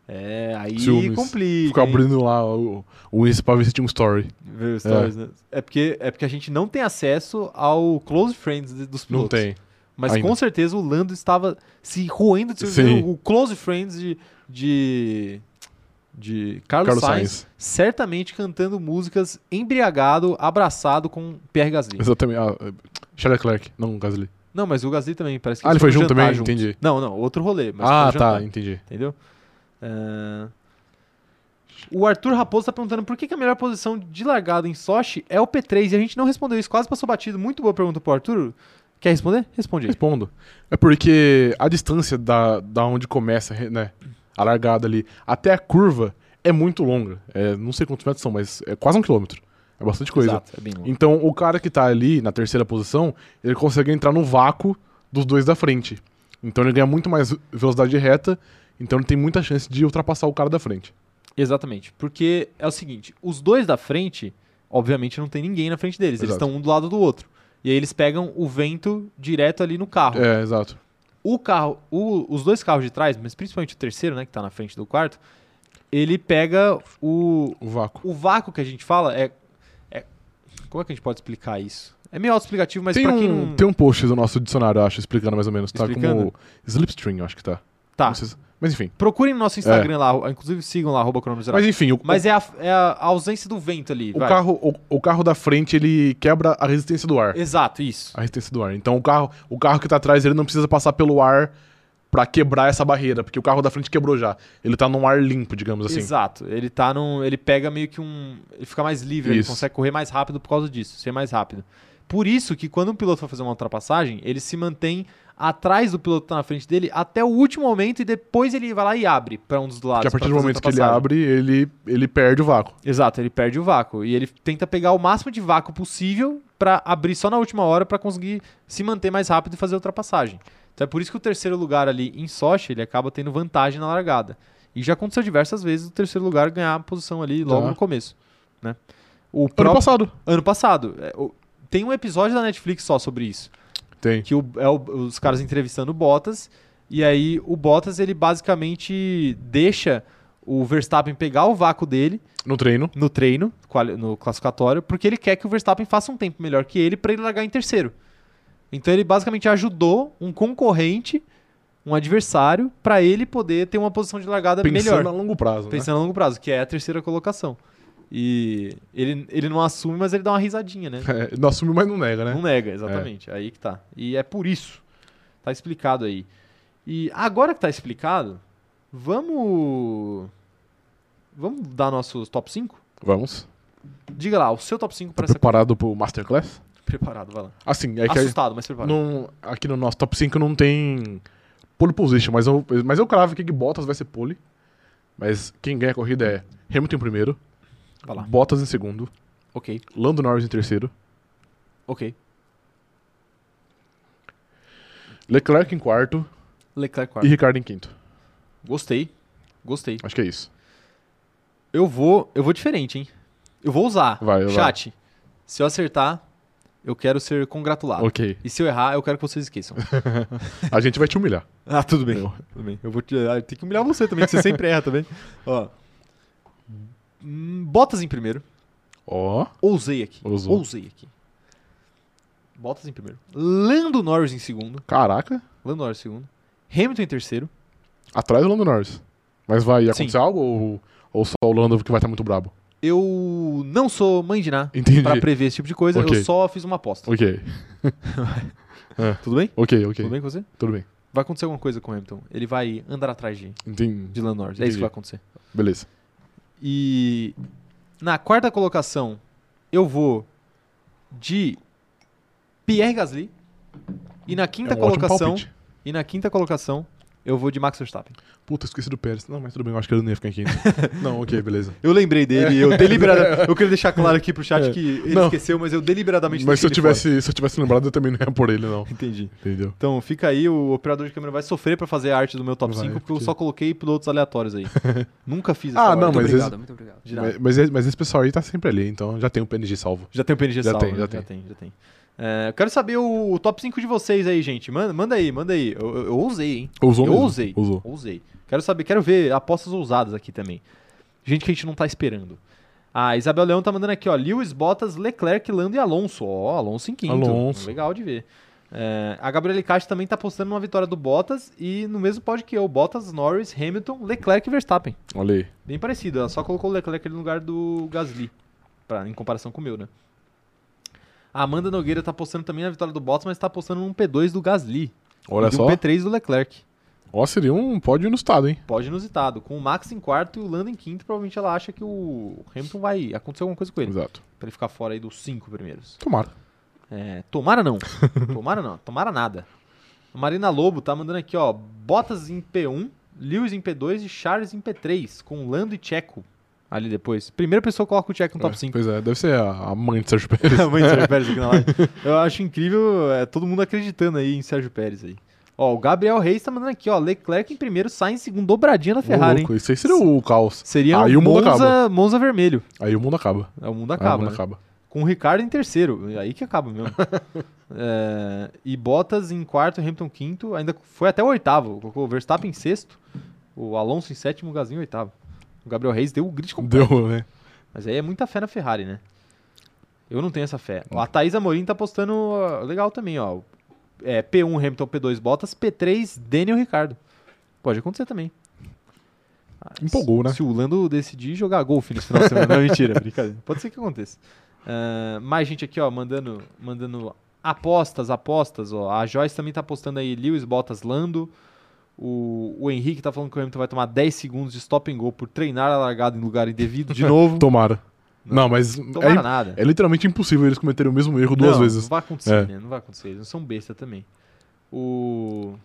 É, aí Ciúmes. complica. Ficar abrindo lá o, o Insta pra ver se tinha um story. Ver stories, né? É porque, é porque a gente não tem acesso ao close friends dos Não pilotos. tem. Mas ainda. com certeza o Lando estava se roendo de o close friends de, de, de Carlos, Carlos Sainz, Sainz. certamente cantando músicas embriagado, abraçado com Pierre Gasly. Exatamente. Ah, é, Charles Leclerc, não Gasly. Não, mas o Gasly também parece que Ah, ele foi junto também? juntos. Entendi. Não, não, outro rolê. Ah, tá, entendi. Entendeu? É, O Arthur Raposo tá perguntando por que, que a melhor posição de largada em Sochi é o P3 e a gente não respondeu isso, quase passou batido. Muito boa pergunta pro Arthur. Quer responder? Responde aí. Respondo. É porque a distância da, da onde começa, né, a largada ali, até a curva é muito longa. É, não sei quantos metros são, mas é quase um quilômetro. É bastante coisa. Exato, é bem longo. Então, o cara que tá ali na terceira posição, ele consegue entrar no vácuo dos dois da frente. Então, ele ganha muito mais velocidade reta, então ele tem muita chance de ultrapassar o cara da frente. Exatamente. Porque é o seguinte, os dois da frente, obviamente não tem ninguém na frente deles, eles Exato. estão um do lado do outro. E aí eles pegam o vento direto ali no carro. É, exato. O carro, o- os dois carros de trás, mas principalmente o terceiro, né, que tá na frente do quarto, ele pega o, O vácuo. o vácuo que a gente fala é, é- como é que a gente pode explicar isso? É meio autoexplicativo, mas tem, pra um, quem não tem um post do nosso dicionário, acho, explicando mais ou menos. Tá Explicando? como Slipstream, eu acho que tá. tá, Mas enfim. procurem no nosso Instagram lá, inclusive sigam lá arroba. Mas enfim, o, Mas é a, é a ausência do vento ali, o, vai. carro, o, o carro da frente, ele quebra a resistência do ar. Exato, isso. A resistência do ar. Então o carro, o carro que tá atrás, ele não precisa passar pelo ar pra quebrar essa barreira, porque o carro da frente quebrou já. Ele tá num ar limpo, digamos assim. Exato. Ele tá num. Ele pega meio que um. Ele fica mais livre, ele Isso. consegue correr mais rápido por causa disso, ser mais rápido. Por isso que quando um piloto vai fazer uma ultrapassagem, ele se mantém atrás do piloto que tá na frente dele até o último momento e depois ele vai lá e abre pra um dos lados. Porque a partir do momento que ele abre, ele, ele perde o vácuo. Exato, ele perde o vácuo. E ele tenta pegar o máximo de vácuo possível pra abrir só na última hora pra conseguir se manter mais rápido e fazer a ultrapassagem. Então é por isso que o terceiro lugar ali em Sochi, ele acaba tendo vantagem na largada. E já aconteceu diversas vezes o terceiro lugar ganhar a posição ali logo Já. no começo. Né? O Ano próprio- passado. ano passado. é, tem um episódio da Netflix só sobre isso. Tem. Que o- é o- os caras entrevistando o Bottas. E aí o Bottas, ele basicamente deixa o Verstappen pegar o vácuo dele No treino. no treino, no classificatório, porque ele quer que o Verstappen faça um tempo melhor que ele para ele largar em terceiro. Então ele basicamente ajudou um concorrente, um adversário, para ele poder ter uma posição de largada Pensando melhor, a longo prazo. né? pensando a longo prazo, que é a terceira colocação. E ele, ele não assume, mas ele dá uma risadinha, né? É, não assume, mas não nega, né? Não nega, exatamente. Aí que tá. E é por isso. Tá explicado aí. E agora que tá explicado, vamos. Vamos dar nossos top 5? Vamos. Diga lá, o seu top 5 Tá para essa preparado pro Masterclass? Preparado, vai lá. Assim, é que Assustado, mas preparado. não- aqui no nosso top 5 não tem pole position, mas eu, mas eu cravo que Bottas vai ser pole. Mas quem ganha a corrida é Hamilton em primeiro, Vai lá. Bottas em segundo, Ok, Lando Norris em terceiro, ok. Leclerc em quarto Leclerc e quarto. Ricardo em quinto. Gostei. Gostei. Acho que é isso. Eu vou. Eu vou diferente, hein? Eu vou usar. Vai, vai. Chat. Se eu acertar, eu quero ser congratulado. Ok. E se eu errar, eu quero que vocês esqueçam. A gente vai te humilhar. ah, tudo bem. Eu- Tudo bem. Eu vou te, ah, tem que humilhar você também, que você sempre erra também. Ó. Hum, Bottas em primeiro. Ó. Ousei aqui. Ousou. Ousei aqui. Bottas em primeiro. Lando Norris em segundo. Caraca. Lando Norris em segundo. Hamilton em terceiro. Atrás do Lando Norris. Mas vai acontecer Sim. algo ou, ou só o Lando que vai estar muito brabo? Eu não sou mãe de Ná pra prever esse tipo de coisa. Ok. Eu só fiz uma aposta. Ok. Tudo bem? Ok, ok. Tudo bem com você? Tudo bem. Vai acontecer alguma coisa com o Hamilton. Ele vai andar atrás de, Entendi. de Lando Norris. É isso que vai acontecer. Beleza. E na quarta colocação, eu vou de Pierre Gasly. E na quinta é um colocação, e na quinta colocação, eu vou de Max Verstappen. Puta, esqueci do Pérez. Não, mas tudo bem, eu acho que ele não ia ficar em quinto. não, ok, beleza. Eu lembrei dele, eu deliberadamente, eu queria deixar claro aqui pro chat É. que ele Não. esqueceu, mas eu deliberadamente Mas se eu, tivesse, se eu tivesse lembrado, eu também não ia por ele, não. Entendi. Entendeu? Então fica aí, o operador de câmera vai sofrer pra fazer a arte do meu top Vai, 5, porque eu só coloquei pilotos aleatórios aí. Nunca fiz Ah, essa não. Muito mas obrigado, esse- muito obrigado. Mas, mas, esse- pessoal aí tá sempre ali, então já tem um PNG salvo. Já tem o PNG Já salvo, tem, né? já já tem, já tem. É, eu quero saber o, o top 5 de vocês aí, gente. Manda, manda aí, manda aí. Eu, eu, eu ousei, hein? Eu mesmo? ousei. Quero saber, quero ver apostas ousadas aqui também. Gente que a gente não tá esperando. A Isabel Leão tá mandando aqui, ó. Lewis, Bottas, Leclerc, Lando e Alonso. Ó, Alonso em quinto. Alonso. Legal de ver. É, a Gabriela Caixa também tá postando uma vitória do Bottas e no mesmo pódio que eu. Bottas, Norris, Hamilton, Leclerc e Verstappen. Olha aí. Bem parecido. Ela só colocou o Leclerc no lugar do Gasly. Pra, em comparação com o meu, né? A Amanda Nogueira tá postando também a vitória do Bottas, mas tá postando um P2 do Gasly. Olha e só. um P3 do Leclerc. Ó, seria um pódio inusitado, hein? Pode inusitado. Com o Max em quarto e o Lando em quinto, provavelmente ela acha que o Hamilton vai acontecer alguma coisa com ele. Exato. Pra ele ficar fora aí dos cinco primeiros. Tomara. É, tomara não. tomara não. Tomara nada. A Marina Lobo tá mandando aqui, ó. Bottas em P1, Lewis em P2 e Charles em P3, com Lando e Checo ali depois. Primeira pessoa coloca o Checo no top É, 5. Pois é, deve ser a, mãe de Sérgio Pérez. A mãe de Sérgio Pérez aqui na live. Eu acho incrível é, todo mundo acreditando aí em Sérgio Pérez aí. Ó, o Gabriel Reis tá mandando aqui, ó. Leclerc em primeiro, Sainz em segundo, dobradinha na Ferrari, hein? louco, Isso aí seria o caos. Seria Aí o mundo Monza, Monza vermelho. Aí o mundo acaba. É, o mundo Aí acaba. o mundo né? acaba. Com o Ricardo em terceiro. Aí que acaba mesmo. É, e Bottas em quarto, Hamilton quinto. Ainda foi até o oitavo. Colocou o Verstappen em sexto. O Alonso em sétimo, o Gazinho em oitavo. O Gabriel Reis deu o grid completo. Deu, né? Mas aí é muita fé na Ferrari, né? Eu não tenho essa fé. A Thaís Amorim tá postando ó, legal também, ó. É, P1 Hamilton, P2 Bottas, P3 Daniel Ricardo. Pode acontecer também. Ah, Empolgou, se- né? Se o Lando decidir jogar golfe nesse final de semana. não, mentira, brincadeira. Pode ser que aconteça. Ah, mais gente aqui, ó, mandando, mandando apostas, apostas, ó. A Joyce também tá postando aí Lewis, Bottas, Lando. O, o Henrique tá falando que o Hamilton vai tomar 10 segundos de stop and go por treinar a largada em lugar indevido de novo. Tomara. Não. Não, mas Tomara é, nada. é literalmente impossível eles cometerem o mesmo erro duas não, vezes. Não vai acontecer, É. né? Não vai acontecer. Eles não são besta também. O,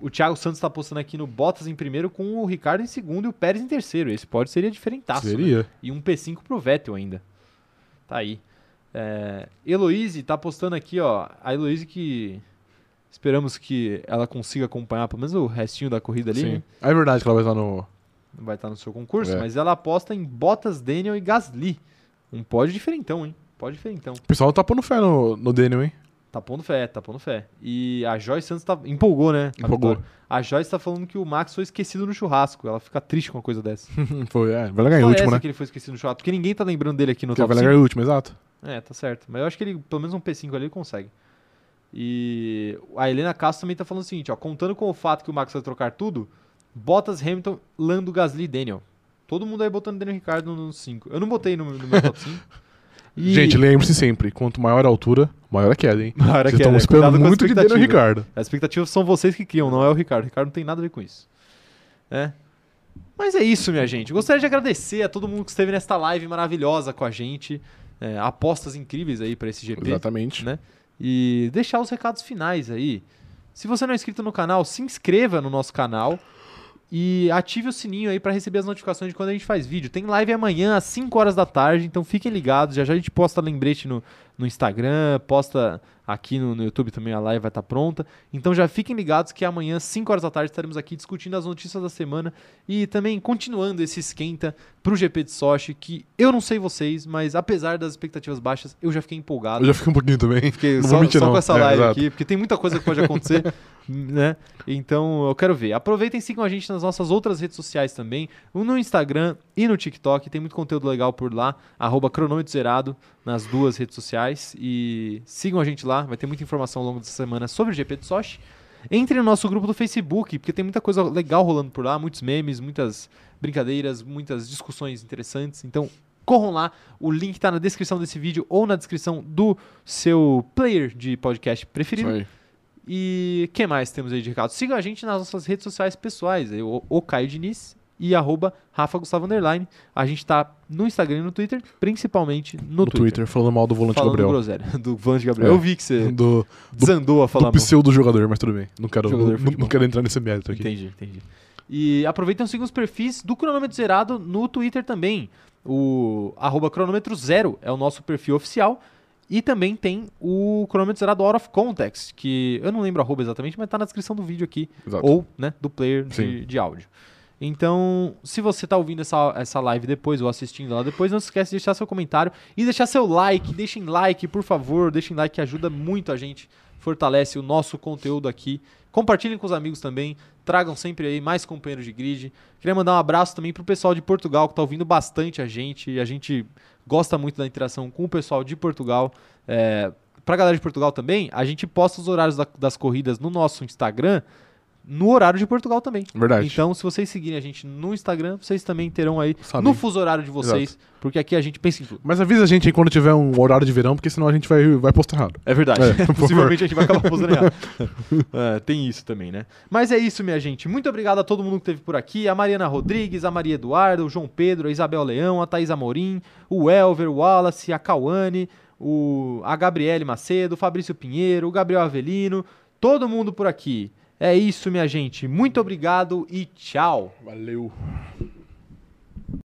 o Thiago Santos tá postando aqui no Bottas em primeiro com o Ricardo em segundo e o Pérez em terceiro. Esse pode seria diferentaço. né? Seria. E um P5 pro Vettel ainda. Tá aí. É, Heloise tá postando aqui, ó. A Heloise que esperamos que ela consiga acompanhar pelo menos o restinho da corrida ali, Sim. né? É verdade que ela vai estar no. Não vai estar no seu concurso, É. mas ela aposta em Bottas, Daniel e Gasly. Um pódio diferentão, hein? Pódio diferentão. O pessoal tá pondo fé no, no Daniel, hein? Tá pondo fé, tá pondo fé. E a Joyce Santos tá, empolgou, né? a Empolgou. vitória. A Joyce tá falando que o Max foi esquecido no churrasco. Ela fica triste com uma coisa dessa. Foi, é. Vai ganhar em último, né? que ele foi esquecido no churrasco. Porque ninguém tá lembrando dele aqui no Porque top vai 5. ganhar em último, exato. É, tá certo. Mas eu acho que ele, pelo menos um P5 ali, ele consegue. E a Helena Castro também tá falando o seguinte, ó. Contando com o fato que o Max vai trocar tudo, Bottas, Hamilton, Lando, Gasly e Daniel. Todo mundo aí botando Daniel Ricardo no 5. Eu não botei no, no meu top 5. E- Gente, lembre-se sempre: quanto maior a altura, maior a queda, hein? Maior a Vocês queda, estão cuidado esperando a muito de Daniel. Ricardo. As expectativas são vocês que criam, não é o Ricardo. O Ricardo não tem nada a ver com isso. É. Mas é isso, minha gente. Gostaria de agradecer a todo mundo que esteve nesta live maravilhosa com a gente. É, apostas incríveis aí para esse GP. Exatamente. né? E deixar os recados finais aí. Se você não é inscrito no canal, se inscreva no nosso canal e ative o sininho aí para receber as notificações de quando a gente faz vídeo. Tem live amanhã às 5 horas da tarde, então fiquem ligados. Já já a gente posta lembrete no, no Instagram, posta aqui no, no YouTube também a live vai estar pronta. Então já fiquem ligados que amanhã, às 5 horas da tarde, estaremos aqui discutindo as notícias da semana e também continuando esse esquenta pro GP de Sochi, que eu não sei vocês, mas apesar das expectativas baixas, eu já fiquei empolgado. Eu já fiquei um pouquinho também. Fiquei só, mentir, só com essa É, live exato. aqui, porque tem muita coisa que pode acontecer, né? Então eu quero ver. Aproveitem e sigam a gente nas nossas outras redes sociais também, no Instagram e no TikTok. Tem muito conteúdo legal por lá, arroba cronômetro zerado nas duas redes sociais. E sigam a gente lá, vai ter muita informação ao longo dessa semana sobre o GP de Sochi. Entre no nosso grupo do Facebook, porque tem muita coisa legal rolando por lá, muitos memes, muitas brincadeiras, muitas discussões interessantes. Então, corram lá. O link está na descrição desse vídeo ou na descrição do seu player de podcast preferido. E o que mais temos aí de recado? Sigam a gente nas nossas redes sociais pessoais, o, o Caio Diniz e arroba Rafa Gustavo Underline. A gente tá no Instagram e no Twitter, principalmente no, No Twitter. Twitter, falando mal do volante Falando Gabriel. groselha, do volante Gabriel. É. Eu vi que você Do, desandou a falar do pseudo jogador, mas tudo bem. Não quero, não, não quero entrar nesse mérito aqui. Entendi, entendi. E aproveitem e sigam os perfis do Cronômetro Zerado no Twitter também. O arroba cronômetro zero é o nosso perfil oficial. E também tem o cronômetro zerado out of context, que eu não lembro a arroba exatamente, mas tá na descrição do vídeo aqui. Exato. Ou né, do player de, de áudio. Então, se você tá ouvindo essa, essa live depois ou assistindo lá depois, não se esquece de deixar seu comentário e deixar seu like. Deixem like, por favor. Deixem like que ajuda muito a gente, fortalece o nosso conteúdo aqui. Compartilhem com os amigos também. Tragam sempre aí mais companheiros de grid. Queria mandar um abraço também pro pessoal de Portugal que tá ouvindo bastante a gente. A gente gosta muito da interação com o pessoal de Portugal. É, pra galera de Portugal também, a gente posta os horários da- das corridas no nosso Instagram no horário de Portugal também. Verdade. Então, se vocês seguirem a gente no Instagram, vocês também terão aí Sabem. no fuso horário de vocês, porque aqui a gente pensa em tudo. Mas avisa a gente aí quando tiver um horário de verão, porque senão a gente vai, vai postar errado. É verdade. É, Possivelmente a gente vai acabar postando errado. É, tem isso também, né? Mas é isso, minha gente. Muito obrigado a todo mundo que esteve por aqui. A Mariana Rodrigues, a Maria Eduarda, o João Pedro, a Isabel Leão, a Thaís Amorim, o Elver, o Wallace, a Cauane, o, a Gabriele Macedo, o Fabrício Pinheiro, o Gabriel Avelino, todo mundo por aqui. É isso, minha gente. Muito obrigado e tchau. Valeu.